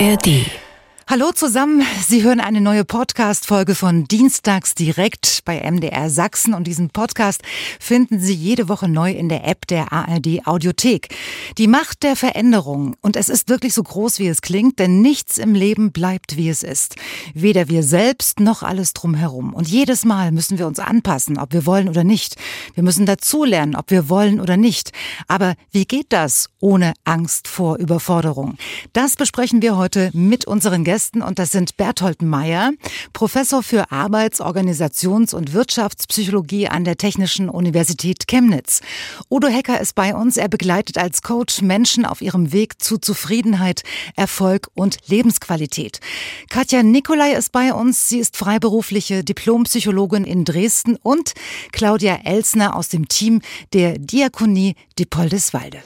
ARD Hallo zusammen, Sie hören eine neue Podcast-Folge von Dienstags direkt bei MDR Sachsen und diesen Podcast finden Sie jede Woche neu in der App der ARD Audiothek. Die Macht der Veränderung und es ist wirklich so groß, wie es klingt, denn nichts im Leben bleibt, wie es ist. Weder wir selbst noch alles drumherum. Und jedes Mal müssen wir uns anpassen, ob wir wollen oder nicht. Wir müssen dazulernen, ob wir wollen oder nicht. Aber wie geht das ohne Angst vor Überforderung? Das besprechen wir heute mit unseren Gästen und das sind Berthold Meyer, Professor für Arbeits-, und Wirtschaftspsychologie an der Technischen Universität Chemnitz. Udo Hecker ist bei uns. Er begleitet als Coach Menschen auf ihrem Weg zu Zufriedenheit, Erfolg und Lebensqualität. Katja Nikolai ist bei uns. Sie ist freiberufliche Diplompsychologin in Dresden und Claudia Elsner aus dem Team der Diakonie Diepoldeswalde.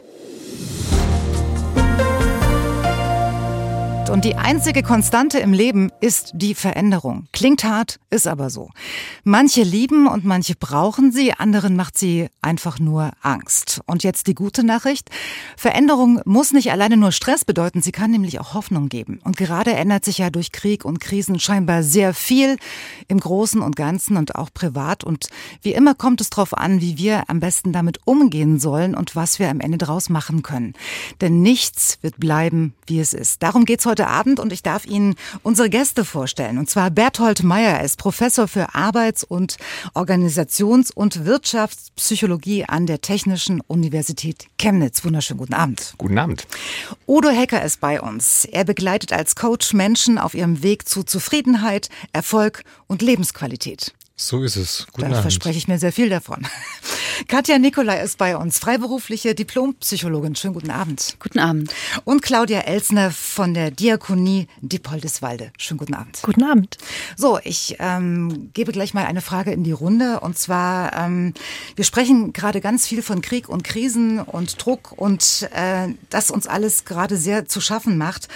Und die einzige Konstante im Leben ist die Veränderung. Klingt hart, ist aber so. Manche lieben und manche brauchen sie, anderen macht sie einfach nur Angst. Und jetzt die gute Nachricht. Veränderung muss nicht alleine nur Stress bedeuten, sie kann nämlich auch Hoffnung geben. Und gerade ändert sich ja durch Krieg und Krisen scheinbar sehr viel im Großen und Ganzen und auch privat. Und wie immer kommt es darauf an, wie wir am besten damit umgehen sollen und was wir am Ende daraus machen können. Denn nichts wird bleiben, wie es ist. Darum geht's heute heute Abend und ich darf Ihnen unsere Gäste vorstellen. Und zwar Berthold Meyer, er ist Professor für Arbeits- und Organisations- und Wirtschaftspsychologie an der Technischen Universität Chemnitz. Wunderschönen guten Abend. Guten Abend. Udo Hecker ist bei uns. Er begleitet als Coach Menschen auf ihrem Weg zu Zufriedenheit, Erfolg und Lebensqualität. So ist es. Guten da Abend. verspreche ich mir sehr viel davon. Katja Nikolai ist bei uns, freiberufliche Diplompsychologin. Schönen guten Abend. Guten Abend. Und Claudia Elsner von der Diakonie Diepoldeswalde. Schönen guten Abend. Guten Abend. So, ich ähm, gebe gleich mal eine Frage in die Runde. Und zwar, ähm, wir sprechen gerade ganz viel von Krieg und Krisen und Druck und äh, das uns alles gerade sehr zu schaffen macht.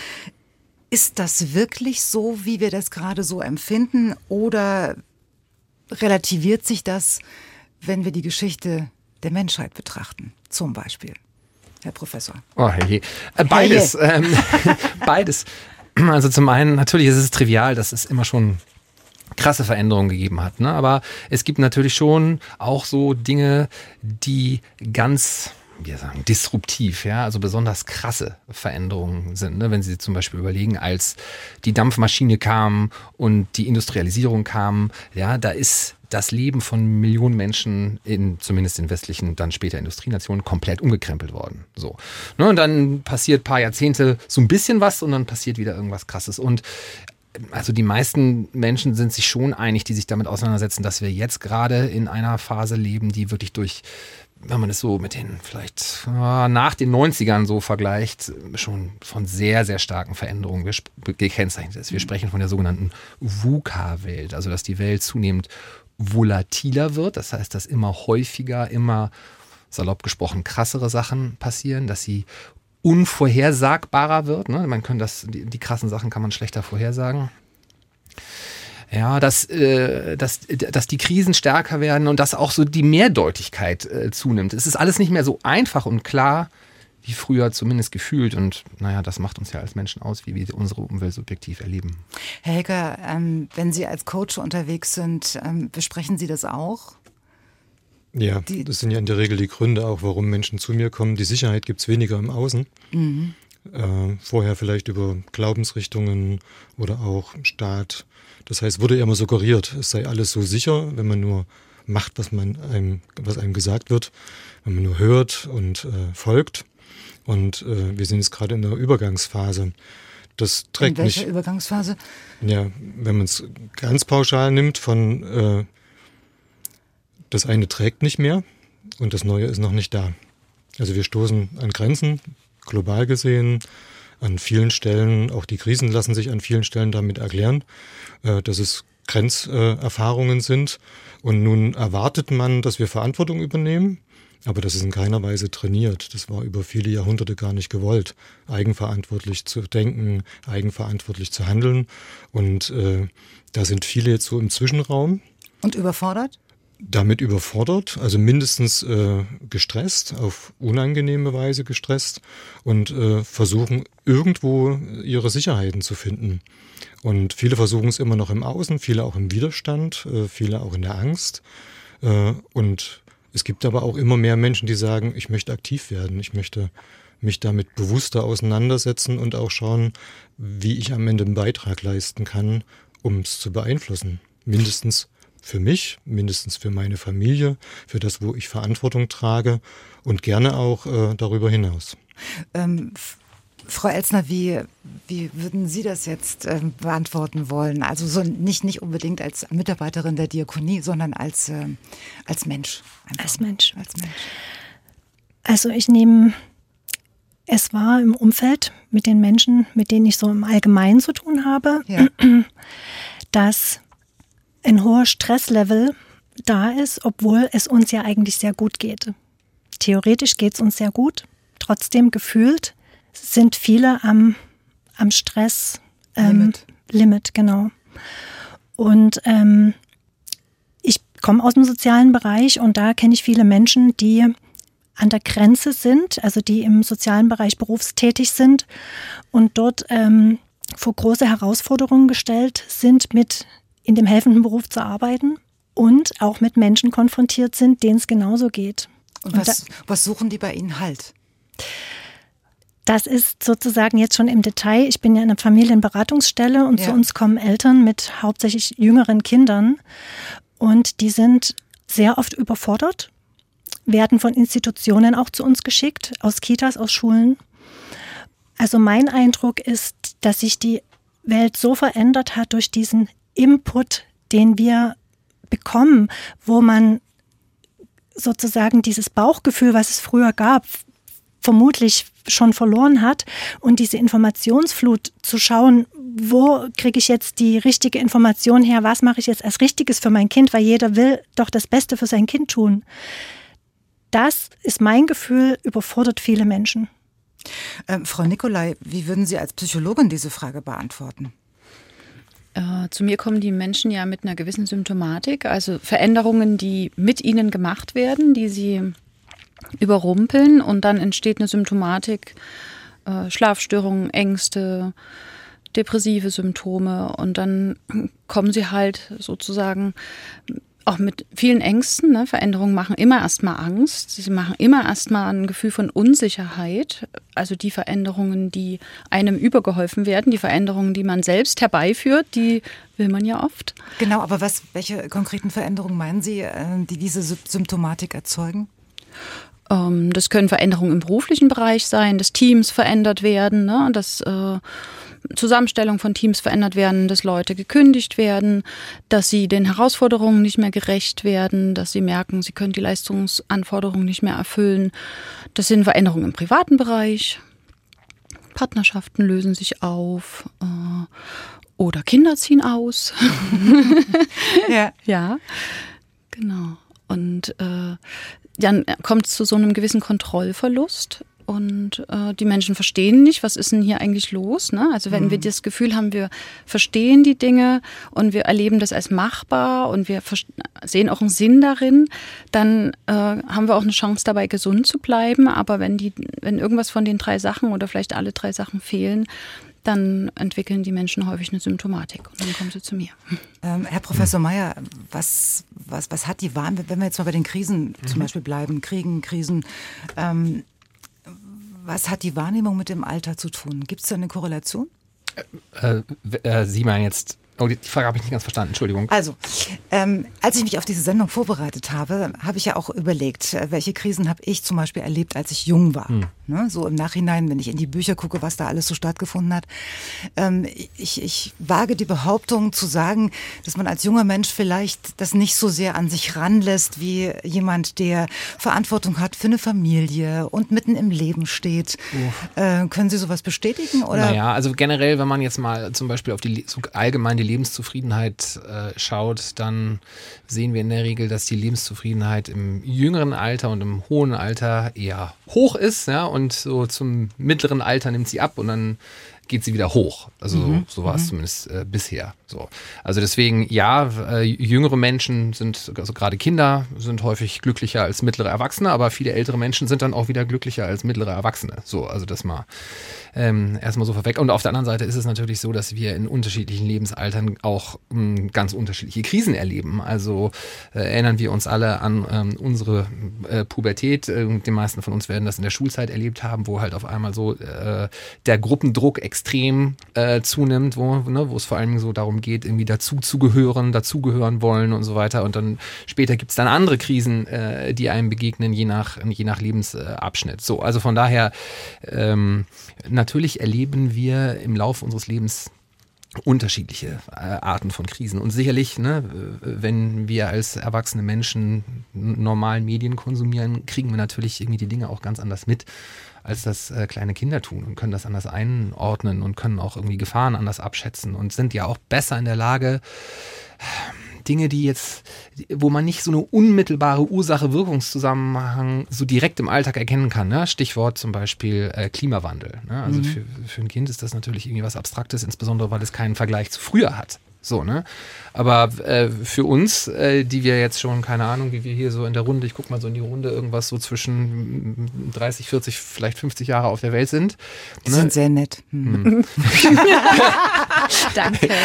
Ist das wirklich so, wie wir das gerade so empfinden? Oder relativiert sich das, wenn wir die Geschichte der Menschheit betrachten, zum Beispiel? Herr Professor. Oh, hey, äh, beides. Hey. Ähm, beides. Also zum einen, natürlich ist es trivial, dass es immer schon krasse Veränderungen gegeben hat. Ne? Aber es gibt natürlich schon auch so Dinge, die ganz wir sagen, disruptiv, ja, also besonders krasse Veränderungen sind. Ne? Wenn Sie zum Beispiel überlegen, als die Dampfmaschine kam und die Industrialisierung kam, ja, da ist das Leben von Millionen Menschen in zumindest in westlichen, dann später Industrienationen komplett umgekrempelt worden. So. Ne, und dann passiert paar Jahrzehnte so ein bisschen was und dann passiert wieder irgendwas krasses. Und also die meisten Menschen sind sich schon einig, die sich damit auseinandersetzen, dass wir jetzt gerade in einer Phase leben, die wirklich durch wenn man es so mit den vielleicht nach den 90ern so vergleicht, schon von sehr, sehr starken Veränderungen gekennzeichnet ist. Wir mhm. sprechen von der sogenannten VUCA-Welt, also dass die Welt zunehmend volatiler wird, das heißt, dass immer häufiger, immer salopp gesprochen krassere Sachen passieren, dass sie unvorhersagbarer wird. Ne? Man kann das, die, die krassen Sachen kann man schlechter vorhersagen. Ja, dass, äh, dass, dass die Krisen stärker werden und dass auch so die Mehrdeutigkeit äh, zunimmt. Es ist alles nicht mehr so einfach und klar wie früher zumindest gefühlt. Und naja, das macht uns ja als Menschen aus, wie wir unsere Umwelt subjektiv erleben. Herr Hecker, ähm, wenn Sie als Coach unterwegs sind, ähm, besprechen Sie das auch? Ja, die, das sind ja in der Regel die Gründe auch, warum Menschen zu mir kommen. Die Sicherheit gibt es weniger im Außen. Mhm. Äh, vorher vielleicht über Glaubensrichtungen oder auch Staat, das heißt, wurde immer suggeriert, es sei alles so sicher, wenn man nur macht, was man einem, was einem gesagt wird, wenn man nur hört und äh, folgt. Und äh, wir sind jetzt gerade in der Übergangsphase. Das trägt in welcher nicht, Übergangsphase? Ja, wenn man es ganz pauschal nimmt, von äh, das eine trägt nicht mehr und das Neue ist noch nicht da. Also wir stoßen an Grenzen, global gesehen, an vielen Stellen, auch die Krisen lassen sich an vielen Stellen damit erklären, äh, dass es Grenzerfahrungen sind. Und nun erwartet man, dass wir Verantwortung übernehmen. Aber das ist in keiner Weise trainiert. Das war über viele Jahrhunderte gar nicht gewollt, eigenverantwortlich zu denken, eigenverantwortlich zu handeln. Und äh, da sind viele jetzt so im Zwischenraum. Und überfordert? Damit überfordert, also mindestens äh, gestresst, auf unangenehme Weise gestresst und äh, versuchen irgendwo ihre Sicherheiten zu finden. Und viele versuchen es immer noch im Außen, viele auch im Widerstand, äh, viele auch in der Angst. Äh, und es gibt aber auch immer mehr Menschen, die sagen, ich möchte aktiv werden, ich möchte mich damit bewusster auseinandersetzen und auch schauen, wie ich am Ende einen Beitrag leisten kann, um es zu beeinflussen. Mindestens für mich, mindestens für meine Familie, für das, wo ich Verantwortung trage und gerne auch äh, darüber hinaus. Ähm, Frau Elsner, wie, wie würden Sie das jetzt äh, beantworten wollen? Also so nicht, nicht unbedingt als Mitarbeiterin der Diakonie, sondern als, äh, als Mensch. Einfach. Als Mensch. Als Mensch. Also ich nehme es war im Umfeld mit den Menschen, mit denen ich so im Allgemeinen zu tun habe, ja. dass ein hoher Stresslevel da ist, obwohl es uns ja eigentlich sehr gut geht. Theoretisch geht es uns sehr gut, trotzdem gefühlt sind viele am, am Stress ähm, Limit. Limit, genau. Und ähm, ich komme aus dem sozialen Bereich und da kenne ich viele Menschen, die an der Grenze sind, also die im sozialen Bereich berufstätig sind und dort ähm, vor große Herausforderungen gestellt sind mit in dem helfenden Beruf zu arbeiten und auch mit Menschen konfrontiert sind, denen es genauso geht. Und, und was, da, was suchen die bei Ihnen halt? Das ist sozusagen jetzt schon im Detail. Ich bin ja in einer Familienberatungsstelle und ja. zu uns kommen Eltern mit hauptsächlich jüngeren Kindern und die sind sehr oft überfordert, werden von Institutionen auch zu uns geschickt, aus Kitas, aus Schulen. Also mein Eindruck ist, dass sich die Welt so verändert hat durch diesen Input, den wir bekommen, wo man sozusagen dieses Bauchgefühl, was es früher gab, vermutlich schon verloren hat und diese Informationsflut zu schauen, wo kriege ich jetzt die richtige Information her, was mache ich jetzt als Richtiges für mein Kind, weil jeder will doch das Beste für sein Kind tun. Das ist mein Gefühl, überfordert viele Menschen. Ähm, Frau Nicolai, wie würden Sie als Psychologin diese Frage beantworten? Äh, zu mir kommen die Menschen ja mit einer gewissen Symptomatik, also Veränderungen, die mit ihnen gemacht werden, die sie überrumpeln. Und dann entsteht eine Symptomatik, äh, Schlafstörungen, Ängste, depressive Symptome. Und dann kommen sie halt sozusagen auch mit vielen Ängsten. Ne? Veränderungen machen immer erstmal Angst. Sie machen immer erstmal ein Gefühl von Unsicherheit. Also die Veränderungen, die einem übergeholfen werden, die Veränderungen, die man selbst herbeiführt, die will man ja oft. Genau, aber was, welche konkreten Veränderungen meinen Sie, äh, die diese Symptomatik erzeugen? Ähm, das können Veränderungen im beruflichen Bereich sein, dass Teams verändert werden, ne? dass äh, Zusammenstellung von Teams verändert werden, dass Leute gekündigt werden, dass sie den Herausforderungen nicht mehr gerecht werden, dass sie merken, sie können die Leistungsanforderungen nicht mehr erfüllen. Das sind Veränderungen im privaten Bereich. Partnerschaften lösen sich auf äh, oder Kinder ziehen aus. ja. ja, genau. Und äh, dann kommt es zu so einem gewissen Kontrollverlust und äh, die Menschen verstehen nicht, was ist denn hier eigentlich los. Ne? Also wenn mhm. wir das Gefühl haben, wir verstehen die Dinge und wir erleben das als machbar und wir sehen auch einen Sinn darin, dann äh, haben wir auch eine Chance dabei, gesund zu bleiben. Aber wenn, die, wenn irgendwas von den drei Sachen oder vielleicht alle drei Sachen fehlen, dann entwickeln die Menschen häufig eine Symptomatik und dann kommen sie zu mir. Ähm, Herr Professor Mayer, was, was, was hat die Warn, wenn wir jetzt mal bei den Krisen mhm. zum Beispiel bleiben, Kriegen, Krisen, ähm, was hat die Wahrnehmung mit dem Alter zu tun? Gibt es da eine Korrelation? Äh, äh, Sie meinen jetzt Oh, die Frage habe ich nicht ganz verstanden, Entschuldigung. Also, ähm, als ich mich auf diese Sendung vorbereitet habe, habe ich ja auch überlegt, äh, welche Krisen habe ich zum Beispiel erlebt, als ich jung war. Hm. Ne, so im Nachhinein, wenn ich in die Bücher gucke, was da alles so stattgefunden hat. Ähm, ich, ich wage die Behauptung zu sagen, dass man als junger Mensch vielleicht das nicht so sehr an sich ranlässt, wie jemand, der Verantwortung hat für eine Familie und mitten im Leben steht. Äh, können Sie sowas bestätigen? Oder? Naja, also generell, wenn man jetzt mal zum Beispiel auf die so allgemein die Lebenszufriedenheit äh, schaut, dann sehen wir in der Regel, dass die Lebenszufriedenheit im jüngeren Alter und im hohen Alter eher hoch ist, ja, und so zum mittleren Alter nimmt sie ab und dann geht sie wieder hoch. Also mhm. so, so war es mhm. zumindest äh, bisher. So. Also deswegen, ja, äh, jüngere Menschen sind, also gerade Kinder sind häufig glücklicher als mittlere Erwachsene, aber viele ältere Menschen sind dann auch wieder glücklicher als mittlere Erwachsene. So, also das mal ähm, erstmal so vorweg. Und auf der anderen Seite ist es natürlich so, dass wir in unterschiedlichen Lebensaltern auch ähm, ganz unterschiedliche Krisen erleben. Also äh, erinnern wir uns alle an ähm, unsere äh, Pubertät. Äh, die meisten von uns werden das in der Schulzeit erlebt haben, wo halt auf einmal so äh, der Gruppendruck extrem äh, zunimmt, wo, ne, es vor allem so darum geht, irgendwie dazu zu gehören, dazugehören wollen und so weiter. Und dann später gibt es dann andere Krisen, äh, die einem begegnen, je nach, je nach Lebensabschnitt. So, also von daher ähm, natürlich erleben wir im Laufe unseres Lebens unterschiedliche äh, Arten von Krisen. Und sicherlich, ne, wenn wir als erwachsene Menschen normalen Medien konsumieren, kriegen wir natürlich irgendwie die Dinge auch ganz anders mit, als das äh, kleine Kinder tun und können das anders einordnen und können auch irgendwie Gefahren anders abschätzen und sind ja auch besser in der Lage, Dinge, die jetzt, wo man nicht so eine unmittelbare Ursache-Wirkungszusammenhang so direkt im Alltag erkennen kann. Ne? Stichwort zum Beispiel äh, Klimawandel. Ne? Also mhm. für, für ein Kind ist das natürlich irgendwie was Abstraktes, insbesondere weil es keinen Vergleich zu früher hat. So, ne? Aber äh, für uns, äh, die wir jetzt schon, keine Ahnung, wie wir hier so in der Runde, ich guck mal so in die Runde, irgendwas so zwischen 30, 40, vielleicht 50 Jahre auf der Welt sind. Die ne? sind sehr nett. Hm. Danke. da,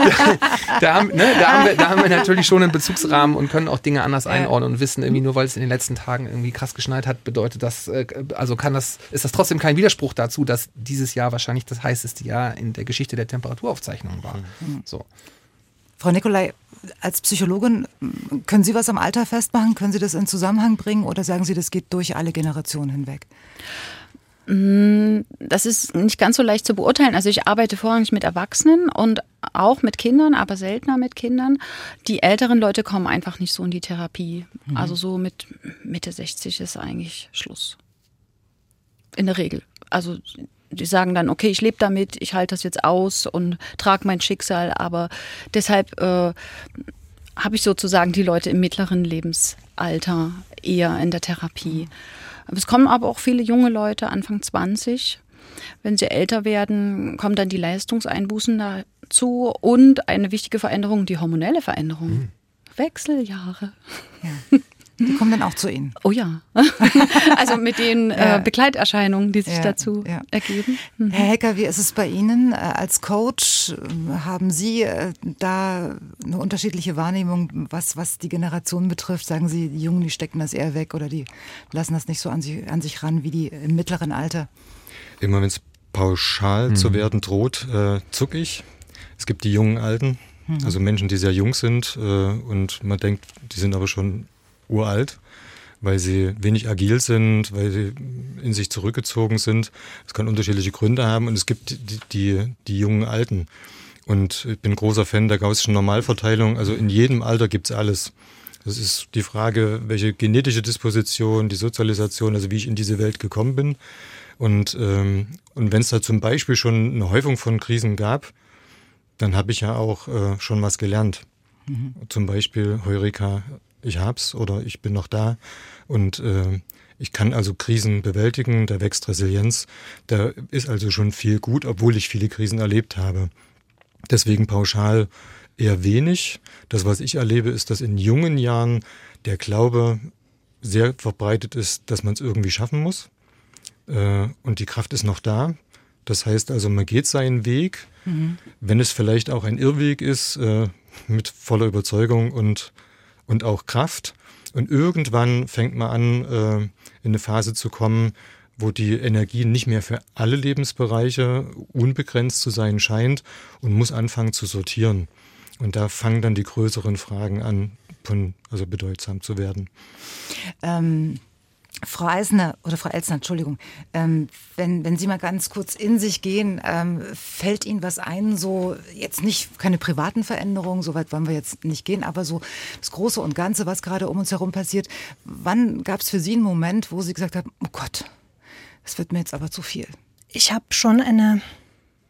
da, haben, ne, da, haben wir, da haben wir natürlich schon einen Bezugsrahmen und können auch Dinge anders einordnen und wissen irgendwie nur, weil es in den letzten Tagen irgendwie krass geschneit hat, bedeutet das, äh, also kann das, ist das trotzdem kein Widerspruch dazu, dass dieses Jahr wahrscheinlich das heißeste Jahr in der Geschichte der Temperaturaufzeichnung war. Mhm. So. Frau Nikolai, als Psychologin, können Sie was am Alter festmachen? Können Sie das in Zusammenhang bringen oder sagen Sie, das geht durch alle Generationen hinweg? Mm, das ist nicht ganz so leicht zu beurteilen. Also ich arbeite vorrangig mit Erwachsenen und auch mit Kindern, aber seltener mit Kindern. Die älteren Leute kommen einfach nicht so in die Therapie. Mhm. Also so mit Mitte 60 ist eigentlich Schluss. In der Regel. Also die sagen dann, okay, ich lebe damit, ich halte das jetzt aus und trage mein Schicksal, aber deshalb äh, habe ich sozusagen die Leute im mittleren Lebensalter eher in der Therapie. Es kommen aber auch viele junge Leute, Anfang 20. Wenn sie älter werden, kommen dann die Leistungseinbußen dazu und eine wichtige Veränderung, die hormonelle Veränderung. Mhm. Wechseljahre. Ja. Die kommen dann auch zu Ihnen. Oh ja. also mit den äh, Begleiterscheinungen, die sich ja, dazu ja. ergeben. Mhm. Herr Hecker, wie ist es bei Ihnen äh, als Coach? Haben Sie äh, da eine unterschiedliche Wahrnehmung, was, was die Generation betrifft? Sagen Sie, die Jungen, die stecken das eher weg oder die lassen das nicht so an sich, an sich ran wie die im mittleren Alter? Immer wenn es pauschal mhm. zu werden droht, äh, zuck ich. Es gibt die jungen Alten, mhm. also Menschen, die sehr jung sind äh, und man denkt, die sind aber schon uralt, weil sie wenig agil sind, weil sie in sich zurückgezogen sind. Es kann unterschiedliche Gründe haben und es gibt die, die, die jungen Alten. Und ich bin großer Fan der gaußschen Normalverteilung. Also in jedem Alter gibt's alles. Das ist die Frage, welche genetische Disposition, die Sozialisation, also wie ich in diese Welt gekommen bin. Und, ähm, und wenn es da zum Beispiel schon eine Häufung von Krisen gab, dann habe ich ja auch äh, schon was gelernt. Mhm. Zum Beispiel Heureka ich hab's oder ich bin noch da und äh, ich kann also Krisen bewältigen, da wächst Resilienz, da ist also schon viel gut, obwohl ich viele Krisen erlebt habe. Deswegen pauschal eher wenig. Das, was ich erlebe, ist, dass in jungen Jahren der Glaube sehr verbreitet ist, dass man es irgendwie schaffen muss. Äh, und die Kraft ist noch da. Das heißt also, man geht seinen Weg, mhm. wenn es vielleicht auch ein Irrweg ist, äh, mit voller Überzeugung und und auch Kraft. Und irgendwann fängt man an, äh, in eine Phase zu kommen, wo die Energie nicht mehr für alle Lebensbereiche unbegrenzt zu sein scheint und muss anfangen zu sortieren. Und da fangen dann die größeren Fragen an, also bedeutsam zu werden. Ähm Frau Eisner oder Frau Elsner, Entschuldigung, ähm, wenn, wenn Sie mal ganz kurz in sich gehen, ähm, fällt Ihnen was ein, so jetzt nicht keine privaten Veränderungen, so weit wollen wir jetzt nicht gehen, aber so das Große und Ganze, was gerade um uns herum passiert. Wann gab es für Sie einen Moment, wo Sie gesagt haben, oh Gott, das wird mir jetzt aber zu viel? Ich habe schon eine,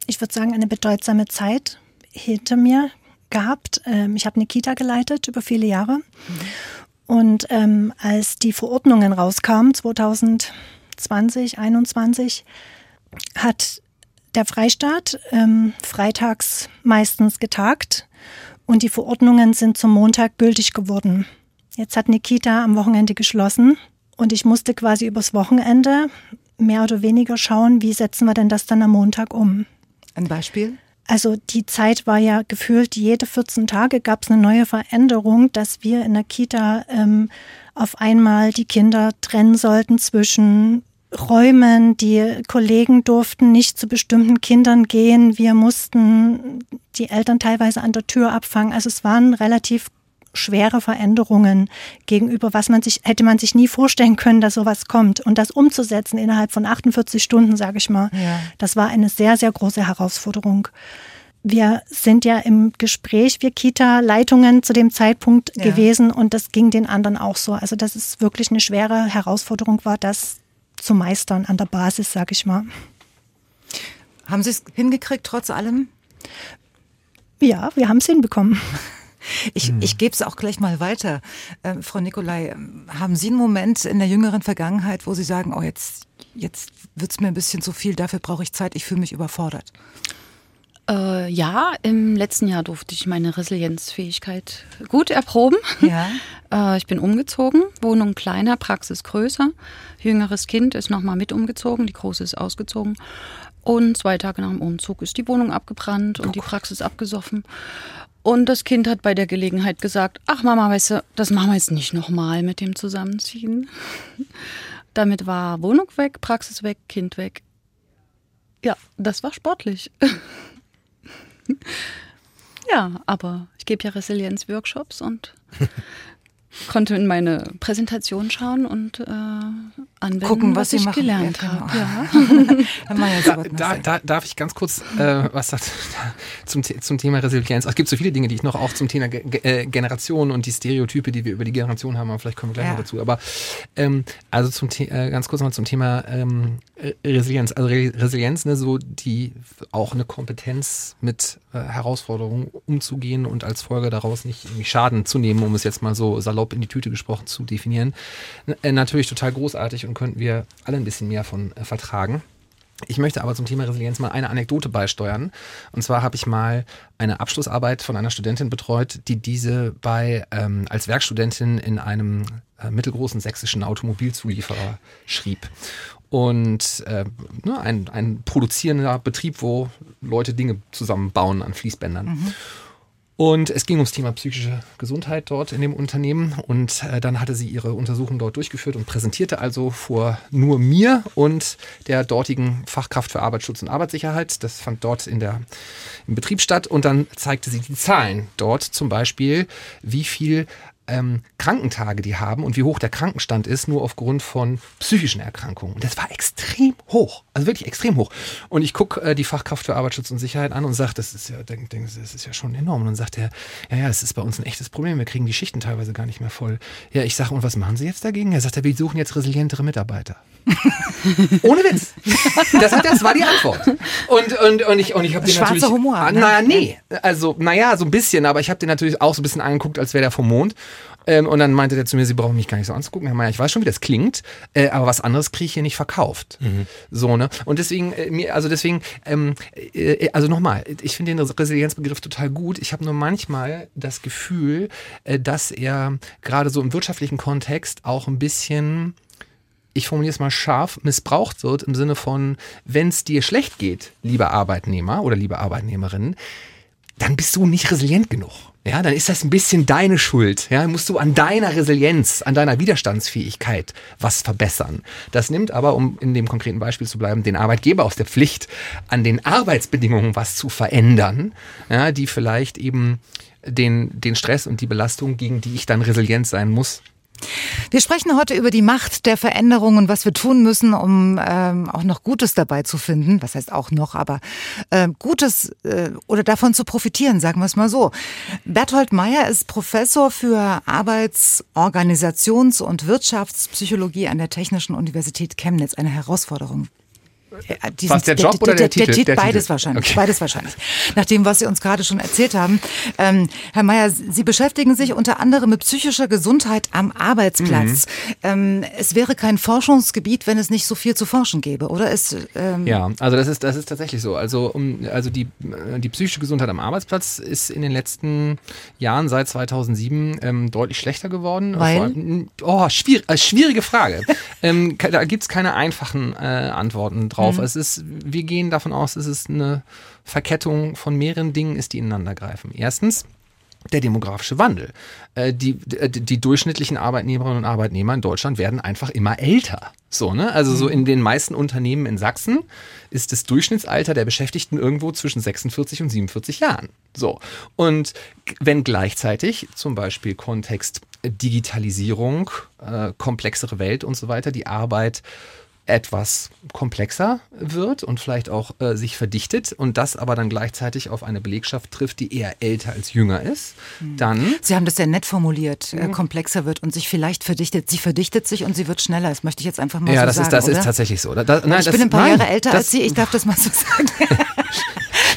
ich würde sagen, eine bedeutsame Zeit hinter mir gehabt. Ähm, ich habe eine Kita geleitet über viele Jahre. Mhm. Und ähm, als die Verordnungen rauskamen, 2020, 2021, hat der Freistaat ähm, freitags meistens getagt und die Verordnungen sind zum Montag gültig geworden. Jetzt hat Nikita am Wochenende geschlossen und ich musste quasi übers Wochenende mehr oder weniger schauen, wie setzen wir denn das dann am Montag um. Ein Beispiel? Also die Zeit war ja gefühlt, jede 14 Tage gab es eine neue Veränderung, dass wir in der Kita ähm, auf einmal die Kinder trennen sollten zwischen Räumen. Die Kollegen durften nicht zu bestimmten Kindern gehen. Wir mussten die Eltern teilweise an der Tür abfangen. Also es waren relativ schwere Veränderungen gegenüber, was man sich, hätte man sich nie vorstellen können, dass sowas kommt. Und das umzusetzen innerhalb von 48 Stunden, sage ich mal, ja. das war eine sehr, sehr große Herausforderung. Wir sind ja im Gespräch, wir Kita-Leitungen zu dem Zeitpunkt ja. gewesen und das ging den anderen auch so. Also, dass es wirklich eine schwere Herausforderung war, das zu meistern an der Basis, sage ich mal. Haben Sie es hingekriegt, trotz allem? Ja, wir haben es hinbekommen. Ich, hm. ich gebe es auch gleich mal weiter. Ähm, Frau Nikolai, ähm, haben Sie einen Moment in der jüngeren Vergangenheit, wo Sie sagen, oh, jetzt, jetzt wird es mir ein bisschen zu viel, dafür brauche ich Zeit, ich fühle mich überfordert? Äh, ja, im letzten Jahr durfte ich meine Resilienzfähigkeit gut erproben. Ja. Äh, ich bin umgezogen, Wohnung kleiner, Praxis größer. Jüngeres Kind ist nochmal mit umgezogen, die große ist ausgezogen. Und zwei Tage nach dem Umzug ist die Wohnung abgebrannt und oh die Praxis abgesoffen. Und das Kind hat bei der Gelegenheit gesagt, ach Mama, weißt du, das machen wir jetzt nicht nochmal mit dem Zusammenziehen. Damit war Wohnung weg, Praxis weg, Kind weg. Ja, das war sportlich. ja, aber ich gebe ja Resilienz-Workshops und konnte in meine Präsentation schauen und äh, anwenden, Gucken, was, was ich machen. gelernt ja, habe. Genau. Ja. da, da, da, darf ich ganz kurz äh, was sagt, zum, zum Thema Resilienz. Es gibt so viele Dinge, die ich noch auch zum Thema Ge äh, Generation und die Stereotype, die wir über die Generation haben, aber vielleicht kommen wir gleich ja. noch dazu. Aber ähm, also zum äh, ganz kurz mal zum Thema ähm, Resilienz. Also Re Resilienz, ne, so die auch eine Kompetenz mit äh, Herausforderungen umzugehen und als Folge daraus nicht irgendwie Schaden zu nehmen, um es jetzt mal so salopp in die Tüte gesprochen zu definieren. Äh, natürlich total großartig und könnten wir alle ein bisschen mehr von äh, vertragen. Ich möchte aber zum Thema Resilienz mal eine Anekdote beisteuern. Und zwar habe ich mal eine Abschlussarbeit von einer Studentin betreut, die diese bei ähm, als Werkstudentin in einem äh, mittelgroßen sächsischen Automobilzulieferer schrieb. Und äh, ne, ein, ein produzierender Betrieb, wo Leute Dinge zusammenbauen an Fließbändern. Mhm. Und es ging ums Thema psychische Gesundheit dort in dem Unternehmen. Und äh, dann hatte sie ihre Untersuchung dort durchgeführt und präsentierte also vor nur mir und der dortigen Fachkraft für Arbeitsschutz und Arbeitssicherheit. Das fand dort in der, im Betrieb statt. Und dann zeigte sie die Zahlen dort, zum Beispiel, wie viel ähm, Krankentage die haben und wie hoch der Krankenstand ist, nur aufgrund von psychischen Erkrankungen. Und das war extrem hoch, also wirklich extrem hoch. Und ich gucke äh, die Fachkraft für Arbeitsschutz und Sicherheit an und sage, das ist ja, denk, denk, das ist ja schon enorm. Und dann sagt er, ja, ja, es ist bei uns ein echtes Problem. Wir kriegen die Schichten teilweise gar nicht mehr voll. Ja, ich sage, und was machen Sie jetzt dagegen? Er sagt, wir suchen jetzt resilientere Mitarbeiter. Ohne Witz. Das, hat, das war die Antwort. Und, und, und ich, und ich habe den Schwarzer natürlich. Humor. Ah, ne? Naja, nee. Also, naja, so ein bisschen, aber ich habe den natürlich auch so ein bisschen angeguckt, als wäre der vom Mond. Ähm, und dann meinte der zu mir, Sie brauchen mich gar nicht so anzugucken. Herr Mayer, ich weiß schon, wie das klingt, äh, aber was anderes kriege ich hier nicht verkauft. Mhm. So, ne? Und deswegen, äh, mir, also deswegen, ähm, äh, also nochmal, ich finde den Resilienzbegriff total gut. Ich habe nur manchmal das Gefühl, äh, dass er gerade so im wirtschaftlichen Kontext auch ein bisschen ich formuliere es mal scharf, missbraucht wird im Sinne von, wenn es dir schlecht geht, lieber Arbeitnehmer oder liebe Arbeitnehmerin, dann bist du nicht resilient genug. Ja, dann ist das ein bisschen deine Schuld. Ja, musst du an deiner Resilienz, an deiner Widerstandsfähigkeit was verbessern. Das nimmt aber, um in dem konkreten Beispiel zu bleiben, den Arbeitgeber aus der Pflicht, an den Arbeitsbedingungen was zu verändern, ja, die vielleicht eben den, den Stress und die Belastung, gegen die ich dann resilient sein muss, wir sprechen heute über die Macht der Veränderung und was wir tun müssen, um ähm, auch noch Gutes dabei zu finden. Was heißt auch noch, aber äh, Gutes äh, oder davon zu profitieren, sagen wir es mal so. Berthold Meyer ist Professor für Arbeits-, Organisations- und Wirtschaftspsychologie an der Technischen Universität Chemnitz. Eine Herausforderung äh, diesen, was der Job der, oder der, der, Titel? Der, beides Titel. wahrscheinlich. Okay. Beides wahrscheinlich. Nach dem, was Sie uns gerade schon erzählt haben. Ähm, Herr Mayer, Sie beschäftigen sich unter anderem mit psychischer Gesundheit am Arbeitsplatz. Mhm. Ähm, es wäre kein Forschungsgebiet, wenn es nicht so viel zu forschen gäbe, oder? Es, ähm ja, also das ist, das ist tatsächlich so. Also, um, also die, die psychische Gesundheit am Arbeitsplatz ist in den letzten Jahren seit 2007 ähm, deutlich schlechter geworden. Weil? Oh, schwierig, äh, schwierige Frage. ähm, da gibt es keine einfachen äh, Antworten drauf. Mhm. Es ist, wir gehen davon aus, es ist eine Verkettung von mehreren Dingen ist, die ineinander greifen. Erstens, der demografische Wandel. Äh, die, die, die, durchschnittlichen Arbeitnehmerinnen und Arbeitnehmer in Deutschland werden einfach immer älter. So, ne? Also so mhm. in den meisten Unternehmen in Sachsen ist das Durchschnittsalter der Beschäftigten irgendwo zwischen 46 und 47 Jahren. So. Und wenn gleichzeitig zum Beispiel Kontext Digitalisierung, äh, komplexere Welt und so weiter, die Arbeit etwas komplexer wird und vielleicht auch äh, sich verdichtet und das aber dann gleichzeitig auf eine Belegschaft trifft, die eher älter als jünger ist, hm. dann. Sie haben das sehr nett formuliert, äh, komplexer wird und sich vielleicht verdichtet. Sie verdichtet sich und sie wird schneller. Das möchte ich jetzt einfach mal ja, so das sagen. Ja, das ist tatsächlich so. Da, nein, ich das, bin ein paar nein, Jahre älter als Sie, ich darf das mal so sagen.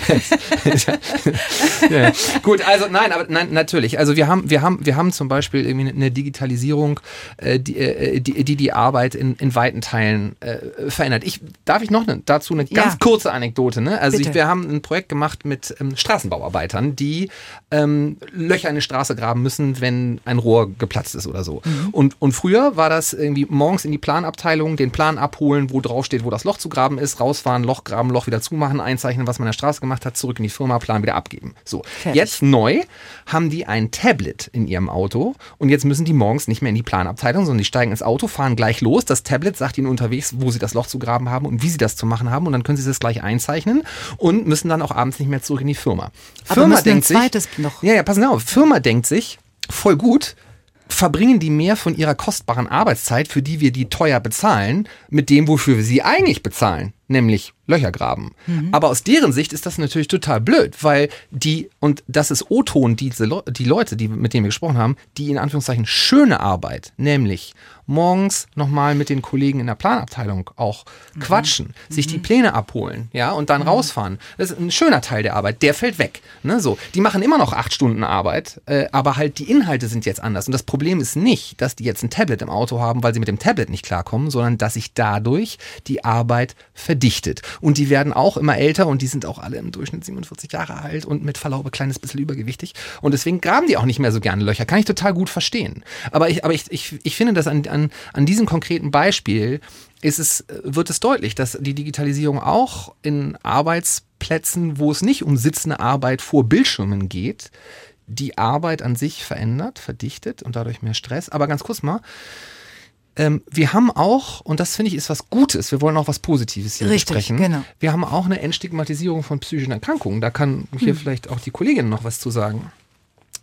ja. Gut, also nein, aber nein, natürlich. Also wir haben, wir haben, wir haben zum Beispiel irgendwie eine Digitalisierung, äh, die, äh, die, die die Arbeit in, in weiten Teilen äh, verändert. Ich darf ich noch ne, dazu eine ganz ja. kurze Anekdote. Ne? Also ich, wir haben ein Projekt gemacht mit ähm, Straßenbauarbeitern, die ähm, Löcher in die Straße graben müssen, wenn ein Rohr geplatzt ist oder so. Mhm. Und und früher war das irgendwie morgens in die Planabteilung, den Plan abholen, wo drauf steht, wo das Loch zu graben ist, rausfahren, Loch graben, Loch wieder zumachen, einzeichnen, was man in der Straße gemacht hat, zurück in die Firma, Plan wieder abgeben. So. Fertig. Jetzt neu haben die ein Tablet in ihrem Auto und jetzt müssen die morgens nicht mehr in die Planabteilung, sondern die steigen ins Auto, fahren gleich los. Das Tablet sagt ihnen unterwegs, wo sie das Loch zu graben haben und wie sie das zu machen haben und dann können sie das gleich einzeichnen und müssen dann auch abends nicht mehr zurück in die Firma. Aber Firma denkt sich, noch. Ja, ja, passen auf. Firma denkt sich, voll gut, verbringen die mehr von ihrer kostbaren Arbeitszeit, für die wir die teuer bezahlen, mit dem, wofür wir sie eigentlich bezahlen, nämlich Löcher graben. Mhm. Aber aus deren Sicht ist das natürlich total blöd, weil die, und das ist O-Ton, diese Le die Leute, die, mit denen wir gesprochen haben, die in Anführungszeichen schöne Arbeit, nämlich morgens nochmal mit den Kollegen in der Planabteilung auch mhm. quatschen, sich mhm. die Pläne abholen, ja, und dann mhm. rausfahren. Das ist ein schöner Teil der Arbeit, der fällt weg. Ne, so. Die machen immer noch acht Stunden Arbeit, äh, aber halt die Inhalte sind jetzt anders. Und das Problem ist nicht, dass die jetzt ein Tablet im Auto haben, weil sie mit dem Tablet nicht klarkommen, sondern dass sich dadurch die Arbeit verdichtet. Und die werden auch immer älter und die sind auch alle im Durchschnitt 47 Jahre alt und mit Verlaube kleines bisschen übergewichtig. Und deswegen graben die auch nicht mehr so gerne Löcher. Kann ich total gut verstehen. Aber ich, aber ich, ich, ich finde, dass an, an, an diesem konkreten Beispiel ist es, wird es deutlich, dass die Digitalisierung auch in Arbeitsplätzen, wo es nicht um sitzende Arbeit vor Bildschirmen geht, die Arbeit an sich verändert, verdichtet und dadurch mehr Stress. Aber ganz kurz mal, ähm, wir haben auch, und das finde ich ist was Gutes, wir wollen auch was Positives hier Richtig, besprechen. Genau. Wir haben auch eine Entstigmatisierung von psychischen Erkrankungen. Da kann hier hm. vielleicht auch die Kollegin noch was zu sagen.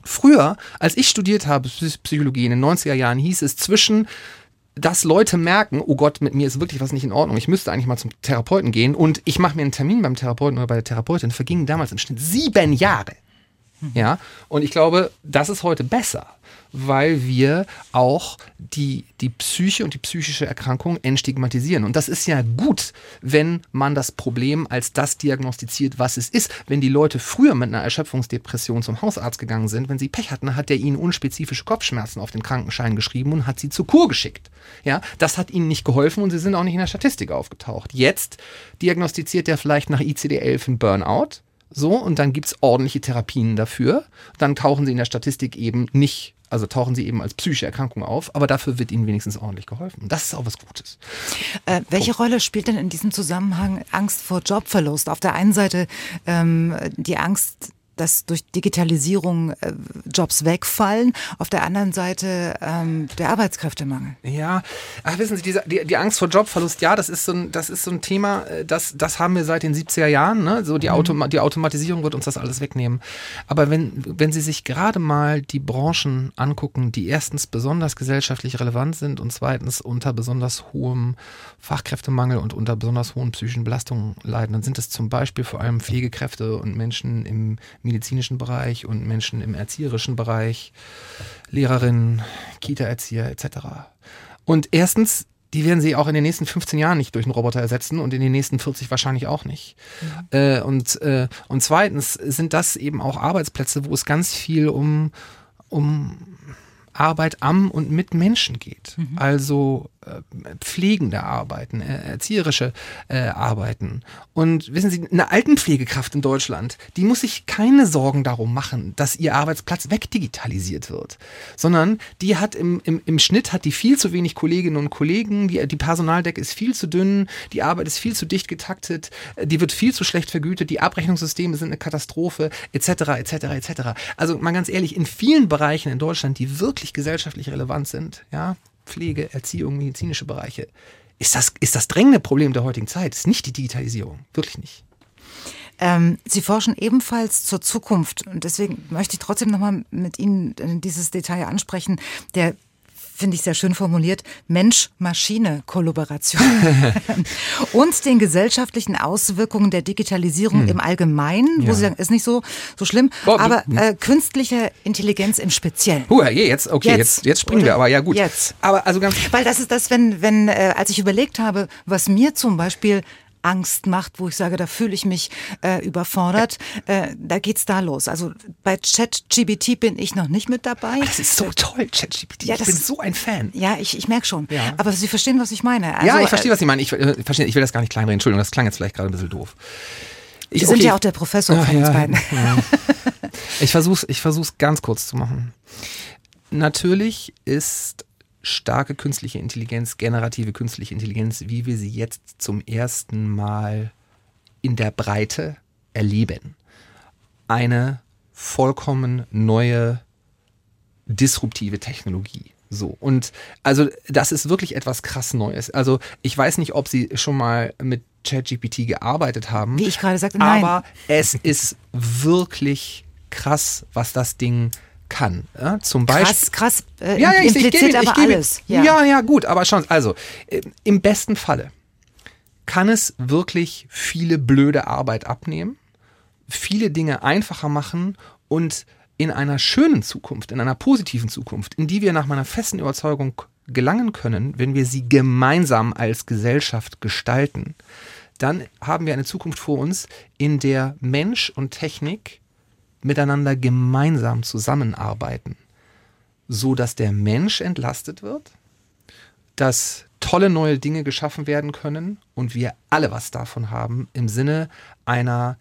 Früher, als ich studiert habe, Psychologie in den 90er Jahren, hieß es zwischen dass Leute merken, oh Gott, mit mir ist wirklich was nicht in Ordnung. Ich müsste eigentlich mal zum Therapeuten gehen und ich mache mir einen Termin beim Therapeuten oder bei der Therapeutin, vergingen damals im Schnitt sieben Jahre. Hm. Ja, und ich glaube, das ist heute besser weil wir auch die, die Psyche und die psychische Erkrankung entstigmatisieren. Und das ist ja gut, wenn man das Problem als das diagnostiziert, was es ist. Wenn die Leute früher mit einer Erschöpfungsdepression zum Hausarzt gegangen sind, wenn sie Pech hatten, hat der ihnen unspezifische Kopfschmerzen auf den Krankenschein geschrieben und hat sie zur Kur geschickt. Ja, das hat ihnen nicht geholfen und sie sind auch nicht in der Statistik aufgetaucht. Jetzt diagnostiziert er vielleicht nach ICD-11 ein Burnout. So, und dann gibt es ordentliche Therapien dafür. Dann tauchen sie in der Statistik eben nicht also tauchen sie eben als psychische Erkrankung auf, aber dafür wird ihnen wenigstens ordentlich geholfen. Und das ist auch was Gutes. Äh, welche Punkt. Rolle spielt denn in diesem Zusammenhang Angst vor Jobverlust? Auf der einen Seite ähm, die Angst, dass durch Digitalisierung äh, Jobs wegfallen, auf der anderen Seite ähm, der Arbeitskräftemangel. Ja, ach, wissen Sie, diese, die, die Angst vor Jobverlust, ja, das ist so ein, das ist so ein Thema, äh, das, das haben wir seit den 70er Jahren. Ne? So die, mhm. Automa die Automatisierung wird uns das alles wegnehmen. Aber wenn, wenn Sie sich gerade mal die Branchen angucken, die erstens besonders gesellschaftlich relevant sind und zweitens unter besonders hohem Fachkräftemangel und unter besonders hohen psychischen Belastungen leiden, dann sind es zum Beispiel vor allem Pflegekräfte und Menschen im medizinischen Bereich und Menschen im erzieherischen Bereich, Lehrerinnen, Kita-Erzieher etc. Und erstens, die werden sie auch in den nächsten 15 Jahren nicht durch einen Roboter ersetzen und in den nächsten 40 wahrscheinlich auch nicht. Mhm. Äh, und, äh, und zweitens sind das eben auch Arbeitsplätze, wo es ganz viel um, um Arbeit am und mit Menschen geht. Mhm. Also pflegende Arbeiten, äh, erzieherische äh, Arbeiten. Und wissen Sie, eine Altenpflegekraft in Deutschland, die muss sich keine Sorgen darum machen, dass ihr Arbeitsplatz wegdigitalisiert wird, sondern die hat im, im, im Schnitt hat die viel zu wenig Kolleginnen und Kollegen, die, die Personaldecke ist viel zu dünn, die Arbeit ist viel zu dicht getaktet, äh, die wird viel zu schlecht vergütet, die Abrechnungssysteme sind eine Katastrophe, etc., etc., etc. Also mal ganz ehrlich, in vielen Bereichen in Deutschland, die wirklich gesellschaftlich relevant sind, ja, Pflege, Erziehung, medizinische Bereiche. Ist das, ist das drängende Problem der heutigen Zeit? Ist nicht die Digitalisierung. Wirklich nicht. Ähm, Sie forschen ebenfalls zur Zukunft und deswegen möchte ich trotzdem nochmal mit Ihnen dieses Detail ansprechen. Der finde ich sehr schön formuliert, Mensch-Maschine-Kollaboration und den gesellschaftlichen Auswirkungen der Digitalisierung hm. im Allgemeinen, wo ja. Sie sagen, ist nicht so, so schlimm, Boah, aber äh, künstliche Intelligenz im Speziellen. Huh, jetzt, okay, jetzt, jetzt, jetzt springen wir, aber ja gut. Jetzt. Aber also ganz Weil das ist das, wenn, wenn, äh, als ich überlegt habe, was mir zum Beispiel Angst macht, wo ich sage, da fühle ich mich äh, überfordert. Äh, da geht's da los. Also bei ChatGBT bin ich noch nicht mit dabei. Das ist so toll, ChatGBT. Ja, ich bin so ein Fan. Ja, ich, ich merke schon. Ja. Aber Sie verstehen, was ich meine. Also, ja, ich verstehe, was Sie meinen. Ich, äh, verstehe, ich will das gar nicht kleinreden. Entschuldigung, das klang jetzt vielleicht gerade ein bisschen doof. Ich, Sie sind okay. ja auch der Professor Ach, von uns beiden. Ja. ich versuche ich versuch's ganz kurz zu machen. Natürlich ist starke künstliche Intelligenz, generative künstliche Intelligenz, wie wir sie jetzt zum ersten Mal in der Breite erleben. Eine vollkommen neue disruptive Technologie. So. Und also das ist wirklich etwas krass Neues. Also ich weiß nicht, ob Sie schon mal mit ChatGPT gearbeitet haben. Wie ich gerade sagte, nein. Aber es ist wirklich krass, was das Ding kann. Ja, zum Beispiel. Krass, krass. Äh, ja, ja, ich, impliziert ich, ich gebe, aber gebe, alles. Ja. ja, ja, gut, aber schon. Also, äh, im besten Falle kann es wirklich viele blöde Arbeit abnehmen, viele Dinge einfacher machen und in einer schönen Zukunft, in einer positiven Zukunft, in die wir nach meiner festen Überzeugung gelangen können, wenn wir sie gemeinsam als Gesellschaft gestalten, dann haben wir eine Zukunft vor uns, in der Mensch und Technik miteinander gemeinsam zusammenarbeiten, so dass der Mensch entlastet wird, dass tolle neue Dinge geschaffen werden können und wir alle was davon haben im Sinne einer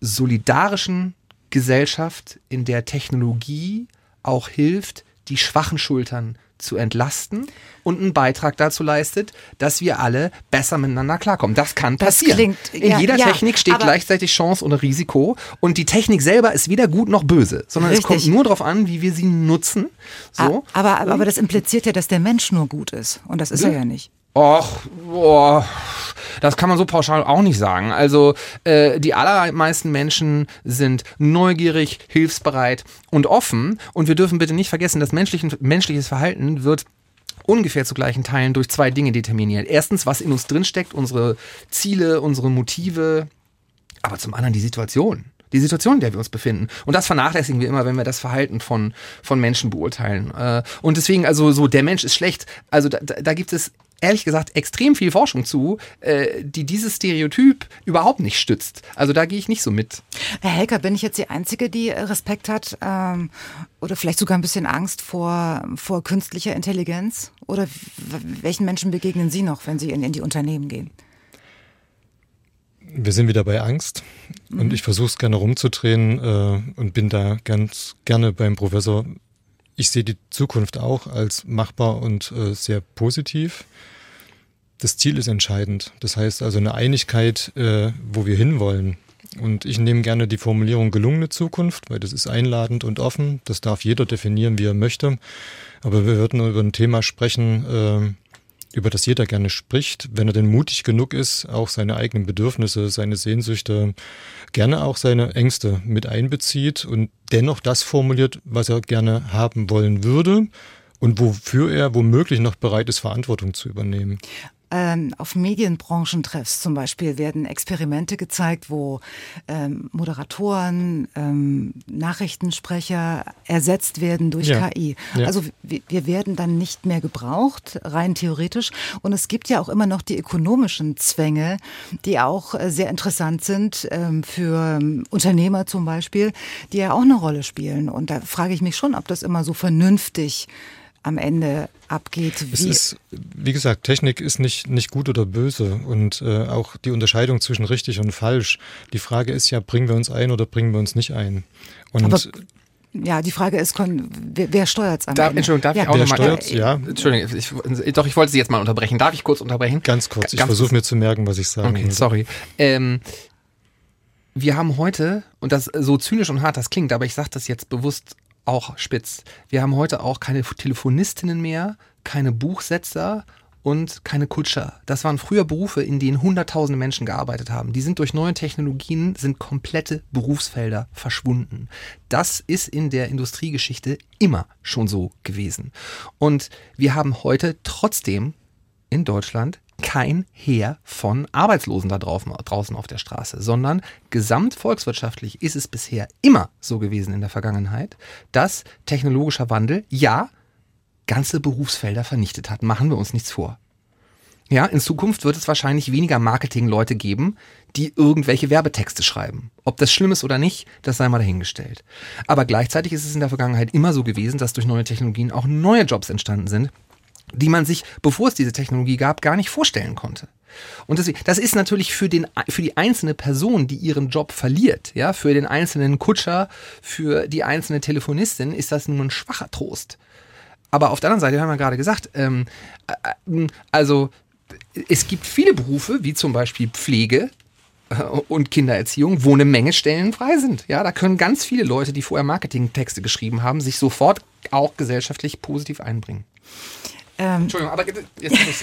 solidarischen Gesellschaft, in der Technologie auch hilft, die schwachen Schultern zu entlasten und einen Beitrag dazu leistet, dass wir alle besser miteinander klarkommen. Das kann passieren. Das klingt, In jeder ja, Technik steht gleichzeitig Chance und Risiko und die Technik selber ist weder gut noch böse, sondern richtig. es kommt nur darauf an, wie wir sie nutzen. So. Aber, aber, aber das impliziert ja, dass der Mensch nur gut ist und das ist ja. er ja nicht. Och, boah, das kann man so pauschal auch nicht sagen. Also äh, die allermeisten Menschen sind neugierig, hilfsbereit und offen. Und wir dürfen bitte nicht vergessen, dass menschliches Verhalten wird ungefähr zu gleichen Teilen durch zwei Dinge determiniert. Erstens, was in uns drinsteckt, unsere Ziele, unsere Motive, aber zum anderen die Situation die Situation, in der wir uns befinden. Und das vernachlässigen wir immer, wenn wir das Verhalten von, von Menschen beurteilen. Äh, und deswegen, also so, der Mensch ist schlecht. Also da, da gibt es ehrlich gesagt extrem viel Forschung zu, äh, die dieses Stereotyp überhaupt nicht stützt. Also da gehe ich nicht so mit. Herr Helker, bin ich jetzt die Einzige, die Respekt hat ähm, oder vielleicht sogar ein bisschen Angst vor, vor künstlicher Intelligenz? Oder welchen Menschen begegnen Sie noch, wenn Sie in, in die Unternehmen gehen? Wir sind wieder bei Angst mhm. und ich versuche es gerne rumzudrehen äh, und bin da ganz gerne beim Professor. Ich sehe die Zukunft auch als machbar und äh, sehr positiv das Ziel ist entscheidend. Das heißt also eine Einigkeit, äh, wo wir hinwollen. Und ich nehme gerne die Formulierung gelungene Zukunft, weil das ist einladend und offen. Das darf jeder definieren, wie er möchte. Aber wir würden über ein Thema sprechen, äh, über das jeder gerne spricht, wenn er denn mutig genug ist, auch seine eigenen Bedürfnisse, seine Sehnsüchte, gerne auch seine Ängste mit einbezieht und dennoch das formuliert, was er gerne haben wollen würde und wofür er womöglich noch bereit ist, Verantwortung zu übernehmen. Ähm, auf Medienbranchentreffs zum Beispiel werden Experimente gezeigt, wo ähm, Moderatoren, ähm, Nachrichtensprecher ersetzt werden durch ja. KI. Ja. Also wir, wir werden dann nicht mehr gebraucht, rein theoretisch. Und es gibt ja auch immer noch die ökonomischen Zwänge, die auch äh, sehr interessant sind ähm, für ähm, Unternehmer zum Beispiel, die ja auch eine Rolle spielen. Und da frage ich mich schon, ob das immer so vernünftig am Ende abgeht. Wie es ist, wie gesagt, Technik ist nicht, nicht gut oder böse und äh, auch die Unterscheidung zwischen richtig und falsch. Die Frage ist ja, bringen wir uns ein oder bringen wir uns nicht ein? Und Aber ja, die Frage ist, wer, wer steuert es am da, Ende? Entschuldigung, darf ja. ich auch nochmal... Ja. Entschuldigung, ich, doch, ich wollte Sie jetzt mal unterbrechen. Darf ich kurz unterbrechen? Ganz kurz, ich versuche mir zu merken, was ich sage. Okay, sorry. Ähm, wir haben heute, und das so zynisch und hart das klingt, aber ich sage das jetzt bewusst auch spitz. Wir haben heute auch keine Telefonistinnen mehr, keine Buchsetzer und keine Kutscher. Das waren früher Berufe, in denen hunderttausende Menschen gearbeitet haben. Die sind durch neue Technologien, sind komplette Berufsfelder verschwunden. Das ist in der Industriegeschichte immer schon so gewesen. Und wir haben heute trotzdem in Deutschland kein Heer von Arbeitslosen da draußen auf der Straße, sondern gesamtvolkswirtschaftlich ist es bisher immer so gewesen in der Vergangenheit, dass technologischer Wandel ja ganze Berufsfelder vernichtet hat. Machen wir uns nichts vor. Ja, in Zukunft wird es wahrscheinlich weniger Marketingleute geben, die irgendwelche Werbetexte schreiben. Ob das schlimm ist oder nicht, das sei mal dahingestellt. Aber gleichzeitig ist es in der Vergangenheit immer so gewesen, dass durch neue Technologien auch neue Jobs entstanden sind, die man sich, bevor es diese Technologie gab, gar nicht vorstellen konnte. Und deswegen, das ist natürlich für, den, für die einzelne Person, die ihren Job verliert, ja, für den einzelnen Kutscher, für die einzelne Telefonistin, ist das nur ein schwacher Trost. Aber auf der anderen Seite haben wir gerade gesagt, ähm, äh, also es gibt viele Berufe, wie zum Beispiel Pflege, äh, und Kindererziehung, wo eine Menge Stellen frei sind. Ja, da können ganz viele Leute, die vorher Marketingtexte geschrieben haben, sich sofort auch gesellschaftlich positiv einbringen. Ähm, Entschuldigung, aber jetzt,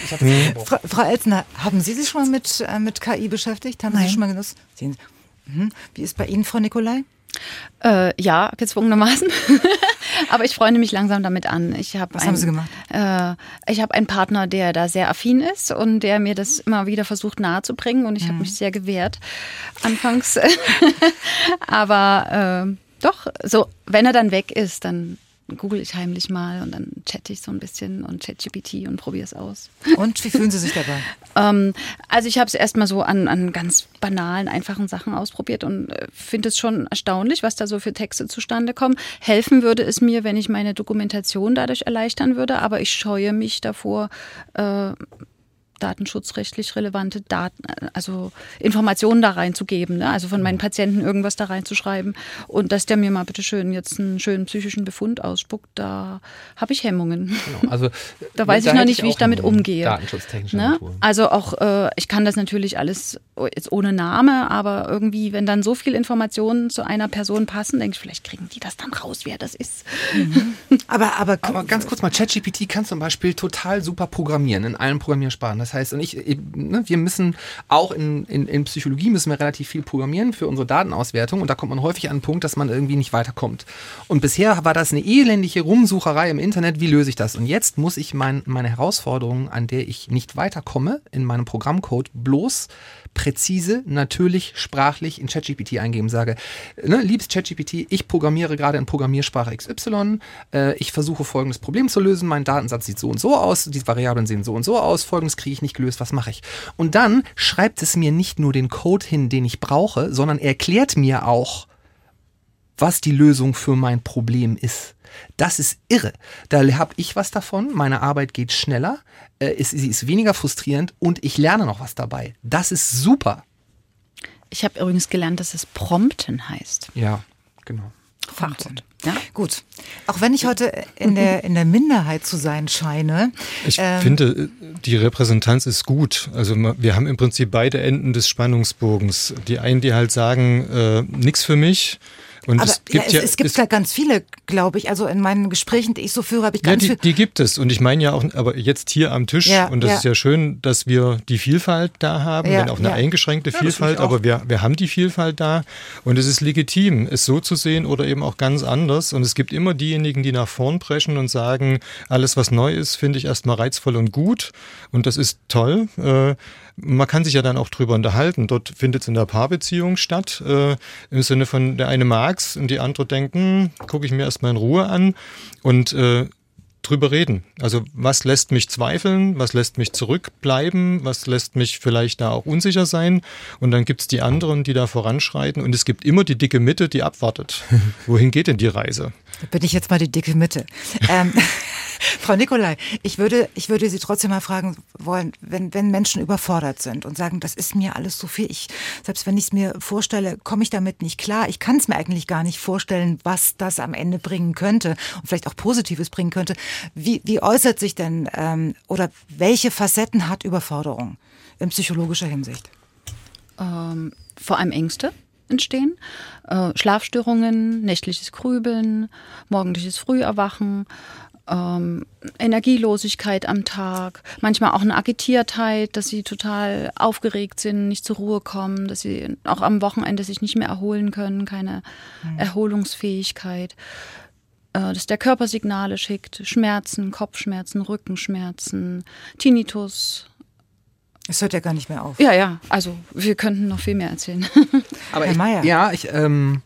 ich habe hm. Frau, Frau Elsner, haben Sie sich schon mal mit, äh, mit KI beschäftigt? Haben Nein. Sie schon mal genutzt? Mhm. Wie ist bei Ihnen, Frau Nikolai? Äh, ja, gezwungenermaßen. Aber ich freue mich langsam damit an. Ich hab Was einen, haben Sie gemacht? Äh, ich habe einen Partner, der da sehr affin ist und der mir das immer wieder versucht nahezubringen und ich mhm. habe mich sehr gewehrt anfangs. Aber äh, doch, so, wenn er dann weg ist, dann google ich heimlich mal und dann chatte ich so ein bisschen und ChatGPT und probiere es aus. Und wie fühlen Sie sich dabei? ähm, also ich habe es erstmal so an, an ganz banalen, einfachen Sachen ausprobiert und äh, finde es schon erstaunlich, was da so für Texte zustande kommen. Helfen würde es mir, wenn ich meine Dokumentation dadurch erleichtern würde, aber ich scheue mich davor, äh, datenschutzrechtlich relevante Daten, also Informationen da reinzugeben, ne? also von meinen mhm. Patienten irgendwas da reinzuschreiben und dass der mir mal bitte schön jetzt einen schönen psychischen Befund ausspuckt, da habe ich Hemmungen. Genau, also da weiß da ich noch nicht, ich wie ich damit umgehe. Datenschutztechnisch. Ne? Also auch äh, ich kann das natürlich alles jetzt ohne Name, aber irgendwie, wenn dann so viele Informationen zu einer Person passen, denke ich, vielleicht kriegen die das dann raus, wer das ist. Mhm. aber, aber, aber ganz kurz mal, ChatGPT kann zum Beispiel total super programmieren in allen Programmiersprachen. Das heißt, und ich, ne, wir müssen auch in, in, in Psychologie müssen wir relativ viel programmieren für unsere Datenauswertung und da kommt man häufig an den Punkt, dass man irgendwie nicht weiterkommt. Und bisher war das eine elendige Rumsucherei im Internet, wie löse ich das? Und jetzt muss ich mein, meine Herausforderungen, an der ich nicht weiterkomme, in meinem Programmcode bloß präzise, natürlich, sprachlich in ChatGPT eingeben, sage, ne, liebes ChatGPT, ich programmiere gerade in Programmiersprache XY, äh, ich versuche folgendes Problem zu lösen, mein Datensatz sieht so und so aus, die Variablen sehen so und so aus, folgendes kriege ich nicht gelöst, was mache ich? Und dann schreibt es mir nicht nur den Code hin, den ich brauche, sondern erklärt mir auch, was die Lösung für mein Problem ist. Das ist irre. Da habe ich was davon, meine Arbeit geht schneller, äh, ist, sie ist weniger frustrierend und ich lerne noch was dabei. Das ist super. Ich habe übrigens gelernt, dass es Prompten heißt. Ja, genau. Fachwort. Ja? Gut. Auch wenn ich heute in der, in der Minderheit zu sein scheine. Ich ähm, finde, die Repräsentanz ist gut. Also wir haben im Prinzip beide Enden des Spannungsbogens. Die einen, die halt sagen, äh, nichts für mich, Und Aber es gibt, ja, es, ja, es gibt es, ganz viele, glaube ich. Also in meinen Gesprächen, die ich so führe, habe ich ganz ja, die, die gibt es. Und ich meine ja auch, aber jetzt hier am Tisch, ja, und das ja. ist ja schön, dass wir die Vielfalt da haben, wenn auch eine eingeschränkte Vielfalt, aber wir, wir haben die Vielfalt da und es ist legitim, es so zu sehen oder eben auch ganz anders. Und es gibt immer diejenigen, die nach vorn preschen und sagen, alles was neu ist, finde ich erstmal reizvoll und gut und das ist toll. Äh, man kann sich ja dann auch drüber unterhalten. Dort findet es in der Paarbeziehung statt, äh, im Sinne von der eine mag's und die andere denken, gucke ich mir erstmal in Ruhe an und äh, drüber reden. Also was lässt mich zweifeln, was lässt mich zurückbleiben, was lässt mich vielleicht da auch unsicher sein. Und dann gibt's die anderen, die da voranschreiten. Und es gibt immer die dicke Mitte, die abwartet. Wohin geht denn die Reise? Da bin ich jetzt mal die dicke Mitte. ähm, Frau Nikolai, ich würde, ich würde Sie trotzdem mal fragen wollen, wenn, wenn Menschen überfordert sind und sagen, das ist mir alles so viel, ich, selbst wenn ich es mir vorstelle, komme ich damit nicht klar. Ich kann es mir eigentlich gar nicht vorstellen, was das am Ende bringen könnte und vielleicht auch Positives bringen könnte. Wie, wie äußert sich denn ähm, oder welche Facetten hat Überforderung in psychologischer Hinsicht? Ähm, vor allem Ängste entstehen, äh, Schlafstörungen, nächtliches Grübeln, morgendliches Früherwachen, ähm, Energielosigkeit am Tag, manchmal auch eine Agitiertheit, dass sie total aufgeregt sind, nicht zur Ruhe kommen, dass sie auch am Wochenende sich nicht mehr erholen können, keine mhm. Erholungsfähigkeit, äh, dass der Körper Signale schickt, Schmerzen, Kopfschmerzen, Rückenschmerzen, Tinnitus, es hört ja gar nicht mehr auf. Ja, ja. Also wir könnten noch viel mehr erzählen. Aber Herr ich, Mayer. Ja, ich, ähm,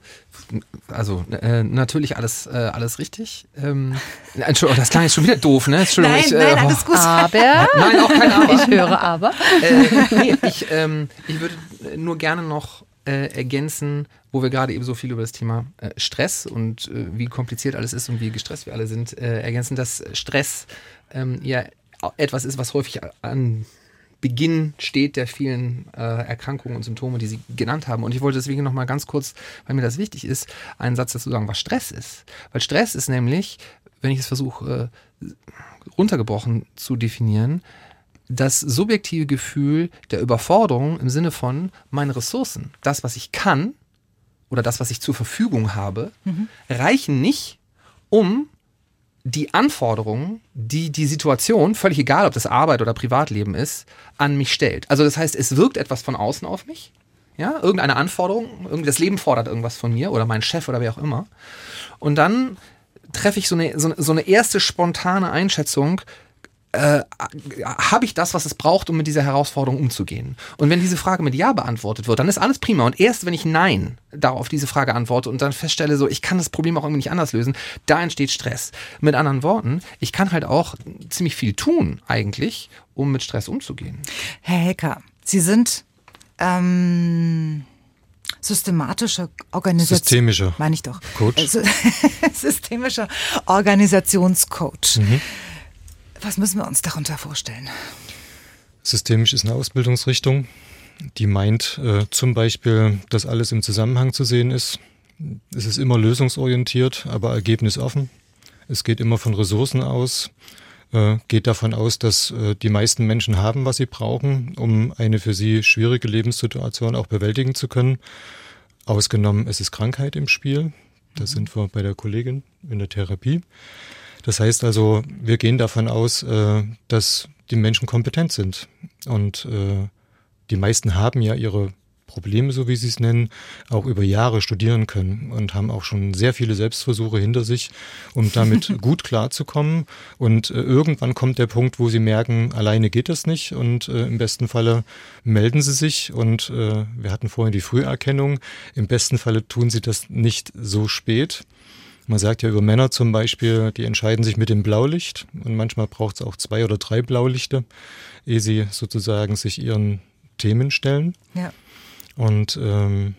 also äh, natürlich alles, äh, alles richtig. Ähm, Entschuldigung, das klang jetzt schon wieder doof, ne? Entschuldigung, nein, ich, äh, nein, alles gut. Aber. Nein, auch kein Aber. Ich höre aber. Äh, nee, ich, ähm, ich würde nur gerne noch äh, ergänzen, wo wir gerade eben so viel über das Thema äh, Stress und äh, wie kompliziert alles ist und wie gestresst wir alle sind, äh, ergänzen, dass Stress ähm, ja etwas ist, was häufig an Beginn steht der vielen äh, Erkrankungen und Symptome, die Sie genannt haben. Und ich wollte deswegen noch mal ganz kurz, weil mir das wichtig ist, einen Satz dazu sagen, was Stress ist. Weil Stress ist nämlich, wenn ich es versuche äh, runtergebrochen zu definieren, das subjektive Gefühl der Überforderung im Sinne von meinen Ressourcen, das, was ich kann oder das, was ich zur Verfügung habe, mhm. reichen nicht, um die Anforderungen, die die Situation, völlig egal, ob das Arbeit oder Privatleben ist, an mich stellt. Also das heißt, es wirkt etwas von außen auf mich. Ja, irgendeine Anforderung, das Leben fordert irgendwas von mir oder mein Chef oder wer auch immer. Und dann treffe ich so eine, so, so eine erste spontane Einschätzung, äh, habe ich das, was es braucht, um mit dieser Herausforderung umzugehen? Und wenn diese Frage mit Ja beantwortet wird, dann ist alles prima. Und erst wenn ich Nein darauf diese Frage antworte und dann feststelle, so, ich kann das Problem auch irgendwie nicht anders lösen, da entsteht Stress. Mit anderen Worten, ich kann halt auch ziemlich viel tun, eigentlich, um mit Stress umzugehen. Herr Hecker, Sie sind ähm, systematischer Organisation. Systemischer. Meine ich doch. Coach. Also, systemischer Organisationscoach. Mhm. Was müssen wir uns darunter vorstellen? Systemisch ist eine Ausbildungsrichtung, die meint äh, zum Beispiel, dass alles im Zusammenhang zu sehen ist. Es ist immer lösungsorientiert, aber ergebnisoffen. Es geht immer von Ressourcen aus, äh, geht davon aus, dass äh, die meisten Menschen haben, was sie brauchen, um eine für sie schwierige Lebenssituation auch bewältigen zu können. Ausgenommen, es ist Krankheit im Spiel. Da sind wir bei der Kollegin in der Therapie. Das heißt also, wir gehen davon aus, äh, dass die Menschen kompetent sind. Und äh, die meisten haben ja ihre Probleme, so wie sie es nennen, auch über Jahre studieren können und haben auch schon sehr viele Selbstversuche hinter sich, um damit gut klarzukommen. Und äh, irgendwann kommt der Punkt, wo sie merken, alleine geht das nicht und äh, im besten Falle melden sie sich und äh, wir hatten vorhin die Früherkennung. Im besten Falle tun sie das nicht so spät. Man sagt ja über Männer zum Beispiel, die entscheiden sich mit dem Blaulicht und manchmal braucht es auch zwei oder drei Blaulichte, ehe sie sozusagen sich ihren Themen stellen. Ja. Und ähm,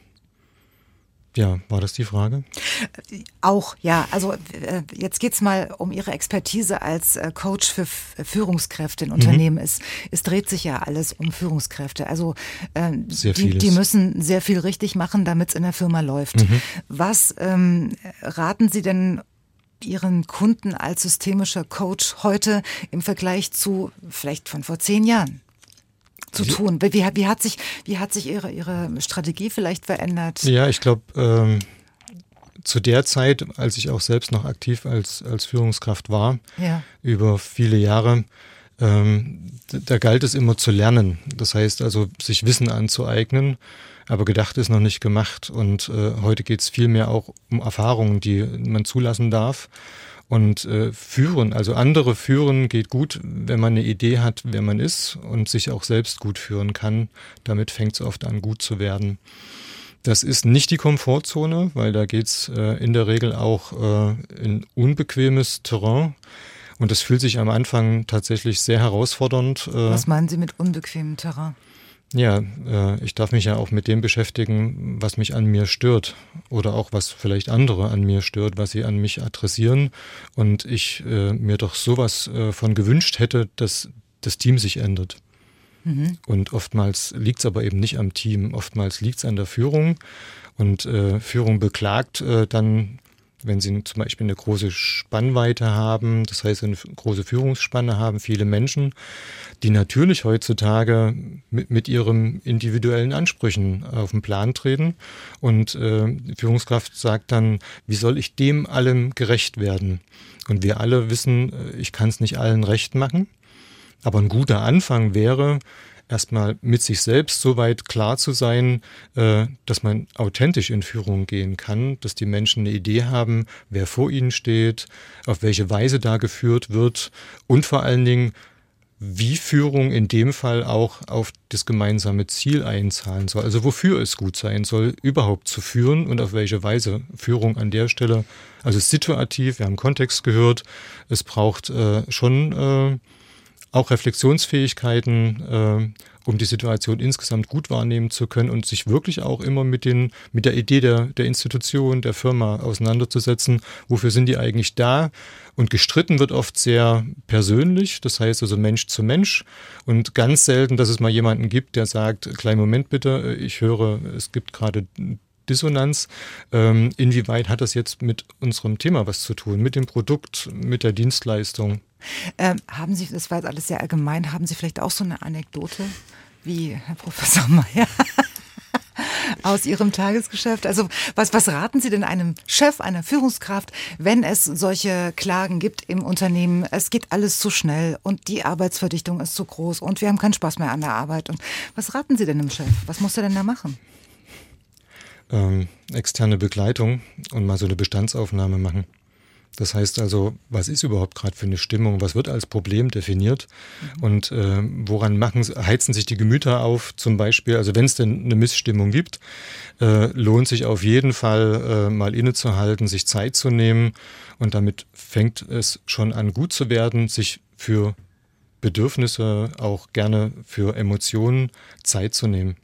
ja, war das die Frage? Auch, ja. Also äh, jetzt geht's mal um Ihre Expertise als äh, Coach für Führungskräfte in mhm. Unternehmen. Mhm. Es, es dreht sich ja alles um Führungskräfte. Also äh, die, die, müssen sehr viel richtig machen, damit es in der Firma läuft. Mhm. Was ähm, raten Sie denn Ihren Kunden als systemischer Coach heute im Vergleich zu vielleicht von vor zehn Jahren? Zu tun? Wie, wie, hat sich, wie hat sich ihre, ihre Strategie vielleicht verändert? Ja, ich glaube, ähm, zu der Zeit, als ich auch selbst noch aktiv als, als Führungskraft war, ja. über viele Jahre, ähm, da galt es immer zu lernen. Das heißt also, sich Wissen anzueignen, aber gedacht ist noch nicht gemacht. Und äh, heute geht es vielmehr auch um Erfahrungen, die man zulassen darf. Und äh, führen, also andere führen geht gut, wenn man eine Idee hat, wer man ist und sich auch selbst gut führen kann. Damit fängt es oft an, gut zu werden. Das ist nicht die Komfortzone, weil da geht's äh, in der Regel auch äh, in unbequemes Terrain. Und das fühlt sich am Anfang tatsächlich sehr herausfordernd. Äh, Was meinen Sie mit unbequemem Terrain? Ja, äh, ich darf mich ja auch mit dem beschäftigen, was mich an mir stört oder auch was vielleicht andere an mir stört, was sie an mich adressieren. Und ich äh, mir doch sowas äh, von gewünscht hätte, dass das Team sich ändert. Mhm. Und oftmals liegt es aber eben nicht am Team, oftmals liegt es an der Führung. Und äh, Führung beklagt äh, dann wenn Sie zum Beispiel eine große Spannweite haben, das heißt eine große Führungsspanne haben, viele Menschen, die natürlich heutzutage mit, mit ihren individuellen Ansprüchen auf den Plan treten. Und äh, die Führungskraft sagt dann, wie soll ich dem allem gerecht werden? Und wir alle wissen, äh, ich kann es nicht allen recht machen. Aber ein guter Anfang wäre, erstmal mit sich selbst so weit klar zu sein, äh, dass man authentisch in Führung gehen kann, dass die Menschen eine Idee haben, wer vor ihnen steht, auf welche Weise da geführt wird und vor allen Dingen, wie Führung in dem Fall auch auf das gemeinsame Ziel einzahlen soll. Also wofür es gut sein soll, überhaupt zu führen und auf welche Weise Führung an der Stelle, also situativ, wir haben Kontext gehört, es braucht äh, schon äh, auch Reflexionsfähigkeiten, äh, um die Situation insgesamt gut wahrnehmen zu können und sich wirklich auch immer mit, den, mit der Idee der, der Institution, der Firma auseinanderzusetzen. Wofür sind die eigentlich da? Und gestritten wird oft sehr persönlich, das heißt also Mensch zu Mensch. Und ganz selten, dass es mal jemanden gibt, der sagt, kleinen Moment bitte, ich höre, es gibt gerade Dissonanz. Ähm, inwieweit hat das jetzt mit unserem Thema was zu tun, mit dem Produkt, mit der Dienstleistung? Ähm, haben Sie, das war jetzt alles sehr allgemein, haben Sie vielleicht auch so eine Anekdote wie Herr Professor Mayer? aus Ihrem Tagesgeschäft? Also was, was raten Sie denn einem Chef, einer Führungskraft, wenn es solche Klagen gibt im Unternehmen? Es geht alles zu schnell und die Arbeitsverdichtung ist zu groß und wir haben keinen Spaß mehr an der Arbeit. Und was raten Sie denn dem Chef? Was muss er denn da machen? Ähm, externe Begleitung und mal so eine Bestandsaufnahme machen. Das heißt also, was ist überhaupt gerade für eine Stimmung? Was wird als Problem definiert? Mhm. Und äh, woran machen, heizen sich die Gemüter auf? Zum Beispiel, also wenn es denn eine Missstimmung gibt, äh, lohnt sich auf jeden Fall äh, mal innezuhalten, sich Zeit zu nehmen. Und damit fängt es schon an, gut zu werden, sich für Bedürfnisse, auch gerne für Emotionen Zeit zu nehmen.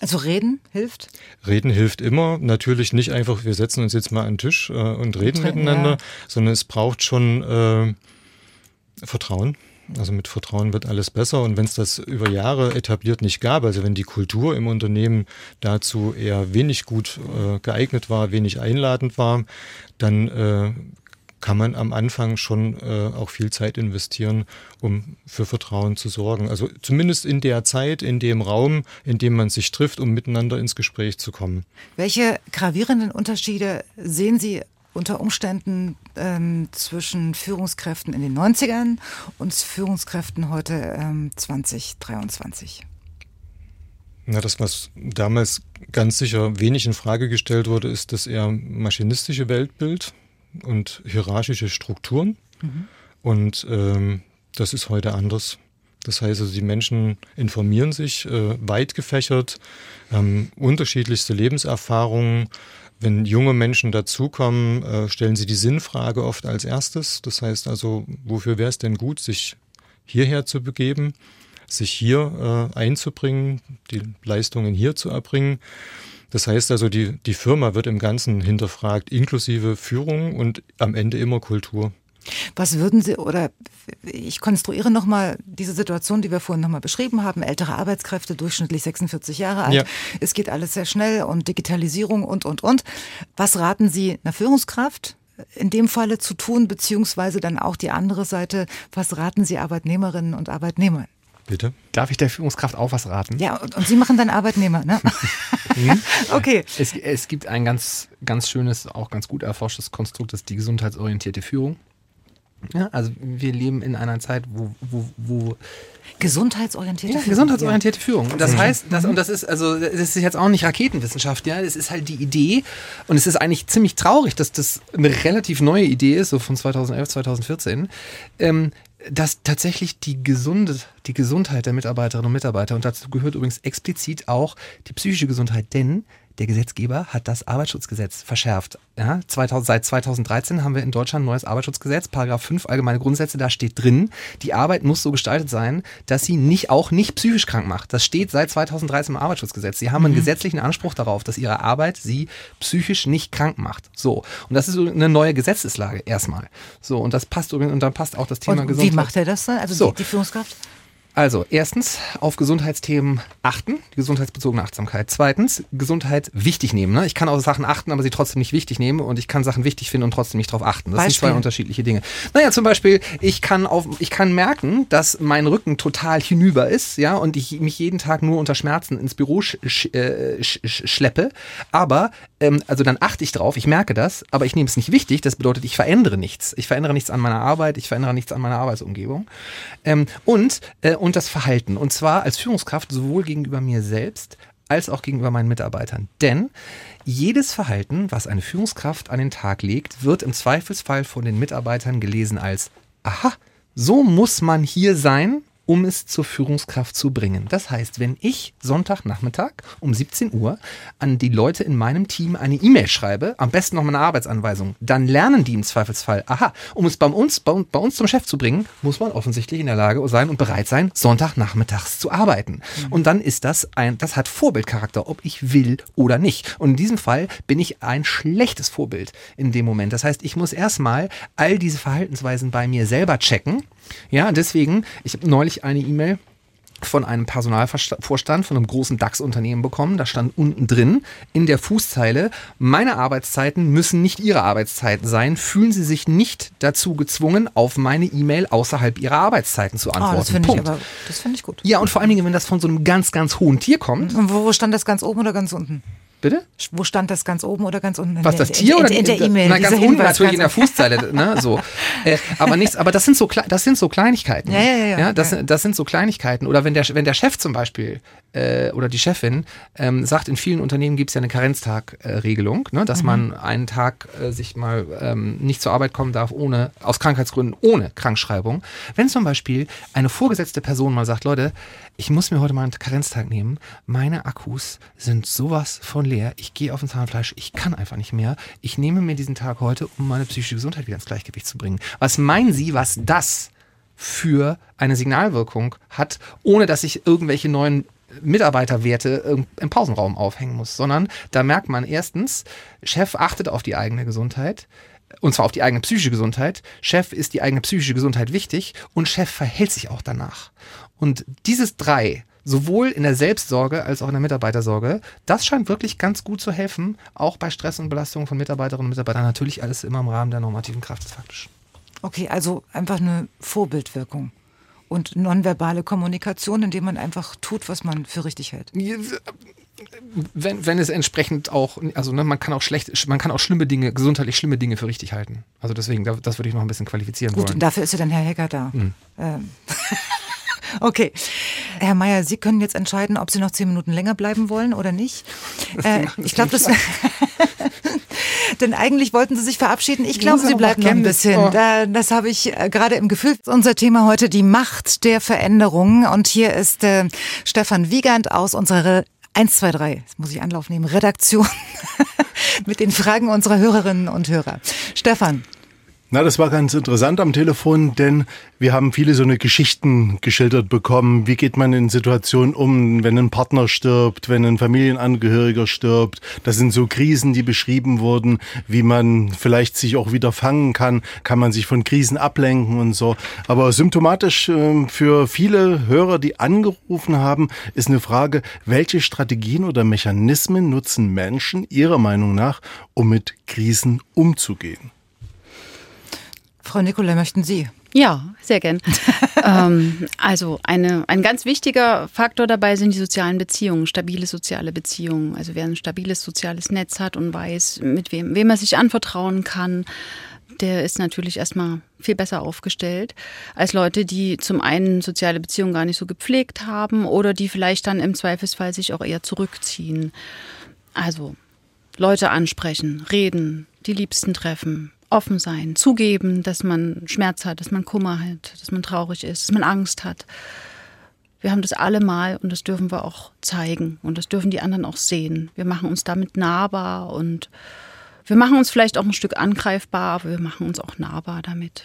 Also reden hilft? Reden hilft immer. Natürlich nicht einfach, wir setzen uns jetzt mal an den Tisch äh, und reden und miteinander, ja. sondern es braucht schon äh, Vertrauen. Also mit Vertrauen wird alles besser. Und wenn es das über Jahre etabliert nicht gab, also wenn die Kultur im Unternehmen dazu eher wenig gut äh, geeignet war, wenig einladend war, dann äh, kann man am Anfang schon äh, auch viel Zeit investieren, um für Vertrauen zu sorgen. Also zumindest in der Zeit, in dem Raum, in dem man sich trifft, um miteinander ins Gespräch zu kommen. Welche gravierenden Unterschiede sehen Sie unter Umständen ähm, zwischen Führungskräften in den 90ern und Führungskräften heute ähm, 2023? Na, das, was damals ganz sicher wenig in Frage gestellt wurde, ist das eher maschinistische Weltbild und hierarchische Strukturen. Mhm. Und ähm, das ist heute anders. Das heißt also, die Menschen informieren sich äh, weit gefächert, haben unterschiedlichste Lebenserfahrungen. Wenn junge Menschen dazukommen, äh, stellen sie die Sinnfrage oft als erstes. Das heißt also, wofür wäre es denn gut, sich hierher zu begeben, sich hier äh, einzubringen, die Leistungen hier zu erbringen? Das heißt also, die, die Firma wird im Ganzen hinterfragt, inklusive Führung und am Ende immer Kultur. Was würden Sie, oder ich konstruiere nochmal diese Situation, die wir vorhin nochmal beschrieben haben, ältere Arbeitskräfte, durchschnittlich 46 Jahre alt, ja. es geht alles sehr schnell und Digitalisierung und, und, und. Was raten Sie einer Führungskraft, in dem Falle zu tun, beziehungsweise dann auch die andere Seite, was raten Sie Arbeitnehmerinnen und Arbeitnehmern? Bitte? Darf ich der Führungskraft auch was raten? Ja, und, und Sie machen dann Arbeitnehmer, ne? Mhm. okay. Es, es gibt ein ganz, ganz schönes, auch ganz gut erforschtes Konstrukt, das ist die gesundheitsorientierte Führung. Ja, also wir leben in einer Zeit, wo, wo, wo Gesundheitsorientierte ja, Führung. Gesundheitsorientierte ja. Führung. Das mhm. heißt, das, und das ist, also, das ist jetzt auch nicht Raketenwissenschaft, ja. Es ist halt die Idee, und es ist eigentlich ziemlich traurig, dass das eine relativ neue Idee ist, so von 2011, 2014, ähm, dass tatsächlich die, gesunde, die Gesundheit der Mitarbeiterinnen und Mitarbeiter, und dazu gehört übrigens explizit auch die psychische Gesundheit, denn der Gesetzgeber hat das Arbeitsschutzgesetz verschärft. Ja, 2000, seit 2013 haben wir in Deutschland ein neues Arbeitsschutzgesetz, Paragraph 5 allgemeine Grundsätze, da steht drin, die Arbeit muss so gestaltet sein, dass sie nicht auch nicht psychisch krank macht. Das steht seit 2013 im Arbeitsschutzgesetz. Sie haben einen mhm. gesetzlichen Anspruch darauf, dass ihre Arbeit sie psychisch nicht krank macht. So. Und das ist so eine neue Gesetzeslage erstmal. So. Und das passt übrigens, und dann passt auch das Thema und Gesundheit. Wie macht er das dann? Also so. die, die Führungskraft? Also, erstens, auf Gesundheitsthemen achten, die gesundheitsbezogene Achtsamkeit. Zweitens, Gesundheit wichtig nehmen. Ne? Ich kann auf Sachen achten, aber sie trotzdem nicht wichtig nehmen und ich kann Sachen wichtig finden und trotzdem nicht darauf achten. Das Beispiel. sind zwei unterschiedliche Dinge. Naja, zum Beispiel, ich kann auf, ich kann merken, dass mein Rücken total hinüber ist, ja, und ich mich jeden Tag nur unter Schmerzen ins Büro sch, sch, äh, sch, schleppe. Aber, ähm, also dann achte ich drauf, ich merke das, aber ich nehme es nicht wichtig. Das bedeutet, ich verändere nichts. Ich verändere nichts an meiner Arbeit, ich verändere nichts an meiner Arbeitsumgebung. Ähm, und, äh, und das Verhalten. Und zwar als Führungskraft sowohl gegenüber mir selbst als auch gegenüber meinen Mitarbeitern. Denn jedes Verhalten, was eine Führungskraft an den Tag legt, wird im Zweifelsfall von den Mitarbeitern gelesen als, aha, so muss man hier sein, um es zur Führungskraft zu bringen. Das heißt, wenn ich Sonntagnachmittag um 17 Uhr an die Leute in meinem Team eine E-Mail schreibe, am besten noch mal eine Arbeitsanweisung, dann lernen die im Zweifelsfall, aha, um es bei uns, bei, bei uns zum Chef zu bringen, muss man offensichtlich in der Lage sein und bereit sein, Sonntagnachmittags zu arbeiten. Mhm. Und dann ist das ein, das hat Vorbildcharakter, ob ich will oder nicht. Und in diesem Fall bin ich ein schlechtes Vorbild in dem Moment. Das heißt, ich muss erstmal all diese Verhaltensweisen bei mir selber checken ja, deswegen, ich habe neulich eine E-Mail von einem Personalvorstand von einem großen DAX-Unternehmen bekommen. Da stand unten drin in der Fußzeile, meine Arbeitszeiten müssen nicht Ihre Arbeitszeiten sein. Fühlen Sie sich nicht dazu gezwungen, auf meine E-Mail außerhalb Ihrer Arbeitszeiten zu antworten. Oh, das finde ich, aber, das find ich gut. Ja, und vor allen Dingen, wenn das von so einem ganz, ganz hohen Tier kommt. Und wo stand das ganz oben oder ganz unten? Bitte? Wo stand das ganz oben oder ganz unten? Was, das Tier in, oder in, in der E-Mail? Na, ganz unten natürlich in der Fußzeile, ne, so. Äh, aber nichts, aber das sind so, das sind so Kleinigkeiten. Ja, ja, ja. ja, das, das sind so Kleinigkeiten. Oder wenn der, wenn der Chef zum Beispiel, äh, oder die Chefin, ähm, sagt, in vielen Unternehmen gibt es ja eine Karenztag-Regelung, ne, dass mhm. man einen Tag äh, sich mal ähm, nicht zur Arbeit kommen darf, ohne, aus Krankheitsgründen, ohne Krankschreibung. Wenn zum Beispiel eine vorgesetzte Person mal sagt, Leute, ich muss mir heute mal einen Karenztag nehmen. Meine Akkus sind sowas von leer. Ich gehe auf ein Zahnfleisch. Ich kann einfach nicht mehr. Ich nehme mir diesen Tag heute, um meine psychische Gesundheit wieder ins Gleichgewicht zu bringen. Was meinen Sie, was das für eine Signalwirkung hat, ohne dass ich irgendwelche neuen Mitarbeiterwerte im Pausenraum aufhängen muss, sondern da merkt man erstens, Chef achtet auf die eigene Gesundheit, und zwar auf die eigene psychische Gesundheit. Chef ist die eigene psychische Gesundheit wichtig und Chef verhält sich auch danach. Und dieses drei, sowohl in der Selbstsorge als auch in der Mitarbeitersorge, das scheint wirklich ganz gut zu helfen, auch bei Stress und Belastung von Mitarbeiterinnen und Mitarbeitern. Natürlich alles immer im Rahmen der normativen Kraft des Faktischen. Okay, also einfach eine Vorbildwirkung und nonverbale Kommunikation, indem man einfach tut, was man für richtig hält. Wenn, wenn es entsprechend auch, also ne, man kann auch schlecht, man kann auch schlimme Dinge, gesundheitlich schlimme Dinge für richtig halten. Also deswegen, das würde ich noch ein bisschen qualifizieren Gut, wollen. Gut, und dafür ist ja dann Herr Hecker da. Mhm. Ähm. Okay. Herr Mayer, Sie können jetzt entscheiden, ob Sie noch zehn Minuten länger bleiben wollen oder nicht. Äh, ich glaube, das. Denn eigentlich wollten Sie sich verabschieden. Ich glaube, Sie bleiben noch ein bisschen. Oh. Das habe ich äh, gerade im Gefühl. Unser Thema heute die Macht der Veränderung. Und hier ist äh, Stefan Wiegand aus unserer 1, 2, 3, jetzt muss ich Anlauf nehmen, Redaktion mit den Fragen unserer Hörerinnen und Hörer. Stefan, na, das war ganz interessant am Telefon, denn wir haben viele so eine Geschichten geschildert bekommen. Wie geht man in Situationen um, wenn ein Partner stirbt, wenn ein Familienangehöriger stirbt? Das sind so Krisen, die beschrieben wurden, wie man vielleicht sich auch wieder fangen kann. Kann man sich von Krisen ablenken und so. Aber symptomatisch äh, für viele Hörer, die angerufen haben, ist eine Frage, welche Strategien oder Mechanismen nutzen Menschen Ihrer Meinung nach, um mit Krisen umzugehen? Frau Nicolai, möchten Sie? Ja, sehr gern. ähm, also eine, ein ganz wichtiger Faktor dabei sind die sozialen Beziehungen, stabile soziale Beziehungen. Also wer ein stabiles soziales Netz hat und weiß, mit wem, wem er sich anvertrauen kann, der ist natürlich erstmal viel besser aufgestellt als Leute, die zum einen soziale Beziehungen gar nicht so gepflegt haben oder die vielleicht dann im Zweifelsfall sich auch eher zurückziehen. Also Leute ansprechen, reden, die Liebsten treffen, offen sein, zugeben, dass man Schmerz hat, dass man Kummer hat, dass man traurig ist, dass man Angst hat. Wir haben das alle mal und das dürfen wir auch zeigen und das dürfen die anderen auch sehen. Wir machen uns damit nahbar und wir machen uns vielleicht auch ein Stück angreifbar, aber wir machen uns auch nahbar damit.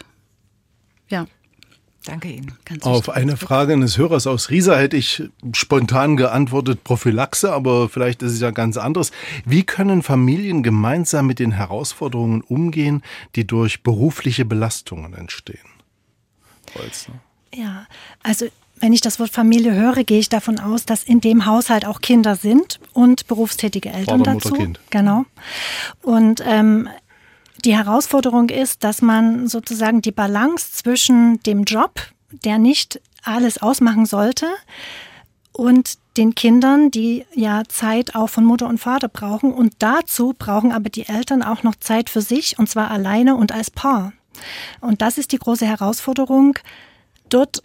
Ja. Danke Ihnen. Ganz Auf eine Frage eines Hörers aus Riesa hätte ich spontan geantwortet Prophylaxe, aber vielleicht ist es ja ganz anderes. Wie können Familien gemeinsam mit den Herausforderungen umgehen, die durch berufliche Belastungen entstehen? Holzner. Ja, also wenn ich das Wort Familie höre, gehe ich davon aus, dass in dem Haushalt auch Kinder sind und berufstätige Eltern Vater, dazu. Mutter, kind. Genau. Und ähm, die Herausforderung ist, dass man sozusagen die Balance zwischen dem Job, der nicht alles ausmachen sollte, und den Kindern, die ja Zeit auch von Mutter und Vater brauchen. Und dazu brauchen aber die Eltern auch noch Zeit für sich, und zwar alleine und als Paar. Und das ist die große Herausforderung, dort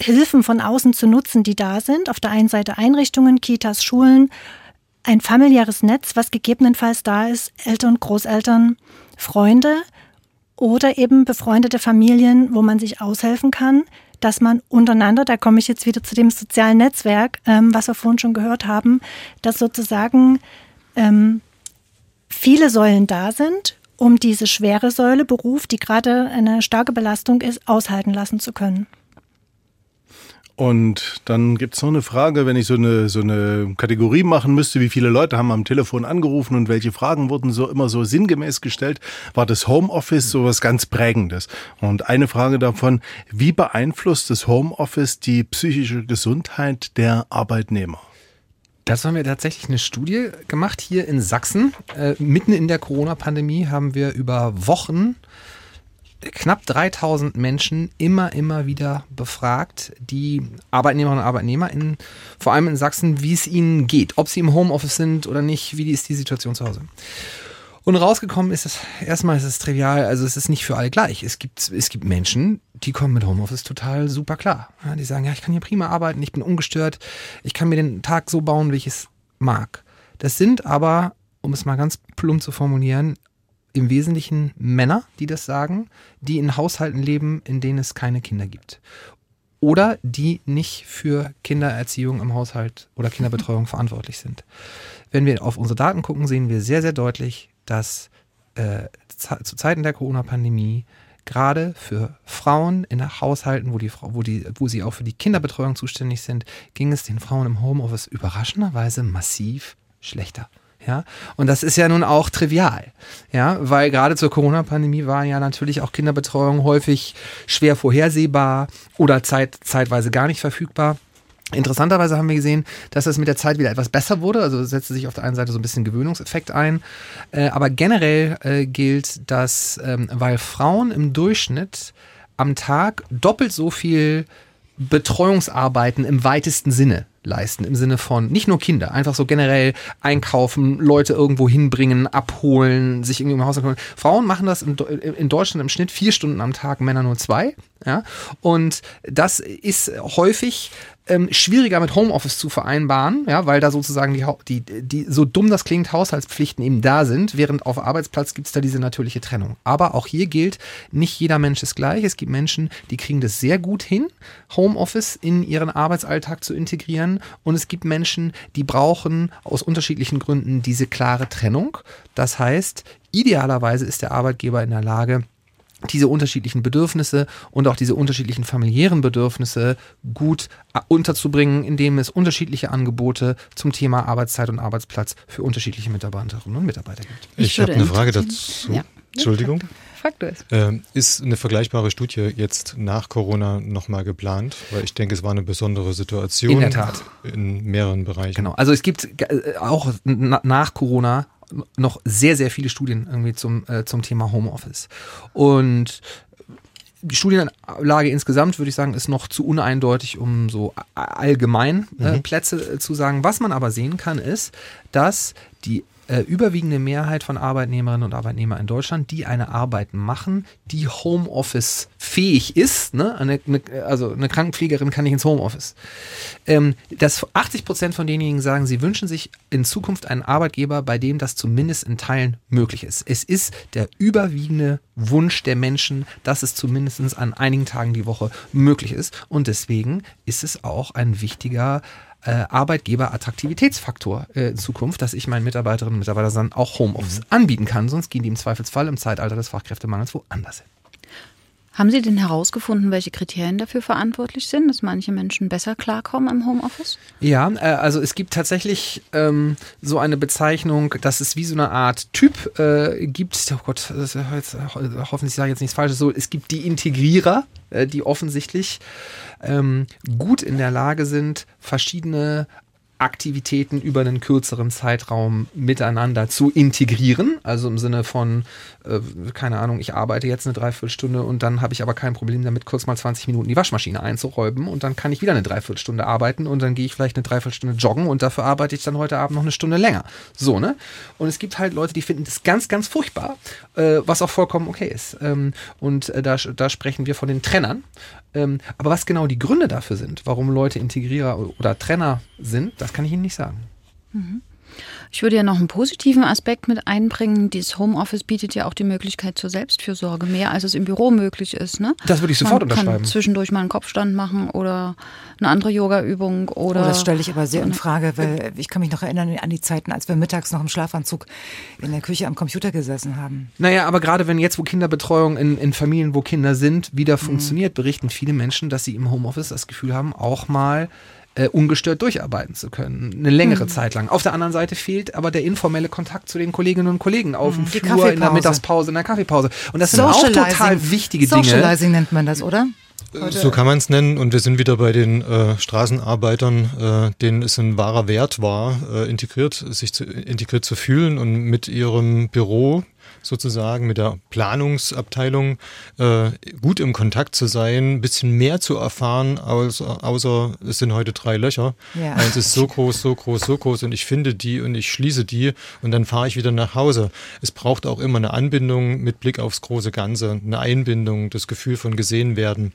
Hilfen von außen zu nutzen, die da sind. Auf der einen Seite Einrichtungen, Kitas, Schulen, ein familiäres Netz, was gegebenenfalls da ist, Eltern, Großeltern, Freunde oder eben befreundete Familien, wo man sich aushelfen kann, dass man untereinander, da komme ich jetzt wieder zu dem sozialen Netzwerk, ähm, was wir vorhin schon gehört haben, dass sozusagen ähm, viele Säulen da sind, um diese schwere Säule Beruf, die gerade eine starke Belastung ist, aushalten lassen zu können. Und dann gibt es noch eine Frage, wenn ich so eine, so eine Kategorie machen müsste, wie viele Leute haben am Telefon angerufen und welche Fragen wurden so immer so sinngemäß gestellt, war das Homeoffice so was ganz Prägendes. Und eine Frage davon, wie beeinflusst das Homeoffice die psychische Gesundheit der Arbeitnehmer? Das haben wir tatsächlich eine Studie gemacht hier in Sachsen. Äh, mitten in der Corona-Pandemie haben wir über Wochen knapp 3000 Menschen immer, immer wieder befragt, die Arbeitnehmerinnen und Arbeitnehmer, in, vor allem in Sachsen, wie es ihnen geht, ob sie im Homeoffice sind oder nicht, wie ist die Situation zu Hause. Und rausgekommen ist es, erstmal ist es trivial, also es ist nicht für alle gleich. Es gibt, es gibt Menschen, die kommen mit Homeoffice total super klar. Ja, die sagen, ja, ich kann hier prima arbeiten, ich bin ungestört, ich kann mir den Tag so bauen, wie ich es mag. Das sind aber, um es mal ganz plump zu formulieren, im Wesentlichen Männer, die das sagen, die in Haushalten leben, in denen es keine Kinder gibt. Oder die nicht für Kindererziehung im Haushalt oder Kinderbetreuung verantwortlich sind. Wenn wir auf unsere Daten gucken, sehen wir sehr, sehr deutlich, dass äh, zu Zeiten der Corona-Pandemie gerade für Frauen in Haushalten, wo, die, wo, die, wo sie auch für die Kinderbetreuung zuständig sind, ging es den Frauen im Homeoffice überraschenderweise massiv schlechter. Ja, und das ist ja nun auch trivial. Ja, weil gerade zur Corona-Pandemie war ja natürlich auch Kinderbetreuung häufig schwer vorhersehbar oder zeit, zeitweise gar nicht verfügbar. Interessanterweise haben wir gesehen, dass das mit der Zeit wieder etwas besser wurde. Also setzte sich auf der einen Seite so ein bisschen Gewöhnungseffekt ein. Äh, aber generell äh, gilt, dass, ähm, weil Frauen im Durchschnitt am Tag doppelt so viel Betreuungsarbeiten im weitesten Sinne leisten, im Sinne von nicht nur Kinder, einfach so generell einkaufen, Leute irgendwo hinbringen, abholen, sich irgendwie im Haus kümmern. Frauen machen das in, in Deutschland im Schnitt vier Stunden am Tag, Männer nur zwei. Ja? Und das ist häufig ähm, schwieriger mit Homeoffice zu vereinbaren, ja, weil da sozusagen die, die, die, so dumm das klingt, Haushaltspflichten eben da sind, während auf Arbeitsplatz gibt es da diese natürliche Trennung. Aber auch hier gilt, nicht jeder Mensch ist gleich. Es gibt Menschen, die kriegen das sehr gut hin, Homeoffice in ihren Arbeitsalltag zu integrieren. Und es gibt Menschen, die brauchen aus unterschiedlichen Gründen diese klare Trennung. Das heißt, idealerweise ist der Arbeitgeber in der Lage, diese unterschiedlichen Bedürfnisse und auch diese unterschiedlichen familiären Bedürfnisse gut unterzubringen, indem es unterschiedliche Angebote zum Thema Arbeitszeit und Arbeitsplatz für unterschiedliche Mitarbeiterinnen und Mitarbeiter gibt. Ich, ich habe eine Frage dazu. Ja. Entschuldigung. Frag du es. Ähm, ist eine vergleichbare Studie jetzt nach Corona nochmal geplant? Weil ich denke, es war eine besondere Situation. In der Tat. In mehreren Bereichen. Genau. Also es gibt äh, auch nach Corona noch sehr, sehr viele Studien irgendwie zum, äh, zum Thema Homeoffice. Und die Studienlage insgesamt, würde ich sagen, ist noch zu uneindeutig, um so allgemein äh, mhm. Plätze äh, zu sagen. Was man aber sehen kann, ist, dass die äh, überwiegende Mehrheit von Arbeitnehmerinnen und Arbeitnehmern in Deutschland, die eine Arbeit machen, die Homeoffice fähig ist. Ne? Eine, eine, also eine Krankenpflegerin kann nicht ins Homeoffice. Ähm, dass 80 Prozent von denjenigen sagen, sie wünschen sich in Zukunft einen Arbeitgeber, bei dem das zumindest in Teilen möglich ist. Es ist der überwiegende Wunsch der Menschen, dass es zumindest an einigen Tagen die Woche möglich ist. Und deswegen ist es auch ein wichtiger äh, Arbeitgeber-Attraktivitätsfaktor äh, in Zukunft, dass ich meinen Mitarbeiterinnen und Mitarbeitern auch Homeoffice anbieten kann. Sonst gehen die im Zweifelsfall im Zeitalter des Fachkräftemangels woanders hin. Haben Sie denn herausgefunden, welche Kriterien dafür verantwortlich sind, dass manche Menschen besser klarkommen im Homeoffice? Ja, äh, also es gibt tatsächlich ähm, so eine Bezeichnung, dass es wie so eine Art Typ äh, gibt. Oh Gott, das jetzt, hoffentlich sage ich jetzt nichts Falsches. So, es gibt die Integrierer, äh, die offensichtlich ähm, gut in der Lage sind, verschiedene Aktivitäten über einen kürzeren Zeitraum miteinander zu integrieren. Also im Sinne von, äh, keine Ahnung, ich arbeite jetzt eine Dreiviertelstunde und dann habe ich aber kein Problem damit, kurz mal 20 Minuten die Waschmaschine einzuräumen und dann kann ich wieder eine Dreiviertelstunde arbeiten und dann gehe ich vielleicht eine Dreiviertelstunde joggen und dafür arbeite ich dann heute Abend noch eine Stunde länger. So, ne? Und es gibt halt Leute, die finden das ganz, ganz furchtbar, äh, was auch vollkommen okay ist. Ähm, und äh, da, da sprechen wir von den Trennern. Ähm, aber was genau die Gründe dafür sind, warum Leute Integrierer oder Trenner sind, das kann ich Ihnen nicht sagen. Mhm. Ich würde ja noch einen positiven Aspekt mit einbringen. Dieses Homeoffice bietet ja auch die Möglichkeit zur Selbstfürsorge, mehr als es im Büro möglich ist. Ne? Das würde ich sofort Man unterschreiben. Kann zwischendurch mal einen Kopfstand machen oder eine andere Yoga-Übung oder. Oh, das stelle ich aber sehr in Frage, weil ich kann mich noch erinnern an die Zeiten, als wir mittags noch im Schlafanzug in der Küche am Computer gesessen haben. Naja, aber gerade wenn jetzt, wo Kinderbetreuung in, in Familien, wo Kinder sind, wieder mhm. funktioniert, berichten viele Menschen, dass sie im Homeoffice das Gefühl haben, auch mal äh, ungestört durcharbeiten zu können, eine längere mhm. Zeit lang. Auf der anderen Seite fehlt aber der informelle Kontakt zu den Kolleginnen und Kollegen auf mhm. dem Flur, in der Mittagspause, in der Kaffeepause. Und das sind auch total wichtige Dinge. Socializing nennt man das, oder? Heute. So kann man es nennen und wir sind wieder bei den äh, Straßenarbeitern, äh, denen es ein wahrer Wert war, äh, integriert, sich zu, integriert zu fühlen und mit ihrem Büro sozusagen mit der Planungsabteilung äh, gut im Kontakt zu sein, ein bisschen mehr zu erfahren, außer, außer es sind heute drei Löcher. Ja. Eins ist so groß, so groß, so groß und ich finde die und ich schließe die und dann fahre ich wieder nach Hause. Es braucht auch immer eine Anbindung mit Blick aufs große Ganze, eine Einbindung, das Gefühl von gesehen werden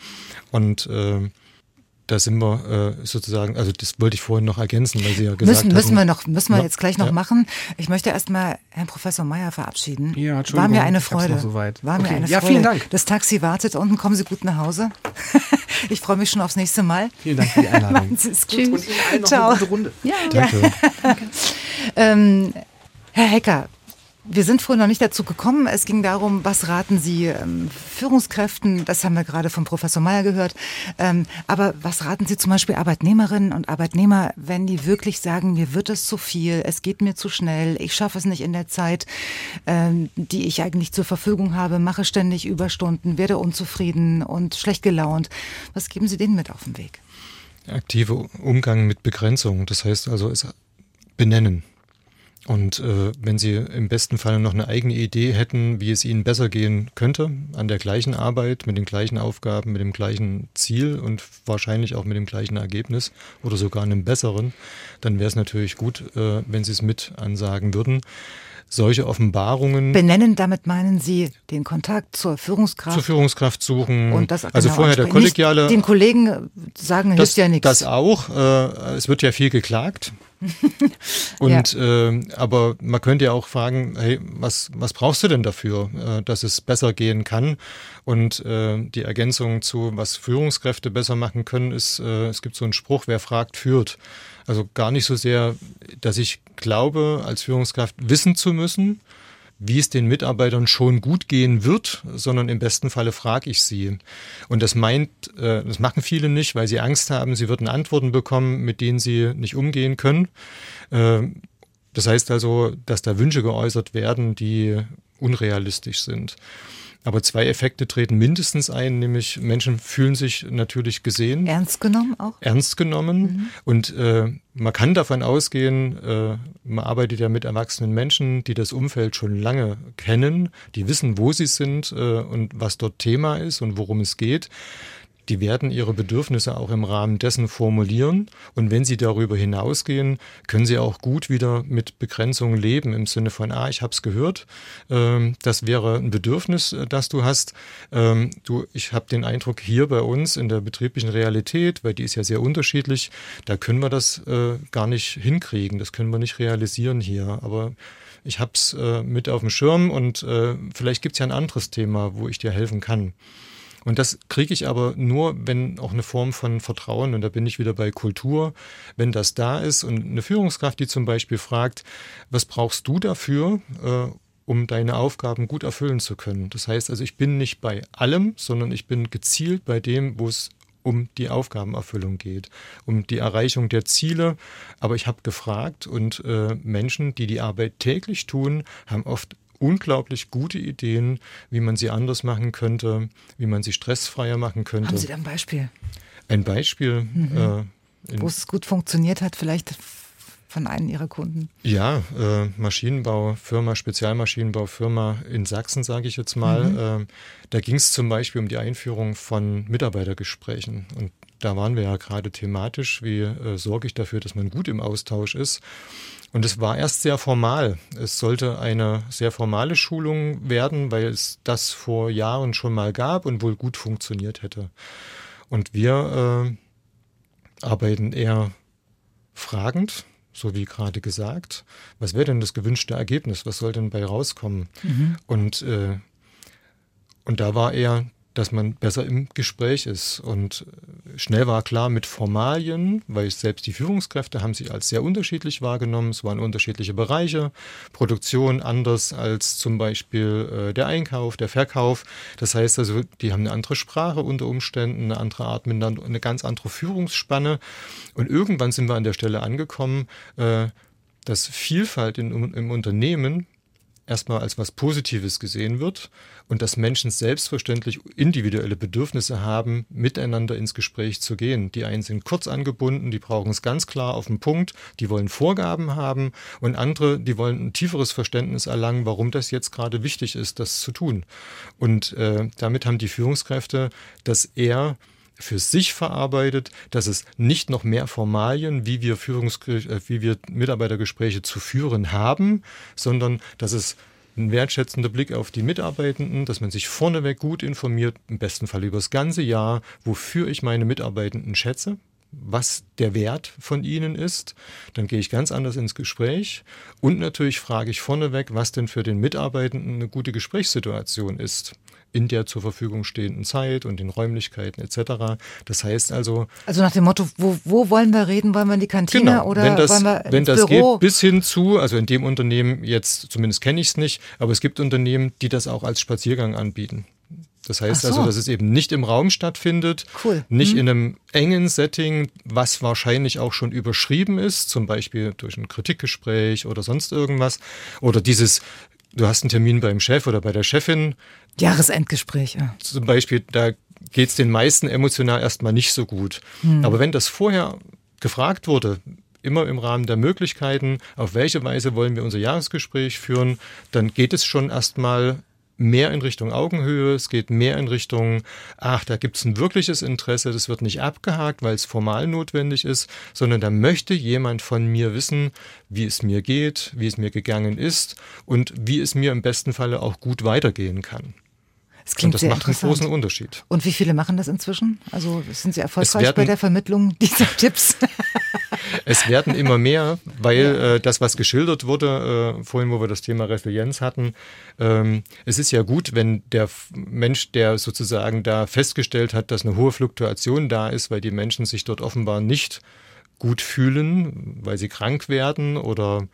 und äh, da sind wir äh, sozusagen, also das wollte ich vorhin noch ergänzen, weil Sie ja gesagt müssen, müssen wir noch, müssen wir ja, jetzt gleich noch ja. machen. Ich möchte erstmal Herrn Professor Meyer verabschieden. Ja, Entschuldigung. War mir eine Freude. So weit. War okay. mir eine ja, Freude. vielen Dank. Das Taxi wartet unten. Kommen Sie gut nach Hause. ich freue mich schon aufs nächste Mal. Vielen Dank für die Einladung. Machen Sie es gut. Tschüss. Und Ihnen allen noch Ciao. eine gute Runde. Ja, danke. danke. ähm, Herr Hecker, wir sind vorhin noch nicht dazu gekommen. Es ging darum, was raten Sie ähm, Führungskräften? Das haben wir gerade von Professor Mayer gehört. Ähm, aber was raten Sie zum Beispiel Arbeitnehmerinnen und Arbeitnehmer, wenn die wirklich sagen, mir wird es zu viel, es geht mir zu schnell, ich schaffe es nicht in der Zeit, ähm, die ich eigentlich zur Verfügung habe, mache ständig Überstunden, werde unzufrieden und schlecht gelaunt. Was geben Sie denen mit auf den Weg? Aktive Umgang mit Begrenzung. Das heißt also es benennen. Und äh, wenn Sie im besten Fall noch eine eigene Idee hätten, wie es Ihnen besser gehen könnte, an der gleichen Arbeit, mit den gleichen Aufgaben, mit dem gleichen Ziel und wahrscheinlich auch mit dem gleichen Ergebnis oder sogar einem besseren, dann wäre es natürlich gut, äh, wenn Sie es mit ansagen würden solche Offenbarungen. Benennen, damit meinen Sie den Kontakt zur Führungskraft? Zur Führungskraft suchen. Und das also genau vorher der kollegiale. Nicht den Kollegen sagen, das, hilft ja nichts. Das auch. Äh, es wird ja viel geklagt. Und ja. äh, aber man könnte ja auch fragen, hey, was, was brauchst du denn dafür, äh, dass es besser gehen kann? Und äh, die Ergänzung zu, was Führungskräfte besser machen können, ist, äh, es gibt so einen Spruch, wer fragt, führt. Also gar nicht so sehr, dass ich glaube, als Führungskraft wissen zu müssen, wie es den Mitarbeitern schon gut gehen wird, sondern im besten Falle frage ich sie. Und das meint, äh, das machen viele nicht, weil sie Angst haben, sie würden Antworten bekommen, mit denen sie nicht umgehen können. Äh, das heißt also, dass da Wünsche geäußert werden, die unrealistisch sind. Aber zwei Effekte treten mindestens ein, nämlich Menschen fühlen sich natürlich gesehen. Ernst genommen auch? Ernst genommen. Mhm. Und äh, man kann davon ausgehen, äh, man arbeitet ja mit erwachsenen Menschen, die das Umfeld schon lange kennen, die wissen, wo sie sind äh, und was dort Thema ist und worum es geht die werden ihre Bedürfnisse auch im Rahmen dessen formulieren. Und wenn sie darüber hinausgehen, können sie auch gut wieder mit Begrenzungen leben im Sinne von, ah, ich habe es gehört, ähm, das wäre ein Bedürfnis, äh, das du hast. Ähm, du, ich habe den Eindruck, hier bei uns in der betrieblichen Realität, weil die ist ja sehr unterschiedlich, da können wir das äh, gar nicht hinkriegen, das können wir nicht realisieren hier. Aber ich habe es äh, mit auf dem Schirm und äh, vielleicht gibt es ja ein anderes Thema, wo ich dir helfen kann. Und das kriege ich aber nur, wenn auch eine Form von Vertrauen, und da bin ich wieder bei Kultur, wenn das da ist und eine Führungskraft, die zum Beispiel fragt, was brauchst du dafür, äh, um deine Aufgaben gut erfüllen zu können. Das heißt also, ich bin nicht bei allem, sondern ich bin gezielt bei dem, wo es um die Aufgabenerfüllung geht, um die Erreichung der Ziele. Aber ich habe gefragt und äh, Menschen, die die Arbeit täglich tun, haben oft unglaublich gute Ideen, wie man sie anders machen könnte, wie man sie stressfreier machen könnte. Haben Sie da ein Beispiel? Ein Beispiel. Mhm. Äh, Wo es gut funktioniert hat, vielleicht von einem Ihrer Kunden? Ja, äh, Maschinenbaufirma, Spezialmaschinenbaufirma in Sachsen, sage ich jetzt mal. Mhm. Äh, da ging es zum Beispiel um die Einführung von Mitarbeitergesprächen. Und da waren wir ja gerade thematisch, wie äh, sorge ich dafür, dass man gut im Austausch ist. Und es war erst sehr formal. Es sollte eine sehr formale Schulung werden, weil es das vor Jahren schon mal gab und wohl gut funktioniert hätte. Und wir äh, arbeiten eher fragend, so wie gerade gesagt. Was wäre denn das gewünschte Ergebnis? Was soll denn bei rauskommen? Mhm. Und, äh, und da war eher dass man besser im Gespräch ist. Und schnell war klar mit Formalien, weil selbst die Führungskräfte haben sich als sehr unterschiedlich wahrgenommen. Es waren unterschiedliche Bereiche. Produktion anders als zum Beispiel äh, der Einkauf, der Verkauf. Das heißt also, die haben eine andere Sprache unter Umständen, eine andere Art miteinander, eine ganz andere Führungsspanne. Und irgendwann sind wir an der Stelle angekommen, äh, dass Vielfalt in, im Unternehmen erstmal als was Positives gesehen wird und dass Menschen selbstverständlich individuelle Bedürfnisse haben, miteinander ins Gespräch zu gehen. Die einen sind kurz angebunden, die brauchen es ganz klar auf den Punkt, die wollen Vorgaben haben und andere, die wollen ein tieferes Verständnis erlangen, warum das jetzt gerade wichtig ist, das zu tun. Und äh, damit haben die Führungskräfte das eher für sich verarbeitet, dass es nicht noch mehr Formalien, wie wir, Führungs äh, wie wir Mitarbeitergespräche zu führen haben, sondern dass es ein wertschätzender Blick auf die Mitarbeitenden, dass man sich vorneweg gut informiert, im besten Fall über das ganze Jahr, wofür ich meine Mitarbeitenden schätze, was der Wert von ihnen ist. Dann gehe ich ganz anders ins Gespräch und natürlich frage ich vorneweg, was denn für den Mitarbeitenden eine gute Gesprächssituation ist in der zur Verfügung stehenden Zeit und den Räumlichkeiten etc. Das heißt also. Also nach dem Motto, wo, wo wollen wir reden? Wollen wir in die Kantine genau, oder wenn das, wollen wir Wenn das Büro? geht, bis hin zu, also in dem Unternehmen jetzt, zumindest kenne ich es nicht, aber es gibt Unternehmen, die das auch als Spaziergang anbieten. Das heißt so. also, dass es eben nicht im Raum stattfindet, cool. nicht mhm. in einem engen Setting, was wahrscheinlich auch schon überschrieben ist, zum Beispiel durch ein Kritikgespräch oder sonst irgendwas. Oder dieses, du hast einen Termin beim Chef oder bei der Chefin. Jahresendgespräche. Zum Beispiel, da geht es den meisten emotional erstmal nicht so gut. Mhm. Aber wenn das vorher gefragt wurde, immer im Rahmen der Möglichkeiten, auf welche Weise wollen wir unser Jahresgespräch führen, dann geht es schon erstmal mehr in Richtung Augenhöhe, es geht mehr in Richtung, ach, da gibt es ein wirkliches Interesse, das wird nicht abgehakt, weil es formal notwendig ist, sondern da möchte jemand von mir wissen, wie es mir geht, wie es mir gegangen ist und wie es mir im besten Falle auch gut weitergehen kann. Das klingt und das sehr macht einen großen Unterschied. Und wie viele machen das inzwischen? Also sind Sie erfolgreich werden, bei der Vermittlung dieser Tipps? es werden immer mehr, weil ja. äh, das, was geschildert wurde, äh, vorhin, wo wir das Thema Resilienz hatten, ähm, es ist ja gut, wenn der Mensch, der sozusagen da festgestellt hat, dass eine hohe Fluktuation da ist, weil die Menschen sich dort offenbar nicht gut fühlen, weil sie krank werden oder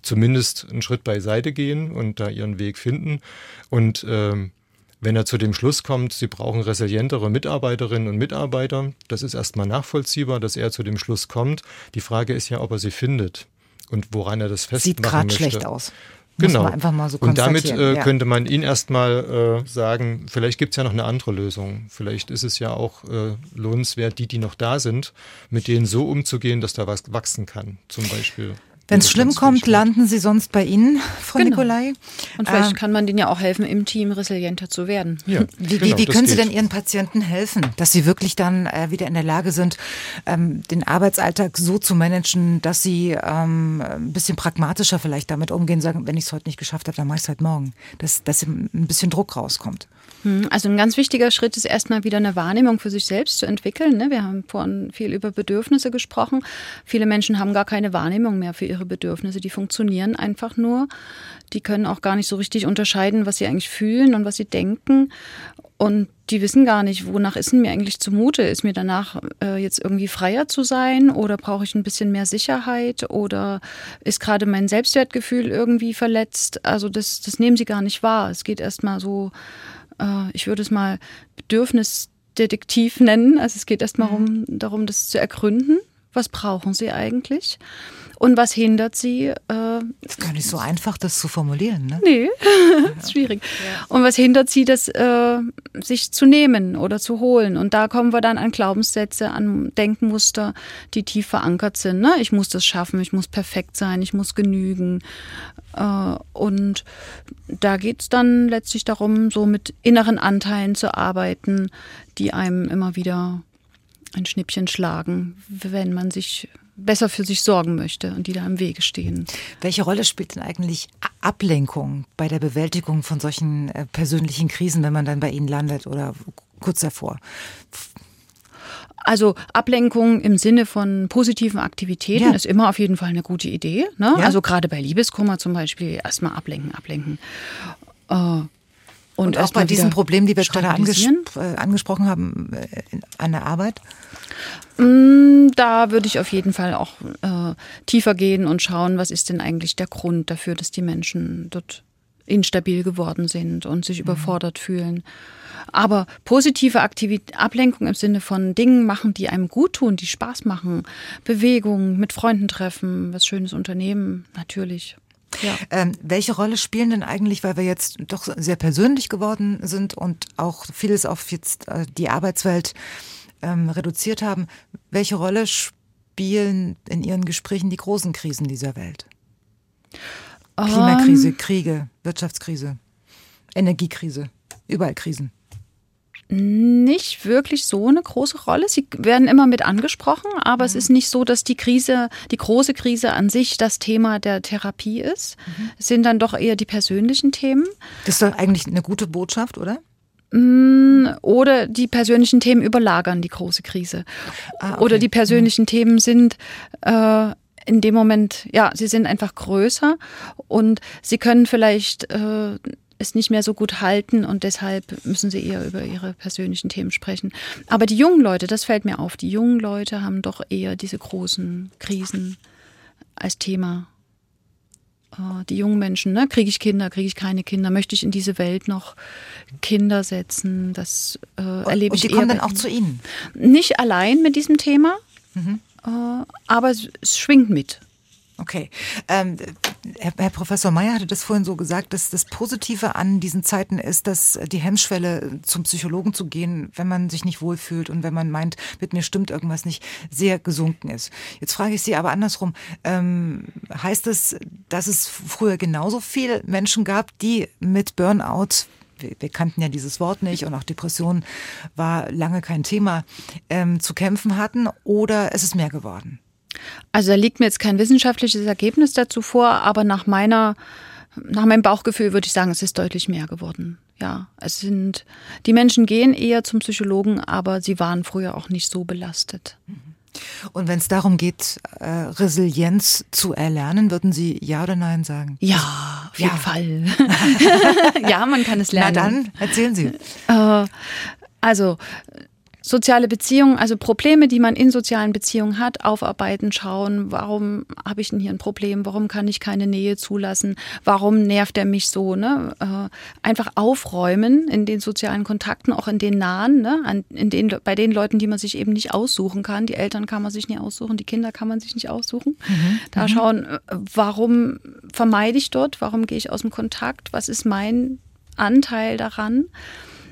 zumindest einen Schritt beiseite gehen und da ihren Weg finden. Und ähm, wenn er zu dem Schluss kommt, sie brauchen resilientere Mitarbeiterinnen und Mitarbeiter, das ist erstmal nachvollziehbar, dass er zu dem Schluss kommt. Die Frage ist ja, ob er sie findet und woran er das festmachen Sieht gerade schlecht aus. Genau. so Und damit äh, ja. könnte man ihn erstmal äh, sagen, vielleicht gibt es ja noch eine andere Lösung. Vielleicht ist es ja auch äh, lohnenswert, die, die noch da sind, mit denen so umzugehen, dass da was wachsen kann, zum Beispiel. Wenn es schlimm kommt, landen Sie sonst bei Ihnen, Frau genau. Nikolai? Und vielleicht ähm, kann man denen ja auch helfen, im Team resilienter zu werden. Ja, wie, genau, wie, können Sie denn Ihren Patienten helfen, dass sie wirklich dann äh, wieder in der Lage sind, ähm, den Arbeitsalltag so zu managen, dass sie ähm, ein bisschen pragmatischer vielleicht damit umgehen, sagen, wenn ich es heute nicht geschafft habe, dann mache ich es halt morgen. Dass, dass ein bisschen Druck rauskommt. Hm, also ein ganz wichtiger Schritt ist erstmal wieder eine Wahrnehmung für sich selbst zu entwickeln. Ne? Wir haben vorhin viel über Bedürfnisse gesprochen. Viele Menschen haben gar keine Wahrnehmung mehr für ihre Bedürfnisse. Die funktionieren einfach nur. Die können auch gar nicht so richtig unterscheiden, was sie eigentlich fühlen und was sie denken. Und die wissen gar nicht, wonach ist denn mir eigentlich zumute? Ist mir danach äh, jetzt irgendwie freier zu sein oder brauche ich ein bisschen mehr Sicherheit oder ist gerade mein Selbstwertgefühl irgendwie verletzt? Also das, das nehmen sie gar nicht wahr. Es geht erstmal so äh, ich würde es mal Bedürfnisdetektiv nennen. Also es geht erstmal mhm. darum, das zu ergründen. Was brauchen sie eigentlich? Und was hindert sie? Äh, das ist gar nicht so einfach, das zu formulieren, ne? Nee, das ist schwierig. Und was hindert sie, das äh, sich zu nehmen oder zu holen? Und da kommen wir dann an Glaubenssätze, an Denkmuster, die tief verankert sind. Ne? Ich muss das schaffen, ich muss perfekt sein, ich muss genügen. Äh, und da geht es dann letztlich darum, so mit inneren Anteilen zu arbeiten, die einem immer wieder ein Schnippchen schlagen, wenn man sich besser für sich sorgen möchte und die da im Wege stehen. Welche Rolle spielt denn eigentlich Ablenkung bei der Bewältigung von solchen äh, persönlichen Krisen, wenn man dann bei Ihnen landet oder kurz davor? Also Ablenkung im Sinne von positiven Aktivitäten ja. ist immer auf jeden Fall eine gute Idee. Ne? Ja. Also gerade bei Liebeskummer zum Beispiel erstmal ablenken, ablenken. Äh, und, und auch bei diesen Problemen, die wir gerade anges äh, angesprochen haben, äh, an der Arbeit? Mm, da würde ich auf jeden Fall auch äh, tiefer gehen und schauen, was ist denn eigentlich der Grund dafür, dass die Menschen dort instabil geworden sind und sich mhm. überfordert fühlen. Aber positive Aktivität, Ablenkung im Sinne von Dingen machen, die einem gut tun, die Spaß machen, Bewegung, mit Freunden treffen, was Schönes unternehmen, natürlich. Ja. Ähm, welche Rolle spielen denn eigentlich, weil wir jetzt doch sehr persönlich geworden sind und auch vieles auf jetzt äh, die Arbeitswelt ähm, reduziert haben, welche Rolle spielen in Ihren Gesprächen die großen Krisen dieser Welt? Klimakrise, um, ähm. Kriege, Wirtschaftskrise, Energiekrise, überall Krisen. Nicht wirklich so eine große Rolle. Sie werden immer mit angesprochen, aber mhm. es ist nicht so, dass die Krise, die große Krise an sich das Thema der Therapie ist. Mhm. Es sind dann doch eher die persönlichen Themen. Das ist doch eigentlich eine gute Botschaft, oder? Mm, oder die persönlichen Themen überlagern die große Krise. Ah, okay. Oder die persönlichen mhm. Themen sind äh, in dem Moment, ja, sie sind einfach größer und sie können vielleicht äh, es nicht mehr so gut halten und deshalb müssen sie eher über ihre persönlichen Themen sprechen. Aber die jungen Leute, das fällt mir auf, die jungen Leute haben doch eher diese großen Krisen als Thema äh, die jungen Menschen, ne? kriege ich Kinder, kriege ich keine Kinder, möchte ich in diese Welt noch Kinder setzen, das äh, erlebe ich. Und die kommen dann auch zu Ihnen? Nicht allein mit diesem Thema, mhm. äh, aber es, es, schwingt mit. Okay. Ähm, Herr, Herr, Professor Meyer hatte das vorhin so gesagt, dass das Positive an diesen Zeiten ist, dass die Hemmschwelle zum Psychologen zu gehen, wenn man sich nicht wohlfühlt und wenn man meint, mit mir stimmt irgendwas nicht, sehr gesunken ist. Jetzt frage ich Sie aber andersrum. Ähm, heißt es, dass es früher genauso viele Menschen gab, die mit Burnout wir, wir, kannten ja dieses Wort nicht und auch Depression war lange kein Thema, ähm, zu kämpfen hatten oder ist es mehr geworden? Also da liegt mir jetzt kein wissenschaftliches Ergebnis dazu vor, aber nach meiner, nach meinem Bauchgefühl würde ich sagen, es ist deutlich mehr geworden. Ja, es sind, die Menschen gehen eher zum Psychologen, aber sie waren früher auch nicht so belastet. Und wenn es darum geht, äh, Resilienz zu erlernen, würden Sie Ja oder Nein sagen? Ja, auf jeden ja. Fall. ja, man kann es lernen. Na dann, erzählen Sie. Äh, also, soziale Beziehungen, also Probleme, die man in sozialen Beziehungen hat, aufarbeiten, schauen, warum habe ich denn hier ein Problem, warum kann ich keine Nähe zulassen, warum nervt er mich so, ne? Äh, einfach aufräumen in den sozialen Kontakten, auch in den nahen, ne? An, in den, bei den Leuten, die man sich eben nicht aussuchen kann. Die Eltern kann man sich nicht aussuchen, die Kinder kann man sich nicht aussuchen. Mhm. Da mhm. schauen, äh, warum vermeide ich dort? Warum gehe ich aus dem Kontakt? Was ist mein Anteil daran?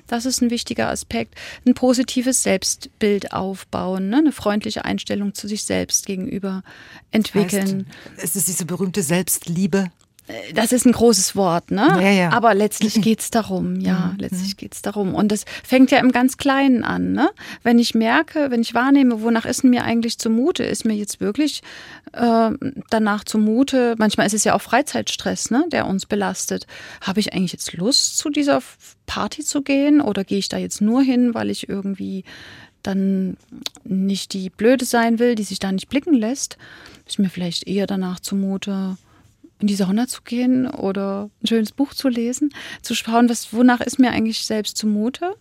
Das ist ein wichtiger Aspekt. Ein positives Selbstbild aufbauen, ne? eine freundliche Einstellung zu sich selbst gegenüber entwickeln. Heißt, ist es diese berühmte Selbstliebe? Das ist ein großes Wort, ne? Ja, ja. Aber letztlich geht's darum, ja, mhm. letztlich geht's darum. Und das fängt ja im ganz Kleinen an, ne? Wenn ich merke, wenn ich wahrnehme, wonach ist mir eigentlich zumute, ist mir jetzt wirklich äh, danach zumute, manchmal ist es ja auch Freizeitstress, ne, der uns belastet. Habe ich eigentlich jetzt Lust, zu dieser Party zu gehen oder gehe ich da jetzt nur hin, weil ich irgendwie dann nicht die Blöde sein will, die sich da nicht blicken lässt? Ist mir vielleicht eher danach zumute, in die Sauna zu gehen oder ein schönes Buch zu lesen, zu schauen, was, wonach ist mir eigentlich selbst zumute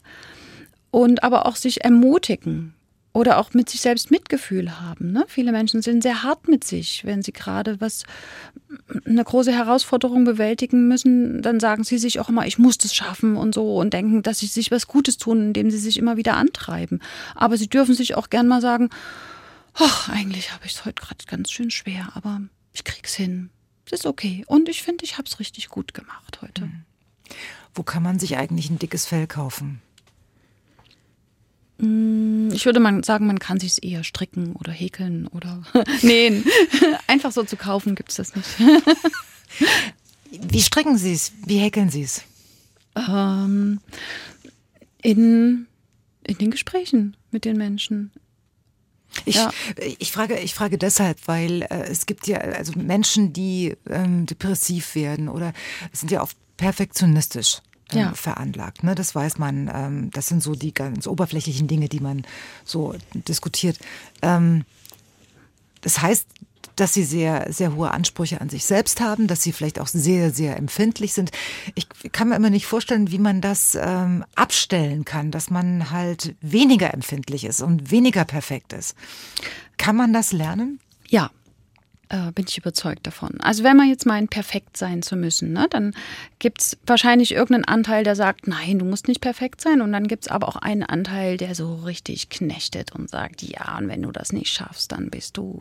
und aber auch sich ermutigen oder auch mit sich selbst Mitgefühl haben. Ne? Viele Menschen sind sehr hart mit sich, wenn sie gerade was, eine große Herausforderung bewältigen müssen, dann sagen sie sich auch immer, ich muss das schaffen und so und denken, dass sie sich was Gutes tun, indem sie sich immer wieder antreiben. Aber sie dürfen sich auch gern mal sagen, ach, eigentlich habe ich es heute gerade ganz schön schwer, aber ich krieg's hin das ist okay. Und ich finde, ich habe es richtig gut gemacht heute. Mhm. Wo kann man sich eigentlich ein dickes Fell kaufen? Mm, ich würde mal sagen, man kann sich eher stricken oder häkeln oder nähen. Einfach so zu kaufen gibt es das nicht. Wie stricken Sie es? Wie häkeln Sie es? Ähm, in, in den Gesprächen mit den Menschen. Ich, ja. ich, frage, ich frage deshalb, weil äh, es gibt ja also Menschen, die ähm, depressiv werden oder sind ja oft perfektionistisch äh, ja. veranlagt. Ne? Das weiß man. Ähm, das sind so die ganz oberflächlichen Dinge, die man so diskutiert. Ähm, das heißt, dass sie sehr, sehr hohe Ansprüche an sich selbst haben, dass sie vielleicht auch sehr, sehr empfindlich sind. Ich kann mir immer nicht vorstellen, wie man das ähm, abstellen kann, dass man halt weniger empfindlich ist und weniger perfekt ist. Kann man das lernen? Ja, äh, bin ich überzeugt davon. Also wenn man jetzt meint, perfekt sein zu müssen, ne, dann gibt es wahrscheinlich irgendeinen Anteil, der sagt, nein, du musst nicht perfekt sein. Und dann gibt es aber auch einen Anteil, der so richtig knechtet und sagt, ja, und wenn du das nicht schaffst, dann bist du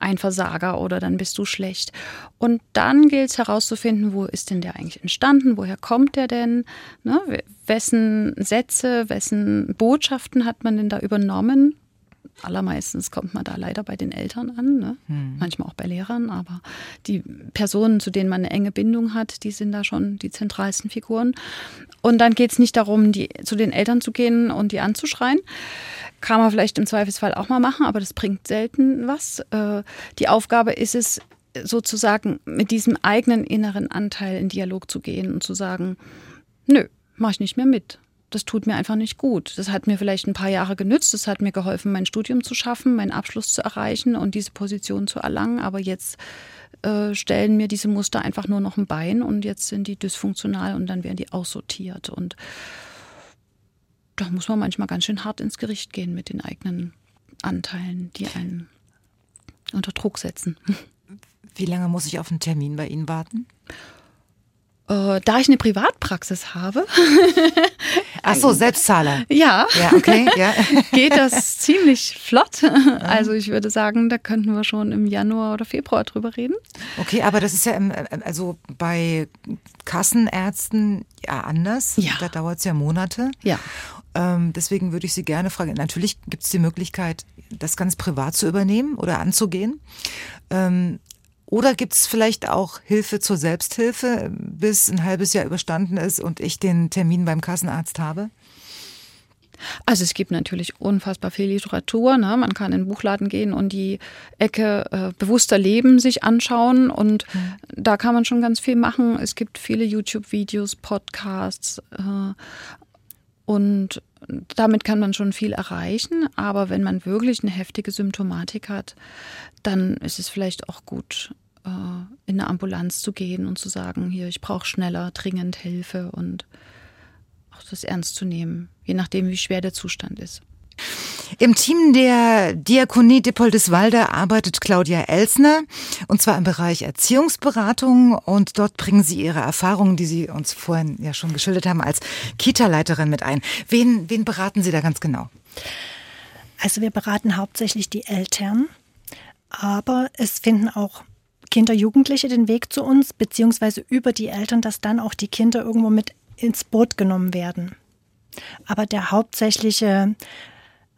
ein Versager oder dann bist du schlecht. Und dann gilt es herauszufinden, wo ist denn der eigentlich entstanden, woher kommt der denn, ne? wessen Sätze, wessen Botschaften hat man denn da übernommen allermeistens kommt man da leider bei den Eltern an, ne? hm. manchmal auch bei Lehrern, aber die Personen, zu denen man eine enge Bindung hat, die sind da schon die zentralsten Figuren. Und dann geht es nicht darum, die, zu den Eltern zu gehen und die anzuschreien. Kann man vielleicht im Zweifelsfall auch mal machen, aber das bringt selten was. Äh, die Aufgabe ist es, sozusagen mit diesem eigenen inneren Anteil in Dialog zu gehen und zu sagen, nö, mache ich nicht mehr mit das tut mir einfach nicht gut. Das hat mir vielleicht ein paar Jahre genützt, das hat mir geholfen, mein Studium zu schaffen, meinen Abschluss zu erreichen und diese Position zu erlangen. Aber jetzt äh, stellen mir diese Muster einfach nur noch ein Bein und jetzt sind die dysfunktional und dann werden die aussortiert. Und da muss man manchmal ganz schön hart ins Gericht gehen mit den eigenen Anteilen, die einen unter Druck setzen. Wie lange muss ich auf einen Termin bei Ihnen warten? Äh, da ich eine Privatpraxis habe. Ach so, Selbstzahler. Ja. Ja, okay, ja. Geht das ziemlich flott. Also ich würde sagen, da könnten wir schon im Januar oder Februar drüber reden. Okay, aber das ist ja im, also bei Kassenärzten ja anders. Ja. Da dauert es ja Monate. Ja. Ähm, deswegen würde ich Sie gerne fragen. Natürlich gibt es die Möglichkeit, das ganz privat zu übernehmen oder anzugehen. Ähm, oder gibt es vielleicht auch Hilfe zur Selbsthilfe, bis ein halbes Jahr überstanden ist und ich den Termin beim Kassenarzt habe? Also es gibt natürlich unfassbar viel Literatur. Ne? Man kann in den Buchladen gehen und die Ecke äh, bewusster Leben sich anschauen und mhm. da kann man schon ganz viel machen. Es gibt viele YouTube-Videos, Podcasts äh, und damit kann man schon viel erreichen. Aber wenn man wirklich eine heftige Symptomatik hat, dann ist es vielleicht auch gut, äh, in eine Ambulanz zu gehen und zu sagen, hier, ich brauche schneller, dringend Hilfe und auch das ernst zu nehmen, je nachdem, wie schwer der Zustand ist. Im Team der Diakonie Dippoldiswalde arbeitet Claudia Elsner und zwar im Bereich Erziehungsberatung und dort bringen sie ihre Erfahrungen, die Sie uns vorhin ja schon geschildert haben, als Kita-Leiterin mit ein. Wen, wen beraten Sie da ganz genau? Also wir beraten hauptsächlich die Eltern, aber es finden auch Kinder, Jugendliche den Weg zu uns, beziehungsweise über die Eltern, dass dann auch die Kinder irgendwo mit ins Boot genommen werden. Aber der hauptsächliche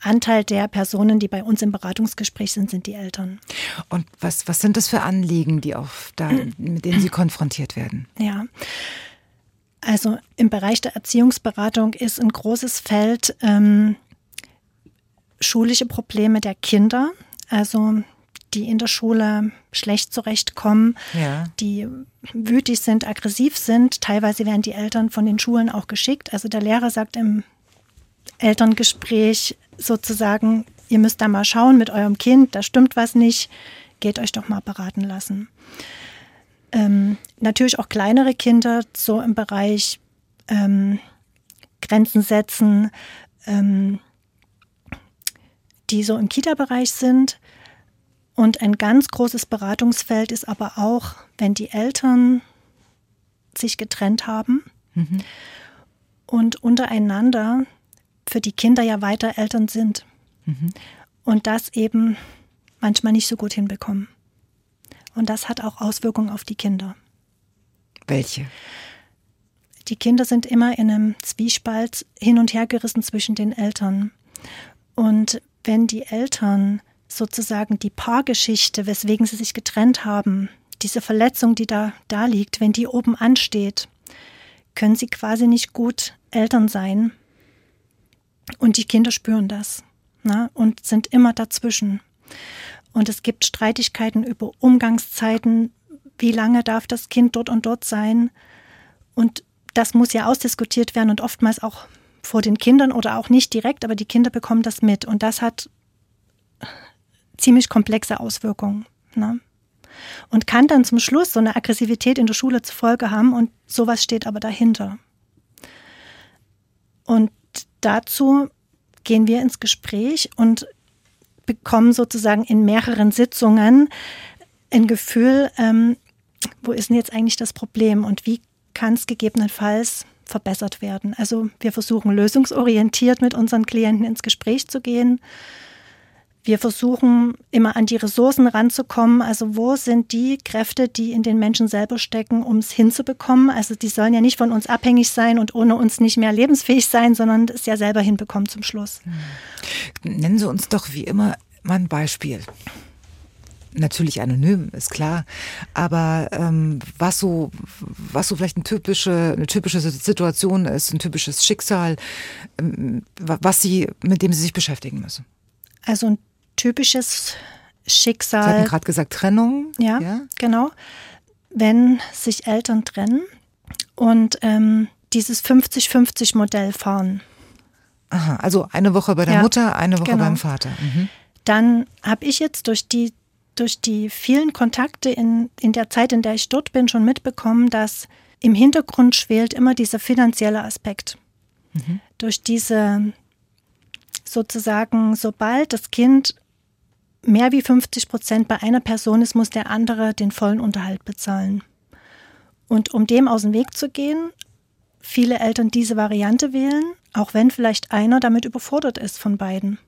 Anteil der Personen, die bei uns im Beratungsgespräch sind, sind die Eltern. Und was, was sind das für Anliegen, die auch da, mit denen Sie konfrontiert werden? Ja. Also im Bereich der Erziehungsberatung ist ein großes Feld ähm, schulische Probleme der Kinder, also die in der Schule schlecht zurechtkommen, ja. die wütig sind, aggressiv sind. Teilweise werden die Eltern von den Schulen auch geschickt. Also der Lehrer sagt im Elterngespräch sozusagen, ihr müsst da mal schauen mit eurem Kind, da stimmt was nicht, geht euch doch mal beraten lassen. Ähm, natürlich auch kleinere Kinder, so im Bereich ähm, Grenzen setzen, ähm, die so im Kita-Bereich sind. Und ein ganz großes Beratungsfeld ist aber auch, wenn die Eltern sich getrennt haben mhm. und untereinander für die Kinder ja weiter Eltern sind mhm. und das eben manchmal nicht so gut hinbekommen. Und das hat auch Auswirkungen auf die Kinder. Welche? Die Kinder sind immer in einem Zwiespalt hin und her gerissen zwischen den Eltern. Und wenn die Eltern sozusagen die Paargeschichte, weswegen sie sich getrennt haben, diese Verletzung, die da, da liegt, wenn die oben ansteht, können sie quasi nicht gut Eltern sein. Und die Kinder spüren das ne, und sind immer dazwischen. Und es gibt Streitigkeiten über Umgangszeiten, wie lange darf das Kind dort und dort sein. Und das muss ja ausdiskutiert werden und oftmals auch vor den Kindern oder auch nicht direkt, aber die Kinder bekommen das mit. Und das hat ziemlich komplexe Auswirkungen. Ne? Und kann dann zum Schluss so eine Aggressivität in der Schule zur Folge haben und sowas steht aber dahinter. Und dazu gehen wir ins Gespräch und bekommen sozusagen in mehreren Sitzungen ein Gefühl, ähm, wo ist denn jetzt eigentlich das Problem und wie kann es gegebenenfalls verbessert werden. Also wir versuchen lösungsorientiert mit unseren Klienten ins Gespräch zu gehen wir versuchen immer an die Ressourcen ranzukommen. Also wo sind die Kräfte, die in den Menschen selber stecken, um es hinzubekommen? Also die sollen ja nicht von uns abhängig sein und ohne uns nicht mehr lebensfähig sein, sondern es ja selber hinbekommen zum Schluss. Hm. Nennen Sie uns doch wie immer mal ein Beispiel. Natürlich anonym, ist klar. Aber ähm, was so, was so vielleicht eine typische, eine typische Situation ist, ein typisches Schicksal, ähm, was Sie, mit dem Sie sich beschäftigen müssen. Also ein typisches Schicksal. Sie hatten gerade gesagt Trennung. Ja, ja, genau. Wenn sich Eltern trennen und ähm, dieses 50-50-Modell fahren. Aha, also eine Woche bei der ja, Mutter, eine Woche genau. beim Vater. Mhm. Dann habe ich jetzt durch die, durch die vielen Kontakte in, in der Zeit, in der ich dort bin, schon mitbekommen, dass im Hintergrund schwelt immer dieser finanzielle Aspekt. Mhm. Durch diese sozusagen, sobald das Kind mehr wie 50 Prozent bei einer Person ist, muss der andere den vollen Unterhalt bezahlen. Und um dem aus dem Weg zu gehen, viele Eltern diese Variante wählen, auch wenn vielleicht einer damit überfordert ist von beiden.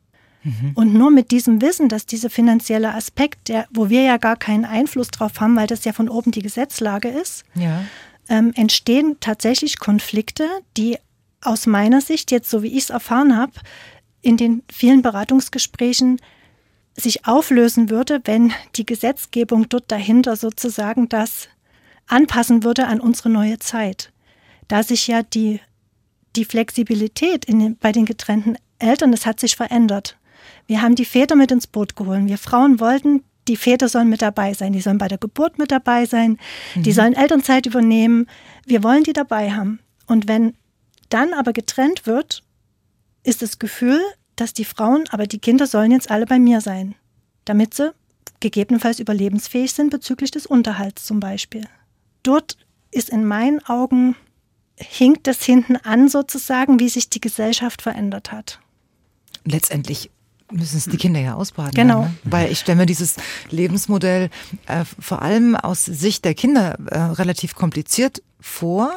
Mhm. Und nur mit diesem Wissen, dass dieser finanzielle Aspekt, der, wo wir ja gar keinen Einfluss drauf haben, weil das ja von oben die Gesetzlage ist, ja. ähm, entstehen tatsächlich Konflikte, die aus meiner Sicht, jetzt so wie ich es erfahren habe, in den vielen Beratungsgesprächen sich auflösen würde, wenn die Gesetzgebung dort dahinter sozusagen das anpassen würde an unsere neue Zeit. Da sich ja die, die Flexibilität den, bei den getrennten Eltern, das hat sich verändert. Wir haben die Väter mit ins Boot geholt. Wir Frauen wollten, die Väter sollen mit dabei sein. Die sollen bei der Geburt mit dabei sein. Mhm. Die sollen Elternzeit übernehmen. Wir wollen die dabei haben. Und wenn dann aber getrennt wird, ist das Gefühl, dass die Frauen, aber die Kinder sollen jetzt alle bei mir sein, damit sie gegebenenfalls überlebensfähig sind bezüglich des Unterhalts zum Beispiel. Dort ist in meinen Augen, hinkt das hinten an sozusagen, wie sich die Gesellschaft verändert hat. Letztendlich müssen es die Kinder ja ausbaden. Genau. ne? Weil ich stelle mir dieses Lebensmodell äh, vor allem aus Sicht der Kinder äh, relativ kompliziert vor,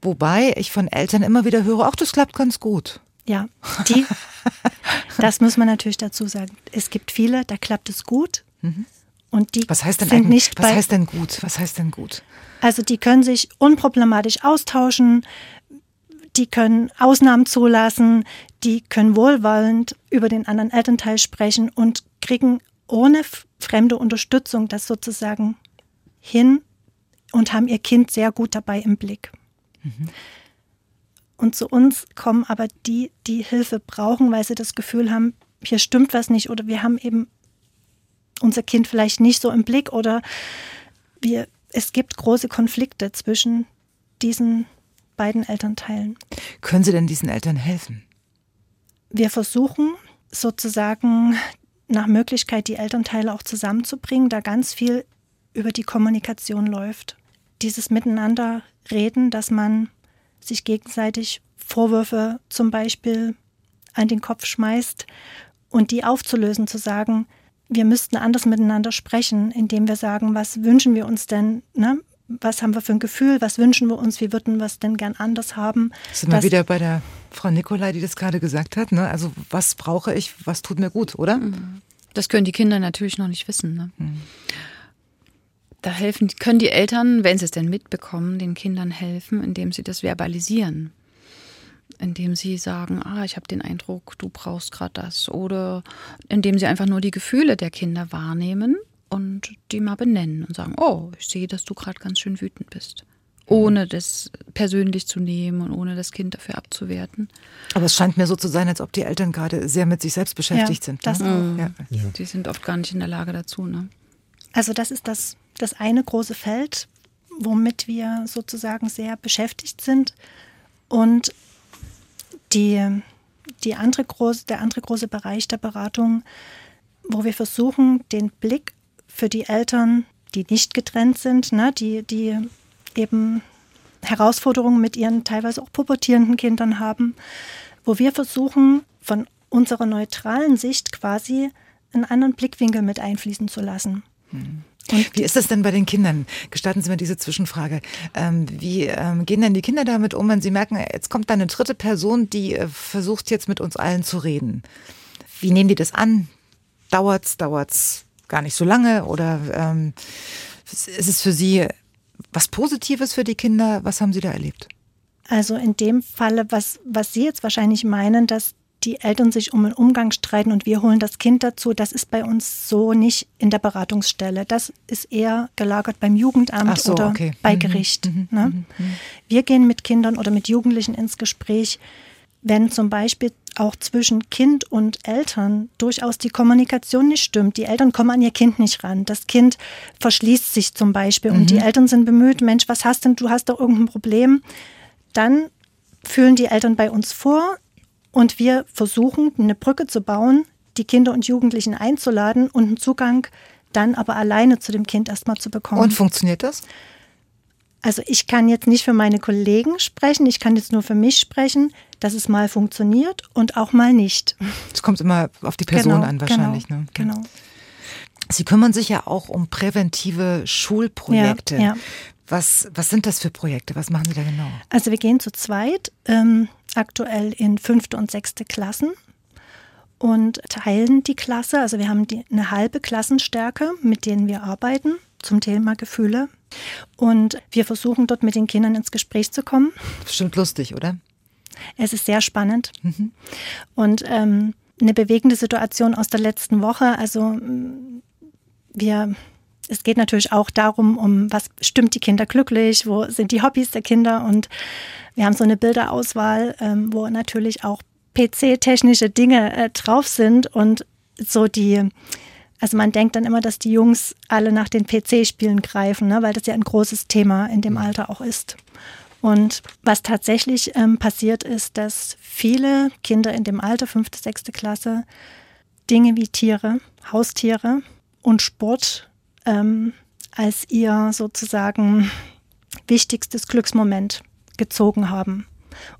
wobei ich von Eltern immer wieder höre, ach, das klappt ganz gut. Ja, die, das muss man natürlich dazu sagen. Es gibt viele, da klappt es gut. Mhm. Und die was heißt denn sind nicht was heißt denn gut? Was heißt denn gut? Also die können sich unproblematisch austauschen, die können Ausnahmen zulassen, die können wohlwollend über den anderen Elternteil sprechen und kriegen ohne fremde Unterstützung das sozusagen hin und haben ihr Kind sehr gut dabei im Blick. Mhm. Und zu uns kommen aber die, die Hilfe brauchen, weil sie das Gefühl haben, hier stimmt was nicht oder wir haben eben unser Kind vielleicht nicht so im Blick oder wir, es gibt große Konflikte zwischen diesen beiden Elternteilen. Können Sie denn diesen Eltern helfen? Wir versuchen sozusagen nach Möglichkeit die Elternteile auch zusammenzubringen, da ganz viel über die Kommunikation läuft. Dieses Miteinander reden, dass man sich gegenseitig Vorwürfe zum Beispiel an den Kopf schmeißt und die aufzulösen, zu sagen, wir müssten anders miteinander sprechen, indem wir sagen, was wünschen wir uns denn, ne? was haben wir für ein Gefühl, was wünschen wir uns, wie würden wir es denn gern anders haben. Sind wir wieder bei der Frau Nikolai, die das gerade gesagt hat. Ne? Also was brauche ich, was tut mir gut, oder? Mhm. Das können die Kinder natürlich noch nicht wissen. Ne? Mhm. Da helfen, können die Eltern, wenn sie es denn mitbekommen, den Kindern helfen, indem sie das verbalisieren indem sie sagen, ah, ich habe den Eindruck, du brauchst gerade das. Oder indem sie einfach nur die Gefühle der Kinder wahrnehmen und die mal benennen und sagen, oh, ich sehe, dass du gerade ganz schön wütend bist. Ohne das persönlich zu nehmen und ohne das Kind dafür abzuwerten. Aber es scheint mir so zu sein, als ob die Eltern gerade sehr mit sich selbst beschäftigt ja, sind. Das ne? auch. Ja. Ja. Die sind oft gar nicht in der Lage dazu. Ne? Also das ist das, das eine große Feld, womit wir sozusagen sehr beschäftigt sind. Und die, die andere große, der andere große Bereich der Beratung, wo wir versuchen, den Blick für die Eltern, die nicht getrennt sind, ne, die, die eben Herausforderungen mit ihren teilweise auch pubertierenden Kindern haben, wo wir versuchen, von unserer neutralen Sicht quasi einen anderen Blickwinkel mit einfließen zu lassen. Mhm. Und wie ist das denn bei den Kindern? Gestatten Sie mir diese Zwischenfrage. Ähm, wie ähm, gehen denn die Kinder damit um, wenn sie merken, jetzt kommt da eine dritte Person, die äh, versucht jetzt mit uns allen zu reden? Wie nehmen die das an? Dauert's, dauert's gar nicht so lange oder ähm, ist es für Sie was Positives für die Kinder? Was haben Sie da erlebt? Also in dem Falle, was, was Sie jetzt wahrscheinlich meinen, dass die Eltern sich um den Umgang streiten und wir holen das Kind dazu, das ist bei uns so nicht in der Beratungsstelle. Das ist eher gelagert beim Jugendamt so, oder okay. bei mhm. Gericht. Mhm. Ne? Mhm. mhm. Wir gehen mit Kindern oder mit Jugendlichen ins Gespräch, wenn zum Beispiel auch zwischen Kind und Eltern durchaus die Kommunikation nicht stimmt. Die Eltern kommen an ihr Kind nicht ran. Das Kind verschließt sich zum Beispiel und die mhm. Eltern sind bemüht, Mensch, was hast denn, du hast doch irgendein Problem. Dann fühlen die Eltern bei uns vor, und wir versuchen, eine Brücke zu bauen, die Kinder und Jugendlichen einzuladen und einen Zugang dann aber alleine zu dem Kind erstmal zu bekommen. Und funktioniert das? Also ich kann jetzt nicht für meine Kollegen sprechen, ich kann jetzt nur für mich sprechen, dass es mal funktioniert und auch mal nicht. Es kommt immer auf die Person genau, an wahrscheinlich. Genau, ne? genau. Sie kümmern sich ja auch um präventive Schulprojekte. Ja, ja. Was, was sind das für Projekte? Was machen Sie da genau? Also wir gehen zu zweit, ähm, aktuell in fünfte und sechste Klassen und teilen die Klasse. Also wir haben die, eine halbe Klassenstärke, mit denen wir arbeiten zum Thema Gefühle. Und wir versuchen dort mit den Kindern ins Gespräch zu kommen. Bestimmt lustig, oder? Es ist sehr spannend. Mhm. Und ähm, eine bewegende Situation aus der letzten Woche. Also wir es geht natürlich auch darum, um was stimmt die Kinder glücklich, wo sind die Hobbys der Kinder und wir haben so eine Bilderauswahl, ähm, wo natürlich auch PC-technische Dinge äh, drauf sind und so die, also man denkt dann immer, dass die Jungs alle nach den PC-Spielen greifen, ne, weil das ja ein großes Thema in dem mhm. Alter auch ist. Und was tatsächlich ähm, passiert ist, dass viele Kinder in dem Alter, fünfte, sechste Klasse, Dinge wie Tiere, Haustiere und Sport ähm, als ihr sozusagen wichtigstes Glücksmoment gezogen haben.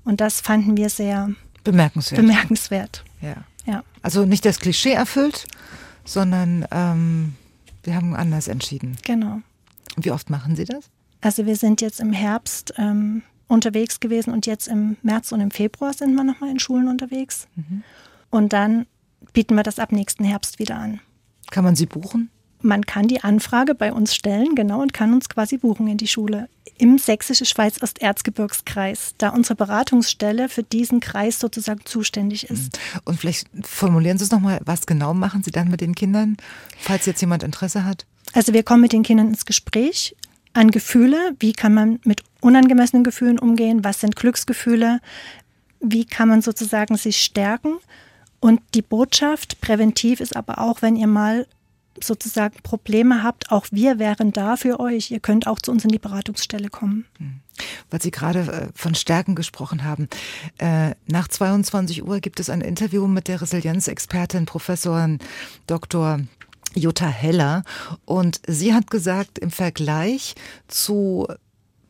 Und das fanden wir sehr bemerkenswert. bemerkenswert. Ja. ja. Also nicht das Klischee erfüllt, sondern ähm, wir haben anders entschieden. Genau. Wie oft machen Sie das? Also wir sind jetzt im Herbst ähm, unterwegs gewesen und jetzt im März und im Februar sind wir nochmal in Schulen unterwegs. Mhm. Und dann bieten wir das ab nächsten Herbst wieder an. Kann man sie buchen? Man kann die Anfrage bei uns stellen, genau, und kann uns quasi buchen in die Schule im Sächsische Schweiz Osterzgebirgskreis, da unsere Beratungsstelle für diesen Kreis sozusagen zuständig ist. Und vielleicht formulieren Sie es nochmal, was genau machen Sie dann mit den Kindern, falls jetzt jemand Interesse hat? Also wir kommen mit den Kindern ins Gespräch an Gefühle, wie kann man mit unangemessenen Gefühlen umgehen, was sind Glücksgefühle, wie kann man sozusagen sich stärken. Und die Botschaft präventiv ist aber auch, wenn ihr mal sozusagen Probleme habt, auch wir wären da für euch. Ihr könnt auch zu uns in die Beratungsstelle kommen. Hm. Weil Sie gerade äh, von Stärken gesprochen haben. Äh, nach 22 Uhr gibt es ein Interview mit der Resilienzexpertin Professorin Dr. Jutta Heller. Und sie hat gesagt, im Vergleich zu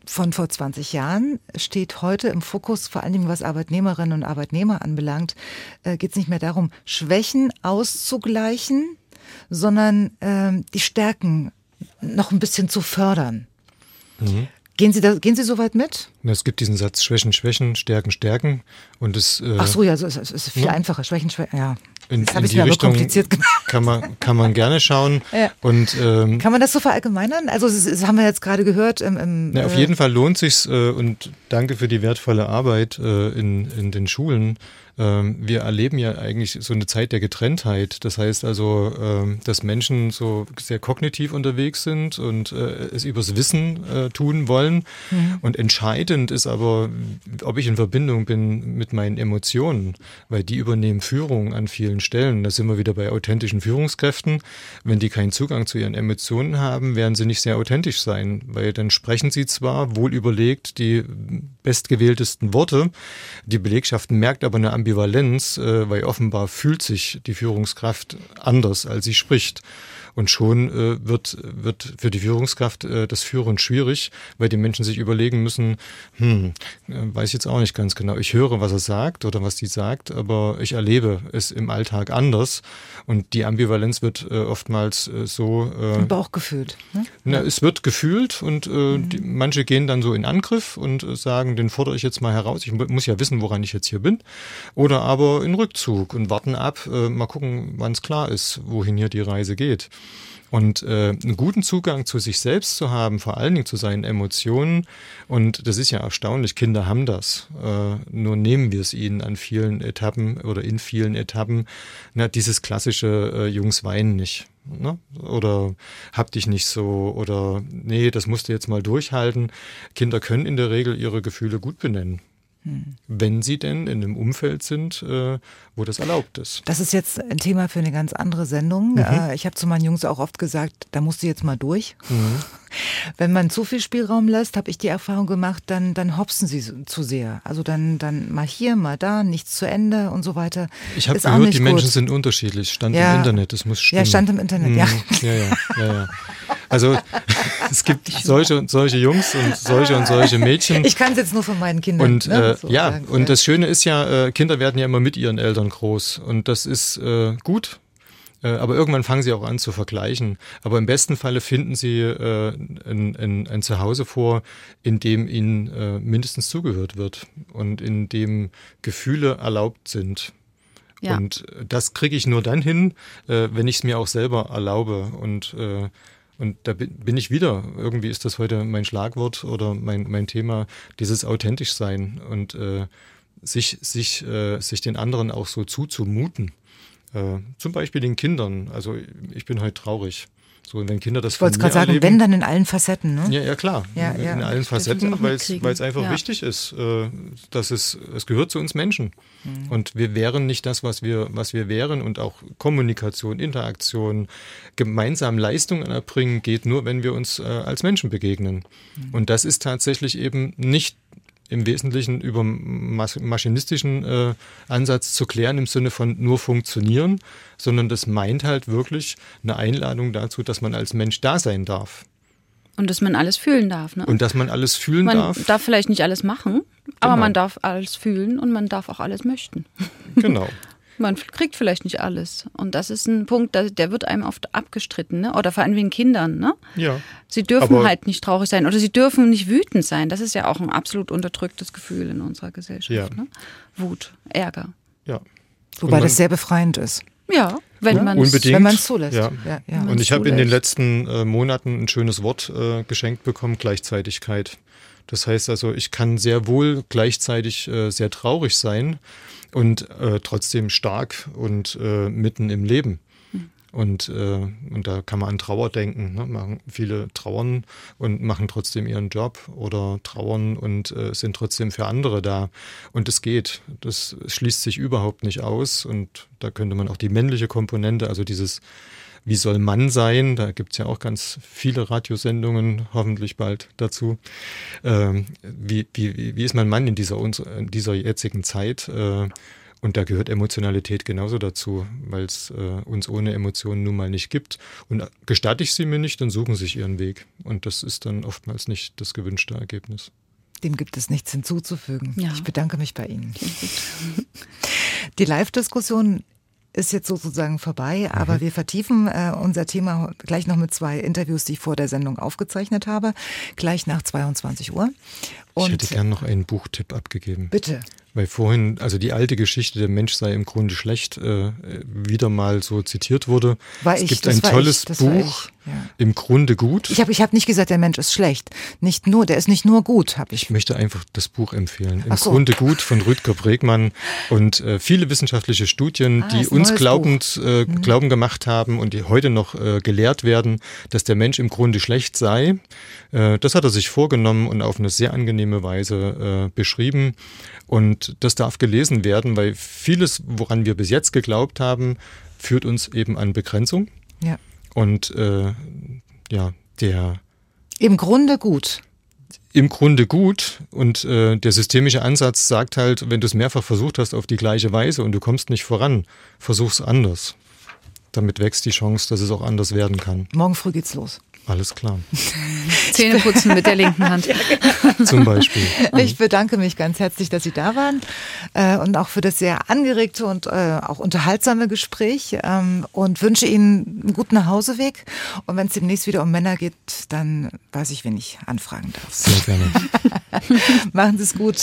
von vor 20 Jahren steht heute im Fokus, vor allen Dingen was Arbeitnehmerinnen und Arbeitnehmer anbelangt, äh, geht es nicht mehr darum, Schwächen auszugleichen, sondern äh, die Stärken noch ein bisschen zu fördern. Mhm. Gehen Sie da, gehen Sie so weit mit? Es gibt diesen Satz Schwächen, Schwächen, Stärken, Stärken. Und es, äh, Ach so, ja, es ist, ist viel ja. einfacher. Schwächen, Schwächen, ja. In, das in die Richtung kann man, kann man gerne schauen. Ja. Und, ähm, kann man das so verallgemeinern? Also das, das haben wir jetzt gerade gehört. Im, im, ja, auf äh, jeden Fall lohnt sich's äh, und danke für die wertvolle Arbeit äh, in, in den Schulen. Ähm, wir erleben ja eigentlich so eine Zeit der Getrenntheit. Das heißt also, ähm, dass Menschen so sehr kognitiv unterwegs sind und äh, es übers Wissen äh, tun wollen. Mhm. Und entscheidend ist aber, ob ich in Verbindung bin mit meinen Emotionen, weil die übernehmen Führung an vielen Stellen. Da sind wir wieder bei authentischen Führungskräften. Wenn die keinen Zugang zu ihren Emotionen haben, werden sie nicht sehr authentisch sein, weil dann sprechen sie zwar wohl überlegt die bestgewähltesten Worte, die Belegschaft merkt aber eine Ambivalenz, äh, weil offenbar fühlt sich die Führungskraft anders, als sie spricht. Und schon äh, wird, wird für die Führungskraft äh, das Führen schwierig, weil die Menschen sich überlegen müssen, hm, äh, weiß jetzt auch nicht ganz genau. Ich höre, was er sagt oder was die sagt, aber ich erlebe es im Alltag anders. Und die Ambivalenz wird äh, oftmals äh, so. Äh, Im Bauch gefühlt. Ne? Na, es wird gefühlt und äh, mhm. die, manche gehen dann so in Angriff und äh, sagen, den fordere ich jetzt mal heraus. Ich muss ja wissen, woran ich jetzt hier bin. Oder aber in Rückzug und warten ab, äh, mal gucken, wann es klar ist, wohin hier die Reise geht. Und äh, einen guten Zugang zu sich selbst zu haben, vor allen Dingen zu seinen Emotionen. Und das ist ja erstaunlich, Kinder haben das. Äh, nur nehmen wir es ihnen an vielen Etappen oder in vielen Etappen. Na, dieses klassische äh, Jungs weinen nicht. Ne? Oder hab dich nicht so oder nee, das musst du jetzt mal durchhalten. Kinder können in der Regel ihre Gefühle gut benennen. Wenn sie denn in einem Umfeld sind, äh, wo das erlaubt ist. Das ist jetzt ein Thema für eine ganz andere Sendung. Mhm. Äh, ich habe zu meinen Jungs auch oft gesagt, da musst du jetzt mal durch. Mhm. Wenn man zu viel Spielraum lässt, habe ich die Erfahrung gemacht, dann, dann hopsen sie zu sehr. Also dann, dann mal hier, mal da, nichts zu Ende und so weiter. Ich habe gehört, die Menschen sind unterschiedlich. Stand ja. im Internet, das muss stimmen. Ja, stand im Internet, mhm. ja. Ja, ja, ja, ja. Also es gibt solche und solche Jungs und solche und solche Mädchen. Ich kann es jetzt nur von meinen Kindern. Und ne, äh, ja, sagen. und das Schöne ist ja, äh, Kinder werden ja immer mit ihren Eltern groß und das ist äh, gut. Äh, aber irgendwann fangen sie auch an zu vergleichen. Aber im besten Falle finden sie äh, ein, ein, ein Zuhause vor, in dem ihnen äh, mindestens zugehört wird und in dem Gefühle erlaubt sind. Ja. Und das kriege ich nur dann hin, äh, wenn ich es mir auch selber erlaube. Und äh, und da bin ich wieder. Irgendwie ist das heute mein Schlagwort oder mein, mein Thema, dieses authentisch sein und äh, sich, sich, äh, sich den anderen auch so zuzumuten. Äh, zum Beispiel den Kindern. Also ich bin heute traurig. So, wenn Kinder das Ich wollte gerade sagen, wenn dann in allen Facetten, ne? Ja, ja klar. Ja, in, ja. in allen Facetten, weil es einfach ja. wichtig ist, äh, dass es, es gehört zu uns Menschen. Mhm. Und wir wären nicht das, was wir, was wir wären. Und auch Kommunikation, Interaktion, gemeinsam Leistungen erbringen, geht nur, wenn wir uns äh, als Menschen begegnen. Mhm. Und das ist tatsächlich eben nicht im Wesentlichen über maschinistischen äh, Ansatz zu klären im Sinne von nur funktionieren, sondern das meint halt wirklich eine Einladung dazu, dass man als Mensch da sein darf. Und dass man alles fühlen darf. Ne? Und dass man alles fühlen man darf. Man darf vielleicht nicht alles machen, aber genau. man darf alles fühlen und man darf auch alles möchten. Genau. Man kriegt vielleicht nicht alles. Und das ist ein Punkt, der wird einem oft abgestritten, ne? Oder vor allem wegen Kindern, ne? Ja. Sie dürfen halt nicht traurig sein oder sie dürfen nicht wütend sein. Das ist ja auch ein absolut unterdrücktes Gefühl in unserer Gesellschaft. Ja. Ne? Wut, Ärger. Ja. Wobei das sehr befreiend ist. Ja, wenn man es zulässt. Ja. Ja, ja. Und ich habe in den letzten äh, Monaten ein schönes Wort äh, geschenkt bekommen, Gleichzeitigkeit. Das heißt also, ich kann sehr wohl gleichzeitig äh, sehr traurig sein und äh, trotzdem stark und äh, mitten im Leben. Und, äh, und da kann man an Trauer denken. Ne? Machen viele trauern und machen trotzdem ihren Job oder trauern und äh, sind trotzdem für andere da. Und es geht. Das schließt sich überhaupt nicht aus. Und da könnte man auch die männliche Komponente, also dieses wie soll Mann sein? Da gibt es ja auch ganz viele Radiosendungen, hoffentlich bald dazu. Ähm, wie, wie, wie ist man Mann in dieser, in dieser jetzigen Zeit? Äh, und da gehört Emotionalität genauso dazu, weil es äh, uns ohne Emotionen nun mal nicht gibt. Und gestatte ich sie mir nicht, dann suchen sie sich ihren Weg. Und das ist dann oftmals nicht das gewünschte Ergebnis. Dem gibt es nichts hinzuzufügen. Ja. Ich bedanke mich bei Ihnen. Die Live-Diskussion ist jetzt sozusagen vorbei, aber mhm. wir vertiefen äh, unser Thema gleich noch mit zwei Interviews, die ich vor der Sendung aufgezeichnet habe, gleich nach 22 Uhr. Und ich hätte gern noch einen Buchtipp abgegeben. Bitte. Weil vorhin, also die alte Geschichte, der Mensch sei im Grunde schlecht, äh, wieder mal so zitiert wurde. War es ich, gibt ein tolles ich, Buch, ja. im Grunde gut. Ich habe ich hab nicht gesagt, der Mensch ist schlecht. Nicht nur, der ist nicht nur gut, habe ich. Ich möchte einfach das Buch empfehlen. Im so. Grunde gut von Rüdger Bregmann und äh, viele wissenschaftliche Studien, ah, die uns glaubend, äh, mhm. glauben gemacht haben und die heute noch äh, gelehrt werden, dass der Mensch im Grunde schlecht sei. Äh, das hat er sich vorgenommen und auf eine sehr angenehme Weise äh, beschrieben. Und das darf gelesen werden, weil vieles, woran wir bis jetzt geglaubt haben, führt uns eben an Begrenzung. Ja. Und äh, ja, der. Im Grunde gut. Im Grunde gut. Und äh, der systemische Ansatz sagt halt, wenn du es mehrfach versucht hast auf die gleiche Weise und du kommst nicht voran, versuch's anders. Damit wächst die Chance, dass es auch anders werden kann. Morgen früh geht's los. Alles klar. Zähne putzen mit der linken Hand. Genau. Zum Beispiel. Ich bedanke mich ganz herzlich, dass Sie da waren äh, und auch für das sehr angeregte und äh, auch unterhaltsame Gespräch ähm, und wünsche Ihnen einen guten Nachhauseweg. Und wenn es demnächst wieder um Männer geht, dann weiß ich, wen ich anfragen darf. Sehr gerne. Machen Sie es gut.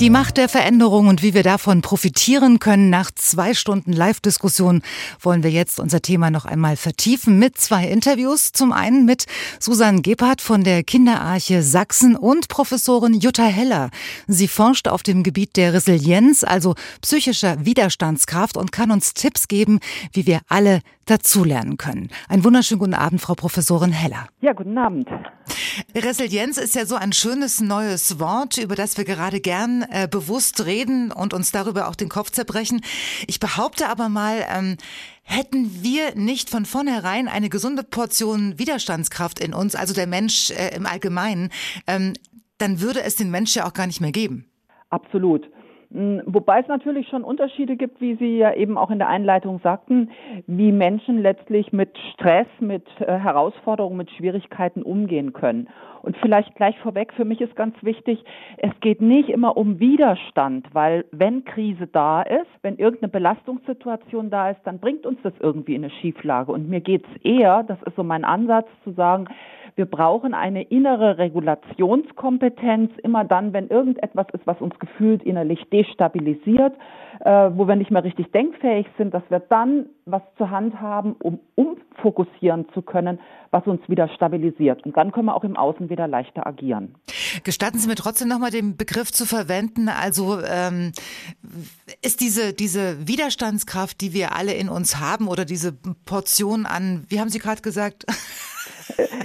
Die Macht der Veränderung und wie wir davon profitieren können. Nach zwei Stunden Live-Diskussion wollen wir jetzt unser Thema noch einmal vertiefen mit zwei Interviews. Zum einen mit Susanne Gebhardt von der Kinderarche Sachsen und Professorin Jutta Heller. Sie forscht auf dem Gebiet der Resilienz, also psychischer Widerstandskraft und kann uns Tipps geben, wie wir alle dazulernen können. Einen wunderschönen guten Abend, Frau Professorin Heller. Ja, guten Abend. Resilienz ist ja so ein schönes neues Wort, über das wir gerade gern äh, bewusst reden und uns darüber auch den Kopf zerbrechen. Ich behaupte aber mal, ähm, hätten wir nicht von vornherein eine gesunde Portion Widerstandskraft in uns, also der Mensch äh, im Allgemeinen, ähm, dann würde es den Mensch ja auch gar nicht mehr geben. Absolut. Hm, wobei es natürlich schon Unterschiede gibt, wie Sie ja eben auch in der Einleitung sagten, wie Menschen letztlich mit Stress, mit äh, Herausforderungen, mit Schwierigkeiten umgehen können. Und vielleicht gleich vorweg, für mich ist ganz wichtig, es geht nicht immer um Widerstand, weil wenn Krise da ist, wenn irgendeine Belastungssituation da ist, dann bringt uns das irgendwie in eine Schieflage. Und mir geht es eher, das ist so mein Ansatz, zu sagen, wir brauchen eine innere Regulationskompetenz immer dann, wenn irgendetwas ist, was uns gefühlt innerlich destabilisiert, äh, wo wir nicht mehr richtig denkfähig sind, dass wir dann was zur Hand haben, um umfokussieren zu können, was uns wieder stabilisiert. Und dann können wir auch im Außen wieder leichter agieren. Gestatten Sie mir trotzdem nochmal den Begriff zu verwenden. Also ähm, ist diese, diese Widerstandskraft, die wir alle in uns haben oder diese Portion an, wie haben Sie gerade gesagt?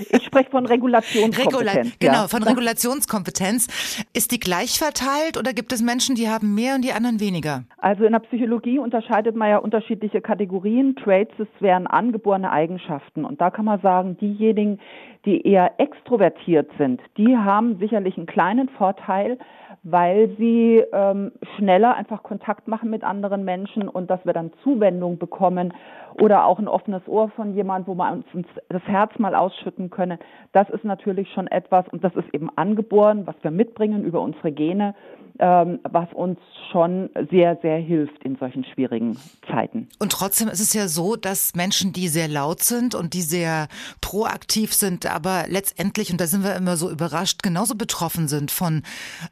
Ich spreche von Regulationskompetenz. Regula genau, ja. von Regulationskompetenz. Ist die gleich verteilt oder gibt es Menschen, die haben mehr und die anderen weniger? Also in der Psychologie unterscheidet man ja unterschiedliche Kategorien. Traits, das wären angeborene Eigenschaften. Und da kann man sagen, diejenigen, die eher extrovertiert sind, die haben sicherlich einen kleinen Vorteil, weil sie ähm, schneller einfach Kontakt machen mit anderen Menschen und dass wir dann Zuwendung bekommen oder auch ein offenes Ohr von jemand, wo wir uns das Herz mal ausschütten können. Das ist natürlich schon etwas und das ist eben angeboren, was wir mitbringen über unsere Gene ähm, was uns schon sehr, sehr hilft in solchen schwierigen Zeiten. Und trotzdem ist es ja so, dass Menschen, die sehr laut sind und die sehr proaktiv sind, aber letztendlich, und da sind wir immer so überrascht, genauso betroffen sind von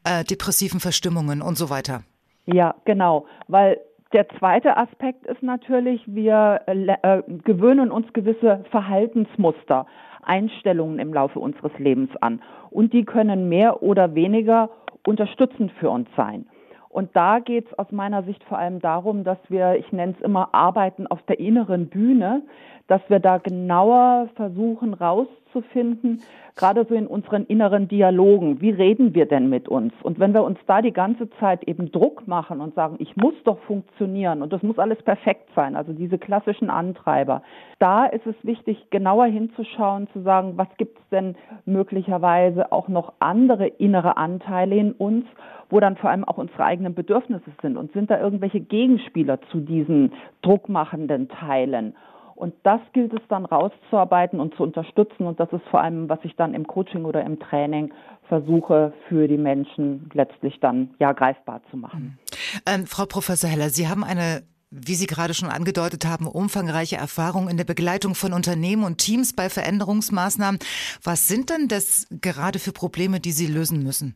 äh, depressiven Verstimmungen und so weiter. Ja, genau, weil der zweite Aspekt ist natürlich, wir äh, gewöhnen uns gewisse Verhaltensmuster, Einstellungen im Laufe unseres Lebens an. Und die können mehr oder weniger unterstützend für uns sein. Und da geht es aus meiner Sicht vor allem darum, dass wir, ich nenne es immer, arbeiten auf der inneren Bühne, dass wir da genauer versuchen rauszufinden, gerade so in unseren inneren Dialogen, wie reden wir denn mit uns? Und wenn wir uns da die ganze Zeit eben Druck machen und sagen, ich muss doch funktionieren und das muss alles perfekt sein, also diese klassischen Antreiber, da ist es wichtig, genauer hinzuschauen, zu sagen, was gibt es denn möglicherweise auch noch andere innere Anteile in uns wo dann vor allem auch unsere eigenen Bedürfnisse sind und sind da irgendwelche Gegenspieler zu diesen druckmachenden Teilen. Und das gilt es dann rauszuarbeiten und zu unterstützen. Und das ist vor allem, was ich dann im Coaching oder im Training versuche, für die Menschen letztlich dann ja greifbar zu machen. Ähm, Frau Professor Heller, Sie haben eine wie Sie gerade schon angedeutet haben, umfangreiche Erfahrung in der Begleitung von Unternehmen und Teams bei Veränderungsmaßnahmen. Was sind denn das gerade für Probleme, die Sie lösen müssen?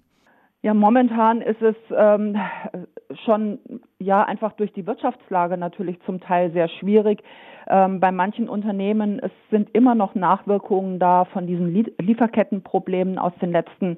Ja, momentan ist es ähm, schon ja einfach durch die Wirtschaftslage natürlich zum Teil sehr schwierig. Ähm, bei manchen Unternehmen es sind immer noch Nachwirkungen da von diesen Lieferkettenproblemen aus den letzten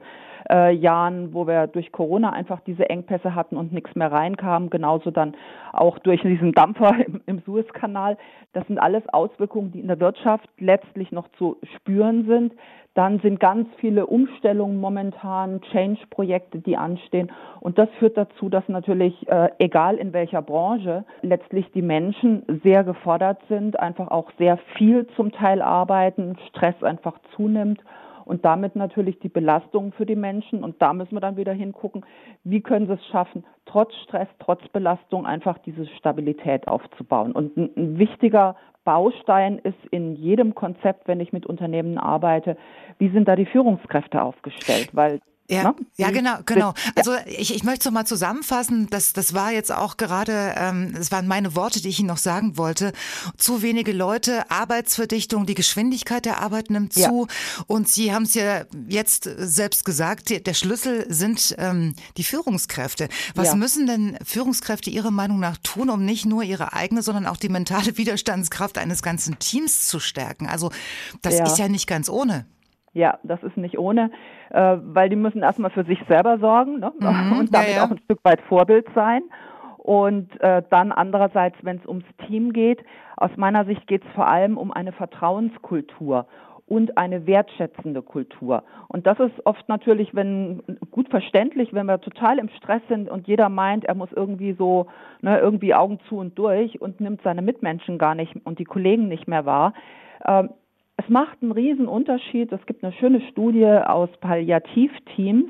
äh, Jahren, wo wir durch Corona einfach diese Engpässe hatten und nichts mehr reinkam. Genauso dann auch durch diesen Dampfer im, im Suezkanal. Das sind alles Auswirkungen, die in der Wirtschaft letztlich noch zu spüren sind. Dann sind ganz viele Umstellungen momentan, Change-Projekte, die anstehen. Und das führt dazu, dass natürlich, äh, egal in welcher Branche, letztlich die Menschen sehr gefordert sind, einfach auch sehr viel zum Teil arbeiten, Stress einfach zunimmt und damit natürlich die Belastung für die Menschen. Und da müssen wir dann wieder hingucken, wie können sie es schaffen, trotz Stress, trotz Belastung einfach diese Stabilität aufzubauen. Und ein, ein wichtiger Baustein ist in jedem Konzept, wenn ich mit Unternehmen arbeite, wie sind da die Führungskräfte aufgestellt? Weil ja, ne? ja, genau, genau. Also ich, ich möchte es nochmal zusammenfassen. Das, das war jetzt auch gerade, ähm, das waren meine Worte, die ich Ihnen noch sagen wollte. Zu wenige Leute, Arbeitsverdichtung, die Geschwindigkeit der Arbeit nimmt zu. Ja. Und Sie haben es ja jetzt selbst gesagt, der Schlüssel sind ähm, die Führungskräfte. Was ja. müssen denn Führungskräfte Ihrer Meinung nach tun, um nicht nur ihre eigene, sondern auch die mentale Widerstandskraft eines ganzen Teams zu stärken? Also das ja. ist ja nicht ganz ohne. Ja, das ist nicht ohne, äh, weil die müssen erstmal für sich selber sorgen ne? mhm, und damit ja, ja. auch ein Stück weit Vorbild sein. Und äh, dann andererseits, wenn es ums Team geht, aus meiner Sicht geht es vor allem um eine Vertrauenskultur und eine wertschätzende Kultur. Und das ist oft natürlich, wenn gut verständlich, wenn wir total im Stress sind und jeder meint, er muss irgendwie so ne, irgendwie Augen zu und durch und nimmt seine Mitmenschen gar nicht und die Kollegen nicht mehr wahr. Ähm, es macht einen riesen Unterschied. Es gibt eine schöne Studie aus Palliativteams,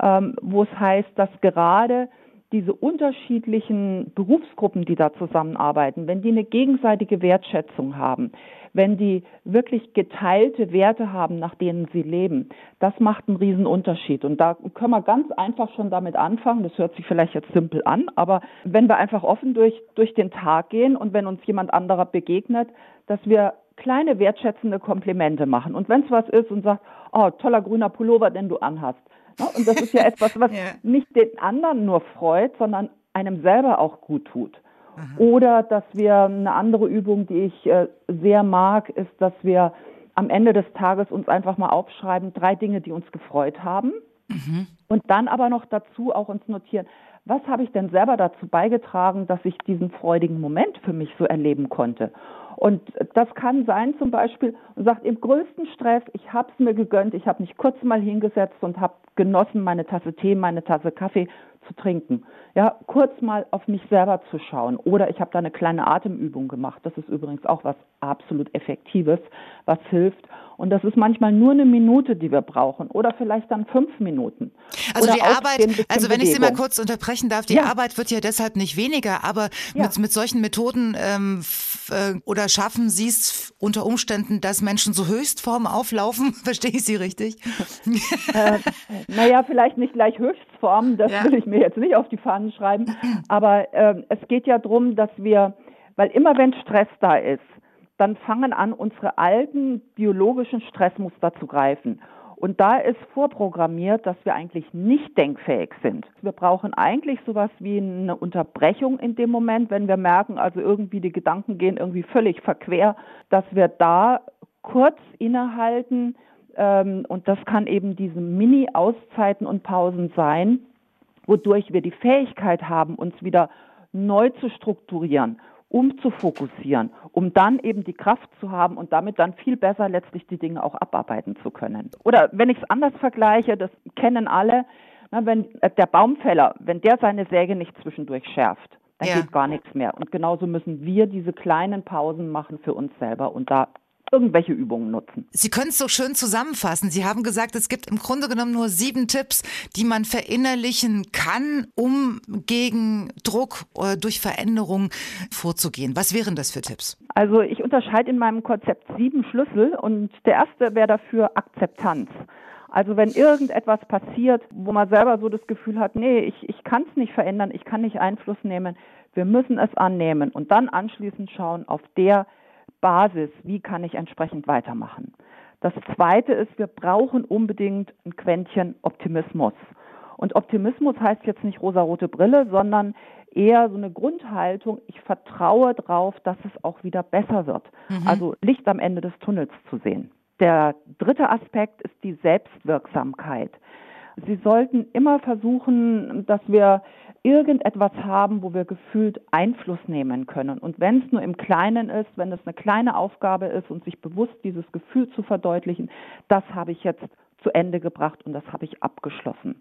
ähm, wo es heißt, dass gerade diese unterschiedlichen Berufsgruppen, die da zusammenarbeiten, wenn die eine gegenseitige Wertschätzung haben, wenn die wirklich geteilte Werte haben, nach denen sie leben, das macht einen riesen Unterschied. Und da können wir ganz einfach schon damit anfangen. Das hört sich vielleicht jetzt simpel an, aber wenn wir einfach offen durch, durch den Tag gehen und wenn uns jemand anderer begegnet, dass wir kleine wertschätzende Komplimente machen. Und wenn es was ist und sagt, oh, toller grüner Pullover, den du anhast. Ne? Und das ist ja etwas, was ja. nicht den anderen nur freut, sondern einem selber auch gut tut. Aha. Oder dass wir eine andere Übung, die ich äh, sehr mag, ist, dass wir am Ende des Tages uns einfach mal aufschreiben, drei Dinge, die uns gefreut haben. Mhm. Und dann aber noch dazu auch uns notieren, was habe ich denn selber dazu beigetragen, dass ich diesen freudigen Moment für mich so erleben konnte. Und das kann sein zum Beispiel, und sagt, im größten Stress, ich habe es mir gegönnt, ich habe mich kurz mal hingesetzt und habe genossen, meine Tasse Tee, meine Tasse Kaffee zu trinken. Ja, kurz mal auf mich selber zu schauen. Oder ich habe da eine kleine Atemübung gemacht. Das ist übrigens auch was absolut Effektives, was hilft. Und das ist manchmal nur eine Minute, die wir brauchen oder vielleicht dann fünf Minuten. Also oder die Arbeit, also wenn ich Sie mal kurz unterbrechen darf, die ja. Arbeit wird ja deshalb nicht weniger, aber ja. mit, mit solchen Methoden ähm, äh, oder schaffen Sie es unter Umständen, dass Menschen so Höchstform auflaufen? Verstehe ich Sie richtig? äh, naja, vielleicht nicht gleich Höchstform, das ja. will ich mir jetzt nicht auf die Fahnen schreiben, aber äh, es geht ja darum, dass wir, weil immer wenn Stress da ist, dann fangen an, unsere alten biologischen Stressmuster zu greifen. Und da ist vorprogrammiert, dass wir eigentlich nicht denkfähig sind. Wir brauchen eigentlich sowas wie eine Unterbrechung in dem Moment, wenn wir merken, also irgendwie die Gedanken gehen irgendwie völlig verquer, dass wir da kurz innehalten. Ähm, und das kann eben diese Mini-Auszeiten und Pausen sein, wodurch wir die Fähigkeit haben, uns wieder neu zu strukturieren um zu fokussieren, um dann eben die Kraft zu haben und damit dann viel besser letztlich die Dinge auch abarbeiten zu können. Oder wenn ich es anders vergleiche, das kennen alle, na, wenn äh, der Baumfäller, wenn der seine Säge nicht zwischendurch schärft, dann ja. geht gar nichts mehr. Und genauso müssen wir diese kleinen Pausen machen für uns selber und da irgendwelche Übungen nutzen. Sie können es so schön zusammenfassen. Sie haben gesagt, es gibt im Grunde genommen nur sieben Tipps, die man verinnerlichen kann, um gegen Druck oder durch Veränderung vorzugehen. Was wären das für Tipps? Also ich unterscheide in meinem Konzept sieben Schlüssel und der erste wäre dafür Akzeptanz. Also wenn irgendetwas passiert, wo man selber so das Gefühl hat, nee, ich, ich kann es nicht verändern, ich kann nicht Einfluss nehmen, wir müssen es annehmen und dann anschließend schauen auf der Basis, wie kann ich entsprechend weitermachen. Das Zweite ist, wir brauchen unbedingt ein Quäntchen Optimismus. Und Optimismus heißt jetzt nicht rosarote Brille, sondern eher so eine Grundhaltung, ich vertraue darauf, dass es auch wieder besser wird. Mhm. Also Licht am Ende des Tunnels zu sehen. Der dritte Aspekt ist die Selbstwirksamkeit. Sie sollten immer versuchen, dass wir irgendetwas haben, wo wir gefühlt Einfluss nehmen können. Und wenn es nur im Kleinen ist, wenn es eine kleine Aufgabe ist und sich bewusst dieses Gefühl zu verdeutlichen, das habe ich jetzt zu Ende gebracht und das habe ich abgeschlossen.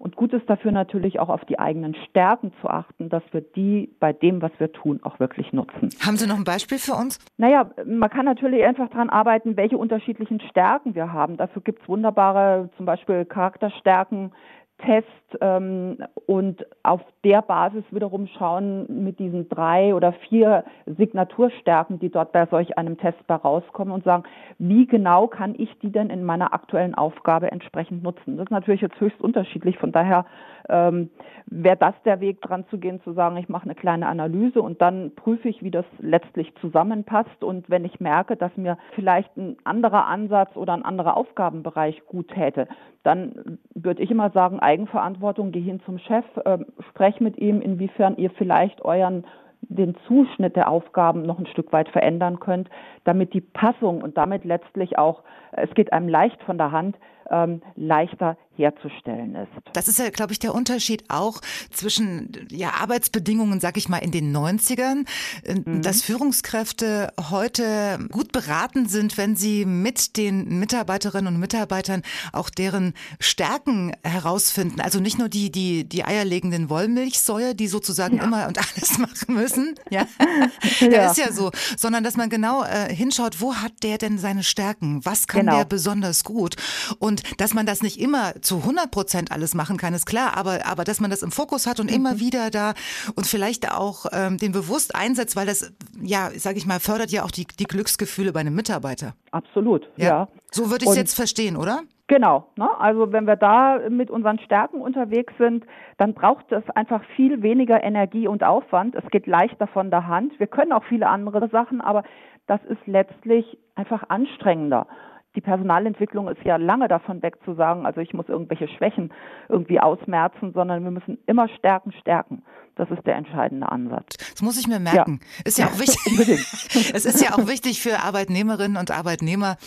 Und gut ist dafür natürlich auch auf die eigenen Stärken zu achten, dass wir die bei dem, was wir tun, auch wirklich nutzen. Haben Sie noch ein Beispiel für uns? Naja, man kann natürlich einfach daran arbeiten, welche unterschiedlichen Stärken wir haben. Dafür gibt es wunderbare, zum Beispiel Charakterstärken, Test ähm, und auf der Basis wiederum schauen mit diesen drei oder vier Signaturstärken, die dort bei solch einem Test bei rauskommen und sagen, wie genau kann ich die denn in meiner aktuellen Aufgabe entsprechend nutzen? Das ist natürlich jetzt höchst unterschiedlich. Von daher ähm, wäre das der Weg, dran zu gehen, zu sagen, ich mache eine kleine Analyse und dann prüfe ich, wie das letztlich zusammenpasst. Und wenn ich merke, dass mir vielleicht ein anderer Ansatz oder ein anderer Aufgabenbereich gut täte, dann würde ich immer sagen, Eigenverantwortung, geh hin zum Chef, äh, sprech mit ihm, inwiefern ihr vielleicht euren den Zuschnitt der Aufgaben noch ein Stück weit verändern könnt, damit die Passung und damit letztlich auch, es geht einem leicht von der Hand, ähm, leichter herzustellen ist. Das ist ja, glaube ich, der Unterschied auch zwischen ja, Arbeitsbedingungen, sag ich mal, in den 90ern, äh, mhm. dass Führungskräfte heute gut beraten sind, wenn sie mit den Mitarbeiterinnen und Mitarbeitern auch deren Stärken herausfinden. Also nicht nur die, die, die eierlegenden Wollmilchsäue, die sozusagen ja. immer und alles machen müssen. Ja. ja. ja. ist ja so. Sondern dass man genau äh, hinschaut, wo hat der denn seine Stärken? Was kann genau. der besonders gut? Und dass man das nicht immer zu 100 Prozent alles machen kann, ist klar, aber, aber dass man das im Fokus hat und mhm. immer wieder da und vielleicht auch ähm, den bewusst einsetzt, weil das, ja, sage ich mal, fördert ja auch die, die Glücksgefühle bei einem Mitarbeiter. Absolut, ja. ja. So würde ich es jetzt verstehen, oder? Genau. Ne? Also wenn wir da mit unseren Stärken unterwegs sind, dann braucht es einfach viel weniger Energie und Aufwand. Es geht leichter von der Hand. Wir können auch viele andere Sachen, aber das ist letztlich einfach anstrengender die Personalentwicklung ist ja lange davon weg zu sagen, also ich muss irgendwelche Schwächen irgendwie ausmerzen, sondern wir müssen immer Stärken stärken. Das ist der entscheidende Ansatz. Das muss ich mir merken. Ja. Ist ja auch wichtig. es ist ja auch wichtig für Arbeitnehmerinnen und Arbeitnehmer,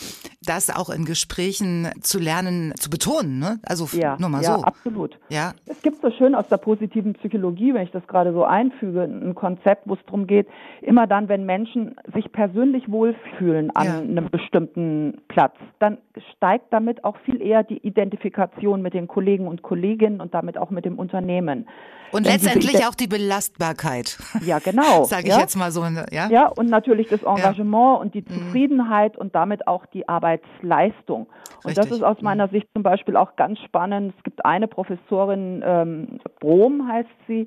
das auch in Gesprächen zu lernen, zu betonen. Ne? Also ja, nur mal ja, so. Absolut. Ja, Es gibt so schön aus der positiven Psychologie, wenn ich das gerade so einfüge, ein Konzept, wo es darum geht, immer dann, wenn Menschen sich persönlich wohlfühlen an ja. einem bestimmten Platz, dann steigt damit auch viel eher die Identifikation mit den Kollegen und Kolleginnen und damit auch mit dem Unternehmen. Und letztendlich auch die Belastbarkeit. Ja, genau. Sage ich ja? jetzt mal so. Ja, ja und natürlich das Engagement ja. und die mhm. Zufriedenheit mhm. und damit auch die Arbeitsleistung. Und Richtig. das ist aus meiner mhm. Sicht zum Beispiel auch ganz spannend. Es gibt eine Professorin, ähm, Brom heißt sie,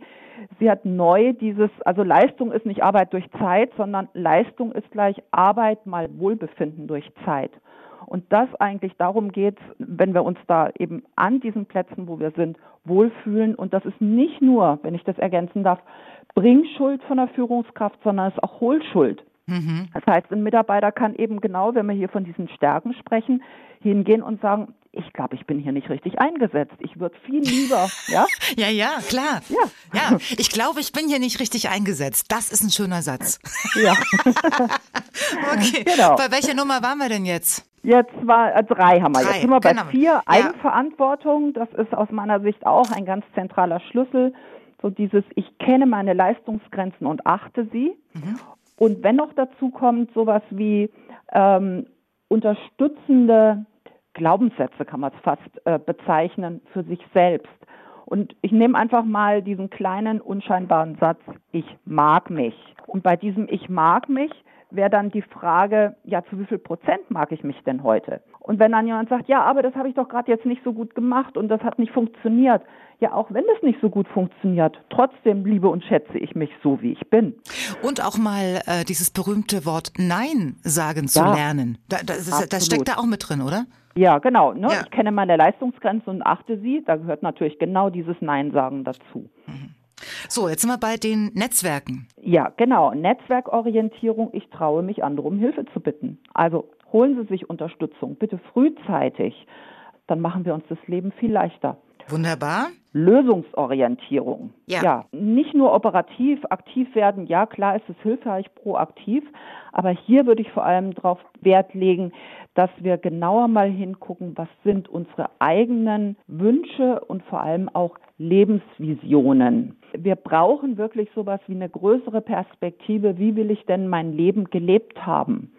sie hat neu dieses, also Leistung ist nicht Arbeit durch Zeit, sondern Leistung ist gleich Arbeit mal Wohlbefinden durch Zeit. Und das eigentlich darum geht, wenn wir uns da eben an diesen Plätzen, wo wir sind, wohlfühlen. Und das ist nicht nur, wenn ich das ergänzen darf, Bringschuld von der Führungskraft, sondern es ist auch Hohlschuld. Mhm. Das heißt, ein Mitarbeiter kann eben genau, wenn wir hier von diesen Stärken sprechen, hingehen und sagen, ich glaube, ich bin hier nicht richtig eingesetzt. Ich würde viel lieber, ja? ja, ja, klar. Ja. ja. Ich glaube, ich bin hier nicht richtig eingesetzt. Das ist ein schöner Satz. Ja. okay. Genau. Bei welcher Nummer waren wir denn jetzt? Jetzt war äh, drei haben wir. Drei, jetzt sind wir bei genau. vier. Eigenverantwortung. Das ist aus meiner Sicht auch ein ganz zentraler Schlüssel. So dieses, ich kenne meine Leistungsgrenzen und achte sie. Mhm. Und wenn noch dazu kommt sowas wie ähm, unterstützende Glaubenssätze, kann man es fast äh, bezeichnen, für sich selbst. Und ich nehme einfach mal diesen kleinen, unscheinbaren Satz, ich mag mich. Und bei diesem Ich mag mich wäre dann die Frage, ja, zu wie viel Prozent mag ich mich denn heute? Und wenn dann jemand sagt, ja, aber das habe ich doch gerade jetzt nicht so gut gemacht und das hat nicht funktioniert. Ja, auch wenn das nicht so gut funktioniert, trotzdem liebe und schätze ich mich so, wie ich bin. Und auch mal äh, dieses berühmte Wort Nein sagen zu ja, lernen. Da, das, das, steckt da auch mit drin, oder? Ja, genau. Ne? Ja. Ich kenne meine Leistungsgrenzen und achte sie. Da gehört natürlich genau dieses Nein sagen dazu. Mhm. So, jetzt sind wir bei den Netzwerken. Ja, genau. Netzwerkorientierung. Ich traue mich, andere um Hilfe zu bitten. Also holen Sie sich Unterstützung, bitte frühzeitig. Dann machen wir uns das Leben viel leichter. Wunderbar. Lösungsorientierung. Ja. ja. Nicht nur operativ aktiv werden. Ja, klar ist es hilfreich proaktiv. Aber hier würde ich vor allem darauf Wert legen, dass wir genauer mal hingucken, was sind unsere eigenen Wünsche und vor allem auch Lebensvisionen. Wir brauchen wirklich sowas wie eine größere Perspektive. Wie will ich denn mein Leben gelebt haben?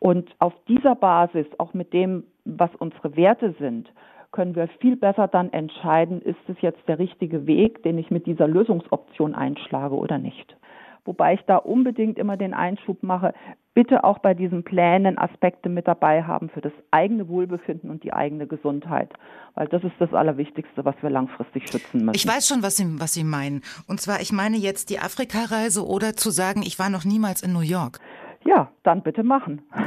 Und auf dieser Basis, auch mit dem, was unsere Werte sind, können wir viel besser dann entscheiden, ist es jetzt der richtige Weg, den ich mit dieser Lösungsoption einschlage oder nicht. Wobei ich da unbedingt immer den Einschub mache, bitte auch bei diesen Plänen Aspekte mit dabei haben für das eigene Wohlbefinden und die eigene Gesundheit. Weil das ist das Allerwichtigste, was wir langfristig schützen müssen. Ich weiß schon, was Sie, was Sie meinen. Und zwar, ich meine jetzt die Afrikareise oder zu sagen, ich war noch niemals in New York. Ja, dann bitte machen.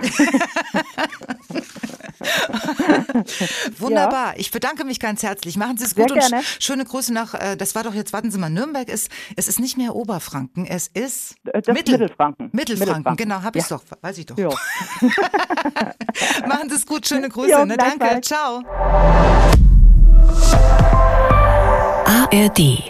Wunderbar. Ich bedanke mich ganz herzlich. Machen Sie es gut Sehr und gerne. schöne Grüße nach, äh, das war doch jetzt, warten Sie mal, Nürnberg ist, es ist nicht mehr Oberfranken, es ist äh, Mittel, Mittelfranken. Mittelfranken. Mittelfranken, genau, habe ich ja. doch, weiß ich doch. Machen Sie es gut, schöne Grüße. Jo, ne? Danke, ciao. ARD.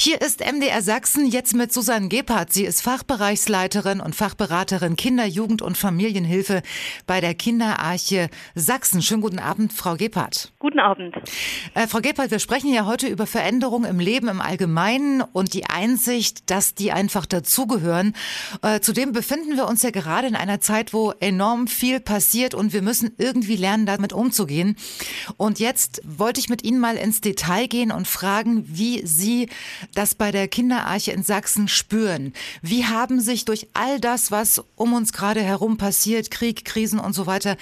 Hier ist MDR Sachsen jetzt mit Susanne Gebhardt. Sie ist Fachbereichsleiterin und Fachberaterin Kinder-, Jugend- und Familienhilfe bei der Kinderarche Sachsen. Schönen guten Abend, Frau Gebhardt. Guten Abend. Äh, Frau Gebhardt, wir sprechen ja heute über Veränderungen im Leben im Allgemeinen und die Einsicht, dass die einfach dazugehören. Äh, zudem befinden wir uns ja gerade in einer Zeit, wo enorm viel passiert und wir müssen irgendwie lernen, damit umzugehen. Und jetzt wollte ich mit Ihnen mal ins Detail gehen und fragen, wie Sie das bei der Kinderarche in Sachsen spüren. Wie haben sich durch all das, was um uns gerade herum passiert, Krieg, Krisen und so weiter,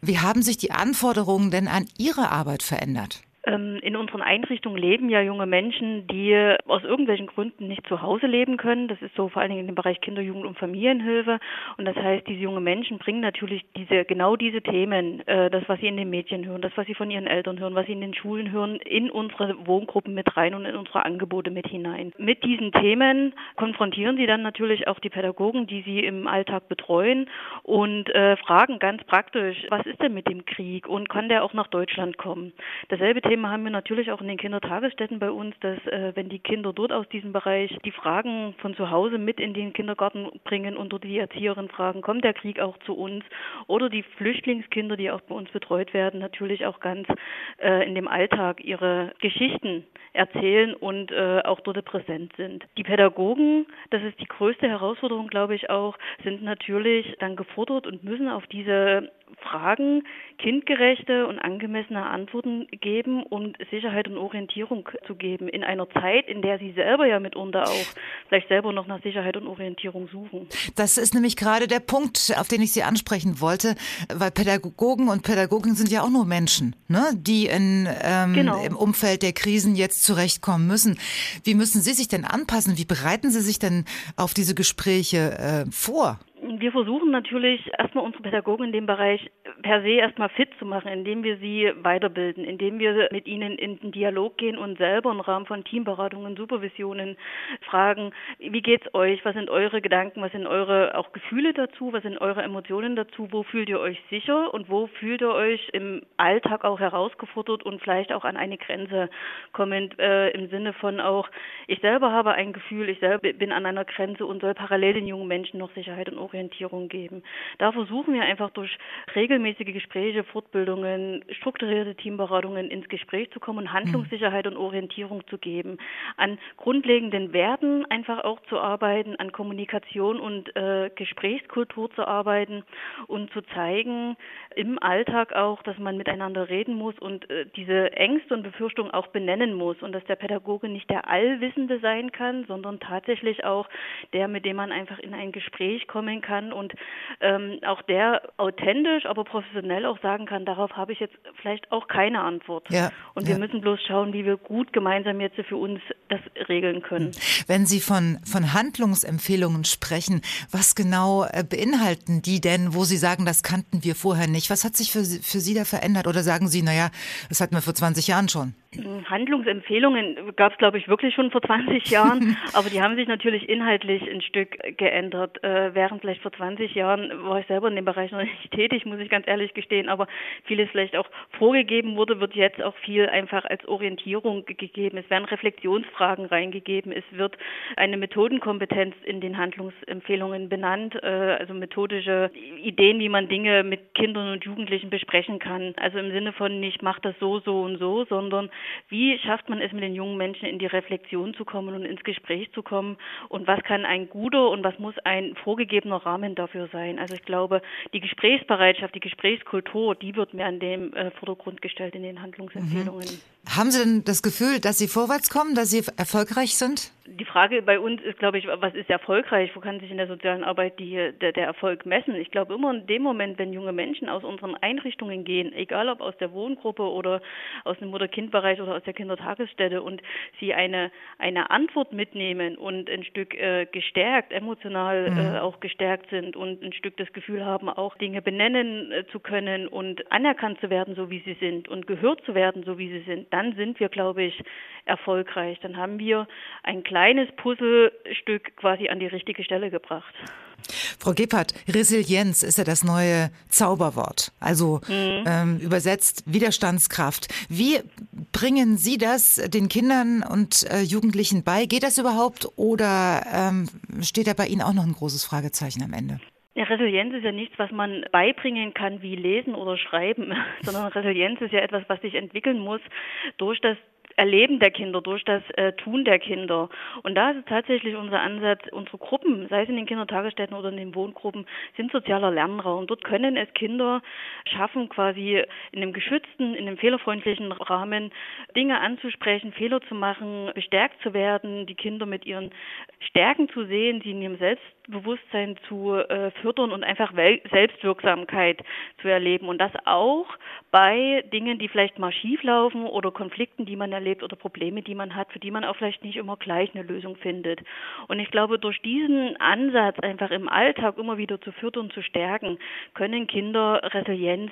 wie haben sich die Anforderungen denn an Ihre Arbeit verändert? Ähm, in unseren Einrichtungen leben ja junge Menschen, die aus irgendwelchen Gründen nicht zu Hause leben können. Das ist so vor allen Dingen in dem Bereich Kinder, Jugend und Familienhilfe. Und das heißt, diese junge Menschen bringen natürlich diese, genau diese Themen, äh, das, was sie in den Medien hören, das, was sie von ihren Eltern hören, was sie in den Schulen hören, in unsere Wohngruppen mit rein und in unsere Angebote mit hinein. Mit diesen Themen konfrontieren sie dann natürlich auch die Pädagogen, die sie im Alltag betreuen und äh, fragen ganz praktisch, was ist denn mit dem Krieg und kann der auch nach Deutschland kommen? Dasselbe Thema haben wir natürlich auch in den Kindertagesstätten bei uns, dass äh, wenn die Kinder dort aus diesem Bereich die Fragen von zu Hause mit in den Kindergarten bringen und dort die Erzieherin fragen, kommt der Krieg auch zu uns? Oder die Flüchtlingskinder, die auch bei uns betreut werden, natürlich auch ganz äh, in dem Alltag ihre Geschichten erzählen und äh, auch dort präsent sind. Die Pädagogen, das ist die größte Herausforderung, glaube ich auch, sind natürlich dann gefordert und müssen auf diese Fragen kindgerechte und angemessene Antworten geben und Sicherheit und Orientierung zu geben in einer Zeit, in der sie selber ja mitunter auch vielleicht selber noch nach Sicherheit und Orientierung suchen. Das ist nämlich gerade der Punkt, auf den ich Sie ansprechen wollte, weil Pädagogen und Pädagogen sind ja auch nur Menschen, ne? die in, ähm, genau. im Umfeld der Krisen jetzt zurechtkommen müssen. Wie müssen Sie sich denn anpassen? Wie bereiten Sie sich denn auf diese Gespräche äh, vor? Wir versuchen natürlich erstmal unsere Pädagogen in dem Bereich per se erstmal fit zu machen, indem wir sie weiterbilden, indem wir mit ihnen in den Dialog gehen und selber im Rahmen von Teamberatungen, Supervisionen fragen, wie geht's euch, was sind eure Gedanken, was sind eure auch Gefühle dazu, was sind eure Emotionen dazu, wo fühlt ihr euch sicher? Und wo fühlt ihr euch im Alltag auch herausgefordert und vielleicht auch an eine Grenze kommend äh, im Sinne von auch, ich selber habe ein Gefühl, ich selber bin an einer Grenze und soll parallel den jungen Menschen noch Sicherheit und Orientierung geben. Da versuchen wir einfach durch regelmäßige Gespräche, Fortbildungen, strukturierte Teamberatungen ins Gespräch zu kommen und Handlungssicherheit und Orientierung zu geben. An grundlegenden Werten einfach auch zu arbeiten, an Kommunikation und äh, Gesprächskultur zu arbeiten und zu zeigen im Alltag auch, dass man miteinander reden muss und äh, diese Ängste und Befürchtungen auch benennen muss und dass der Pädagoge nicht der Allwissende sein kann, sondern tatsächlich auch der, mit dem man einfach in ein Gespräch kommen kann und ähm, auch der authentisch, aber professionell auch sagen kann, darauf habe ich jetzt vielleicht auch keine Antwort. Ja, und wir ja. müssen bloß schauen, wie wir gut gemeinsam jetzt für uns das regeln können. Wenn Sie von, von Handlungsempfehlungen sprechen, was genau äh, beinhalten die denn, wo Sie sagen, das kannten wir vorher nicht? Was hat sich für, für Sie da verändert? Oder sagen Sie, naja, das hatten wir vor 20 Jahren schon? Handlungsempfehlungen gab es, glaube ich, wirklich schon vor 20 Jahren, aber die haben sich natürlich inhaltlich ein Stück geändert. Äh, während vielleicht vor 20 Jahren war ich selber in dem Bereich noch nicht tätig, muss ich ganz ehrlich gestehen, aber vieles vielleicht auch vorgegeben wurde, wird jetzt auch viel einfach als Orientierung gegeben. Es werden Reflexionsfragen reingegeben, es wird eine Methodenkompetenz in den Handlungsempfehlungen benannt, äh, also methodische Ideen, wie man Dinge mit Kindern und Jugendlichen besprechen kann. Also im Sinne von nicht mach das so, so und so, sondern wie schafft man es mit den jungen Menschen in die Reflexion zu kommen und ins Gespräch zu kommen und was kann ein guter und was muss ein vorgegebener Rahmen dafür sein. Also ich glaube, die Gesprächsbereitschaft, die Gesprächskultur, die wird mehr an dem äh, Vordergrund gestellt in den Handlungsempfehlungen. Mhm. Haben Sie denn das Gefühl, dass Sie vorwärts kommen, dass Sie erfolgreich sind? Die Frage bei uns ist, glaube ich, was ist erfolgreich? Wo kann sich in der sozialen Arbeit die, der, der Erfolg messen? Ich glaube immer in dem Moment, wenn junge Menschen aus unseren Einrichtungen gehen, egal ob aus der Wohngruppe oder aus dem Mutter-Kind-Bereich oder aus der Kindertagesstätte und sie eine, eine Antwort mitnehmen und ein Stück äh, gestärkt, emotional mhm. äh, auch gestärkt sind und ein Stück das Gefühl haben, auch Dinge benennen äh, zu können und anerkannt zu werden, so wie sie sind und gehört zu werden, so wie sie sind, dann sind wir, glaube ich, erfolgreich. Dann haben wir ein kleines Puzzlestück quasi an die richtige Stelle gebracht. Frau Gebhardt, Resilienz ist ja das neue Zauberwort, also mhm. ähm, übersetzt Widerstandskraft. Wie bringen Sie das den Kindern und äh, Jugendlichen bei? Geht das überhaupt oder ähm, steht da bei Ihnen auch noch ein großes Fragezeichen am Ende? Ja, Resilienz ist ja nichts, was man beibringen kann wie Lesen oder Schreiben, sondern Resilienz ist ja etwas, was sich entwickeln muss durch das Erleben der Kinder, durch das äh, Tun der Kinder. Und da ist tatsächlich unser Ansatz, unsere Gruppen, sei es in den Kindertagesstätten oder in den Wohngruppen, sind sozialer Lernraum. Dort können es Kinder schaffen, quasi in einem geschützten, in einem fehlerfreundlichen Rahmen Dinge anzusprechen, Fehler zu machen, bestärkt zu werden, die Kinder mit ihren Stärken zu sehen, sie in ihrem Selbstbewusstsein zu äh, fördern und einfach Wel Selbstwirksamkeit zu erleben. Und das auch bei Dingen, die vielleicht mal schief laufen oder Konflikten, die man erlebt oder Probleme, die man hat, für die man auch vielleicht nicht immer gleich eine Lösung findet. Und ich glaube, durch diesen Ansatz einfach im Alltag immer wieder zu fördern, zu stärken, können Kinder Resilienz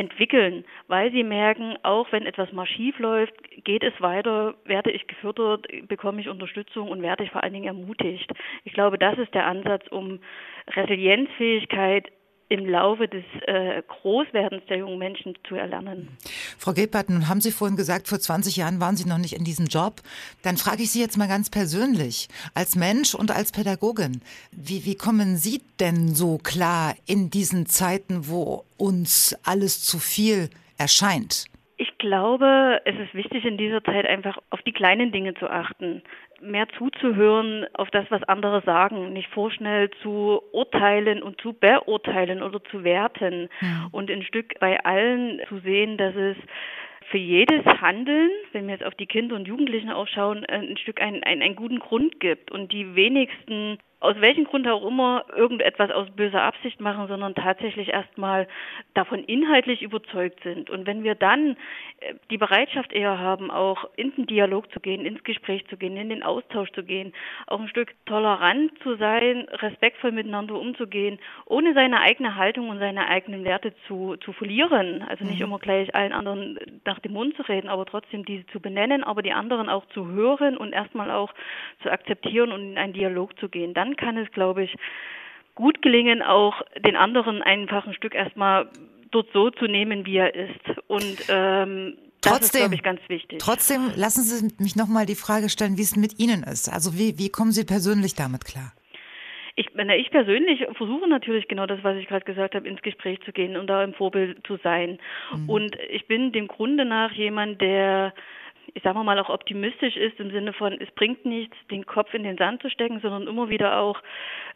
entwickeln, weil sie merken, auch wenn etwas mal schief läuft, geht es weiter, werde ich gefördert, bekomme ich Unterstützung und werde ich vor allen Dingen ermutigt. Ich glaube, das ist der Ansatz, um Resilienzfähigkeit im Laufe des äh, Großwerdens der jungen Menschen zu erlernen. Frau Gebhardt, nun haben Sie vorhin gesagt, vor 20 Jahren waren Sie noch nicht in diesem Job. Dann frage ich Sie jetzt mal ganz persönlich, als Mensch und als Pädagogin, wie, wie kommen Sie denn so klar in diesen Zeiten, wo uns alles zu viel erscheint? Ich glaube, es ist wichtig in dieser Zeit einfach auf die kleinen Dinge zu achten mehr zuzuhören auf das, was andere sagen, nicht vorschnell zu urteilen und zu beurteilen oder zu werten ja. und ein Stück bei allen zu sehen, dass es für jedes Handeln, wenn wir jetzt auf die Kinder und Jugendlichen auch schauen, ein Stück einen, einen, einen guten Grund gibt und die wenigsten aus welchem Grund auch immer irgendetwas aus böser Absicht machen, sondern tatsächlich erstmal davon inhaltlich überzeugt sind. Und wenn wir dann äh, die Bereitschaft eher haben, auch in den Dialog zu gehen, ins Gespräch zu gehen, in den Austausch zu gehen, auch ein Stück tolerant zu sein, respektvoll miteinander umzugehen, ohne seine eigene Haltung und seine eigenen Werte zu, zu verlieren. Also nicht mhm. immer gleich allen anderen nach dem Mund zu reden, aber trotzdem diese zu benennen, aber die anderen auch zu hören und erstmal auch zu akzeptieren und in einen Dialog zu gehen. Dann kann es, glaube ich, gut gelingen, auch den anderen einfach ein Stück erstmal dort so zu nehmen, wie er ist. Und ähm, das trotzdem, ist, glaube ich, ganz wichtig. Trotzdem lassen Sie mich nochmal die Frage stellen, wie es mit Ihnen ist. Also wie, wie kommen Sie persönlich damit klar? Ich, ich persönlich versuche natürlich genau das, was ich gerade gesagt habe, ins Gespräch zu gehen und da ein Vorbild zu sein. Mhm. Und ich bin dem Grunde nach jemand, der ich sage mal, auch optimistisch ist im Sinne von, es bringt nichts, den Kopf in den Sand zu stecken, sondern immer wieder auch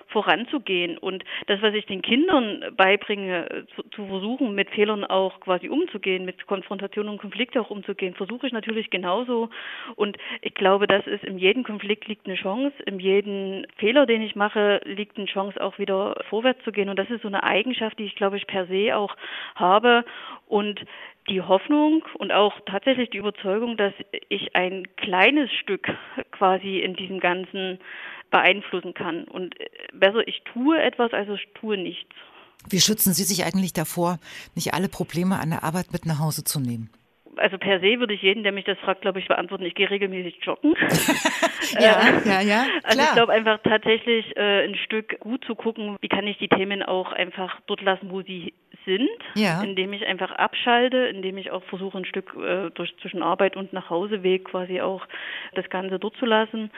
voranzugehen. Und das, was ich den Kindern beibringe, zu, zu versuchen, mit Fehlern auch quasi umzugehen, mit Konfrontation und Konflikte auch umzugehen, versuche ich natürlich genauso. Und ich glaube, dass es in jedem Konflikt liegt eine Chance, in jedem Fehler, den ich mache, liegt eine Chance, auch wieder vorwärts zu gehen. Und das ist so eine Eigenschaft, die ich, glaube ich, per se auch habe. Und die Hoffnung und auch tatsächlich die Überzeugung, dass ich ein kleines Stück quasi in diesem Ganzen beeinflussen kann. Und äh, besser, ich tue etwas, als ich tue nichts. Wie schützen Sie sich eigentlich davor, nicht alle Probleme an der Arbeit mit nach Hause zu nehmen? also per se würde ich jeden, der mich das fragt, glaube ich, beantworten, ich gehe regelmäßig joggen. ja, äh, ja, ja. Klar. Also ich glaube einfach tatsächlich äh, ein Stück gut zu gucken, wie kann ich die Themen auch einfach dort lassen, wo sie sind, ja. indem ich einfach abschalte, indem ich auch versuche, ein Stück äh, durch zwischen Arbeit und Nachhauseweg quasi auch das Ganze dort zu lassen.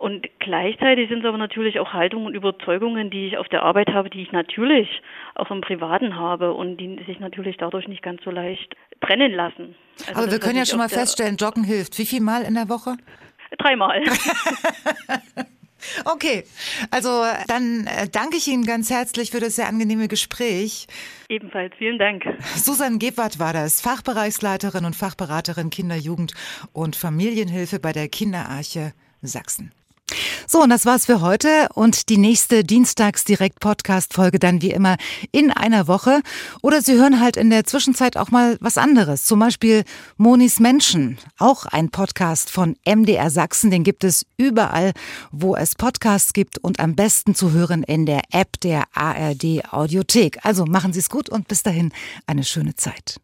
Und gleichzeitig sind es aber natürlich auch Haltungen und Überzeugungen, die ich auf der Arbeit habe, die ich natürlich auch im Privaten habe und die sich natürlich dadurch nicht ganz so leicht trennen lassen. Also aber das, wir können ja schon mal feststellen, Joggen hilft. Wie viel Mal in der Woche? Dreimal. Okay, also dann äh, danke ich Ihnen ganz herzlich für das sehr angenehme Gespräch. Ebenfalls, vielen Dank. Susanne Gebhardt war das, Fachbereichsleiterin und Fachberaterin Kinder, Jugend und Familienhilfe bei der Kinderarche Sachsen. So, und das war's für heute und die nächste Dienstags-Direkt-Podcast-Folge dann wie immer in einer Woche. Oder Sie hören halt in der Zwischenzeit auch mal was anderes. Zum Beispiel Monis Menschen, auch ein Podcast von MDR Sachsen. Den gibt es überall, wo es Podcasts gibt und am besten zu hören in der App der ARD Audiothek. Also machen Sie es gut und bis dahin eine schöne Zeit.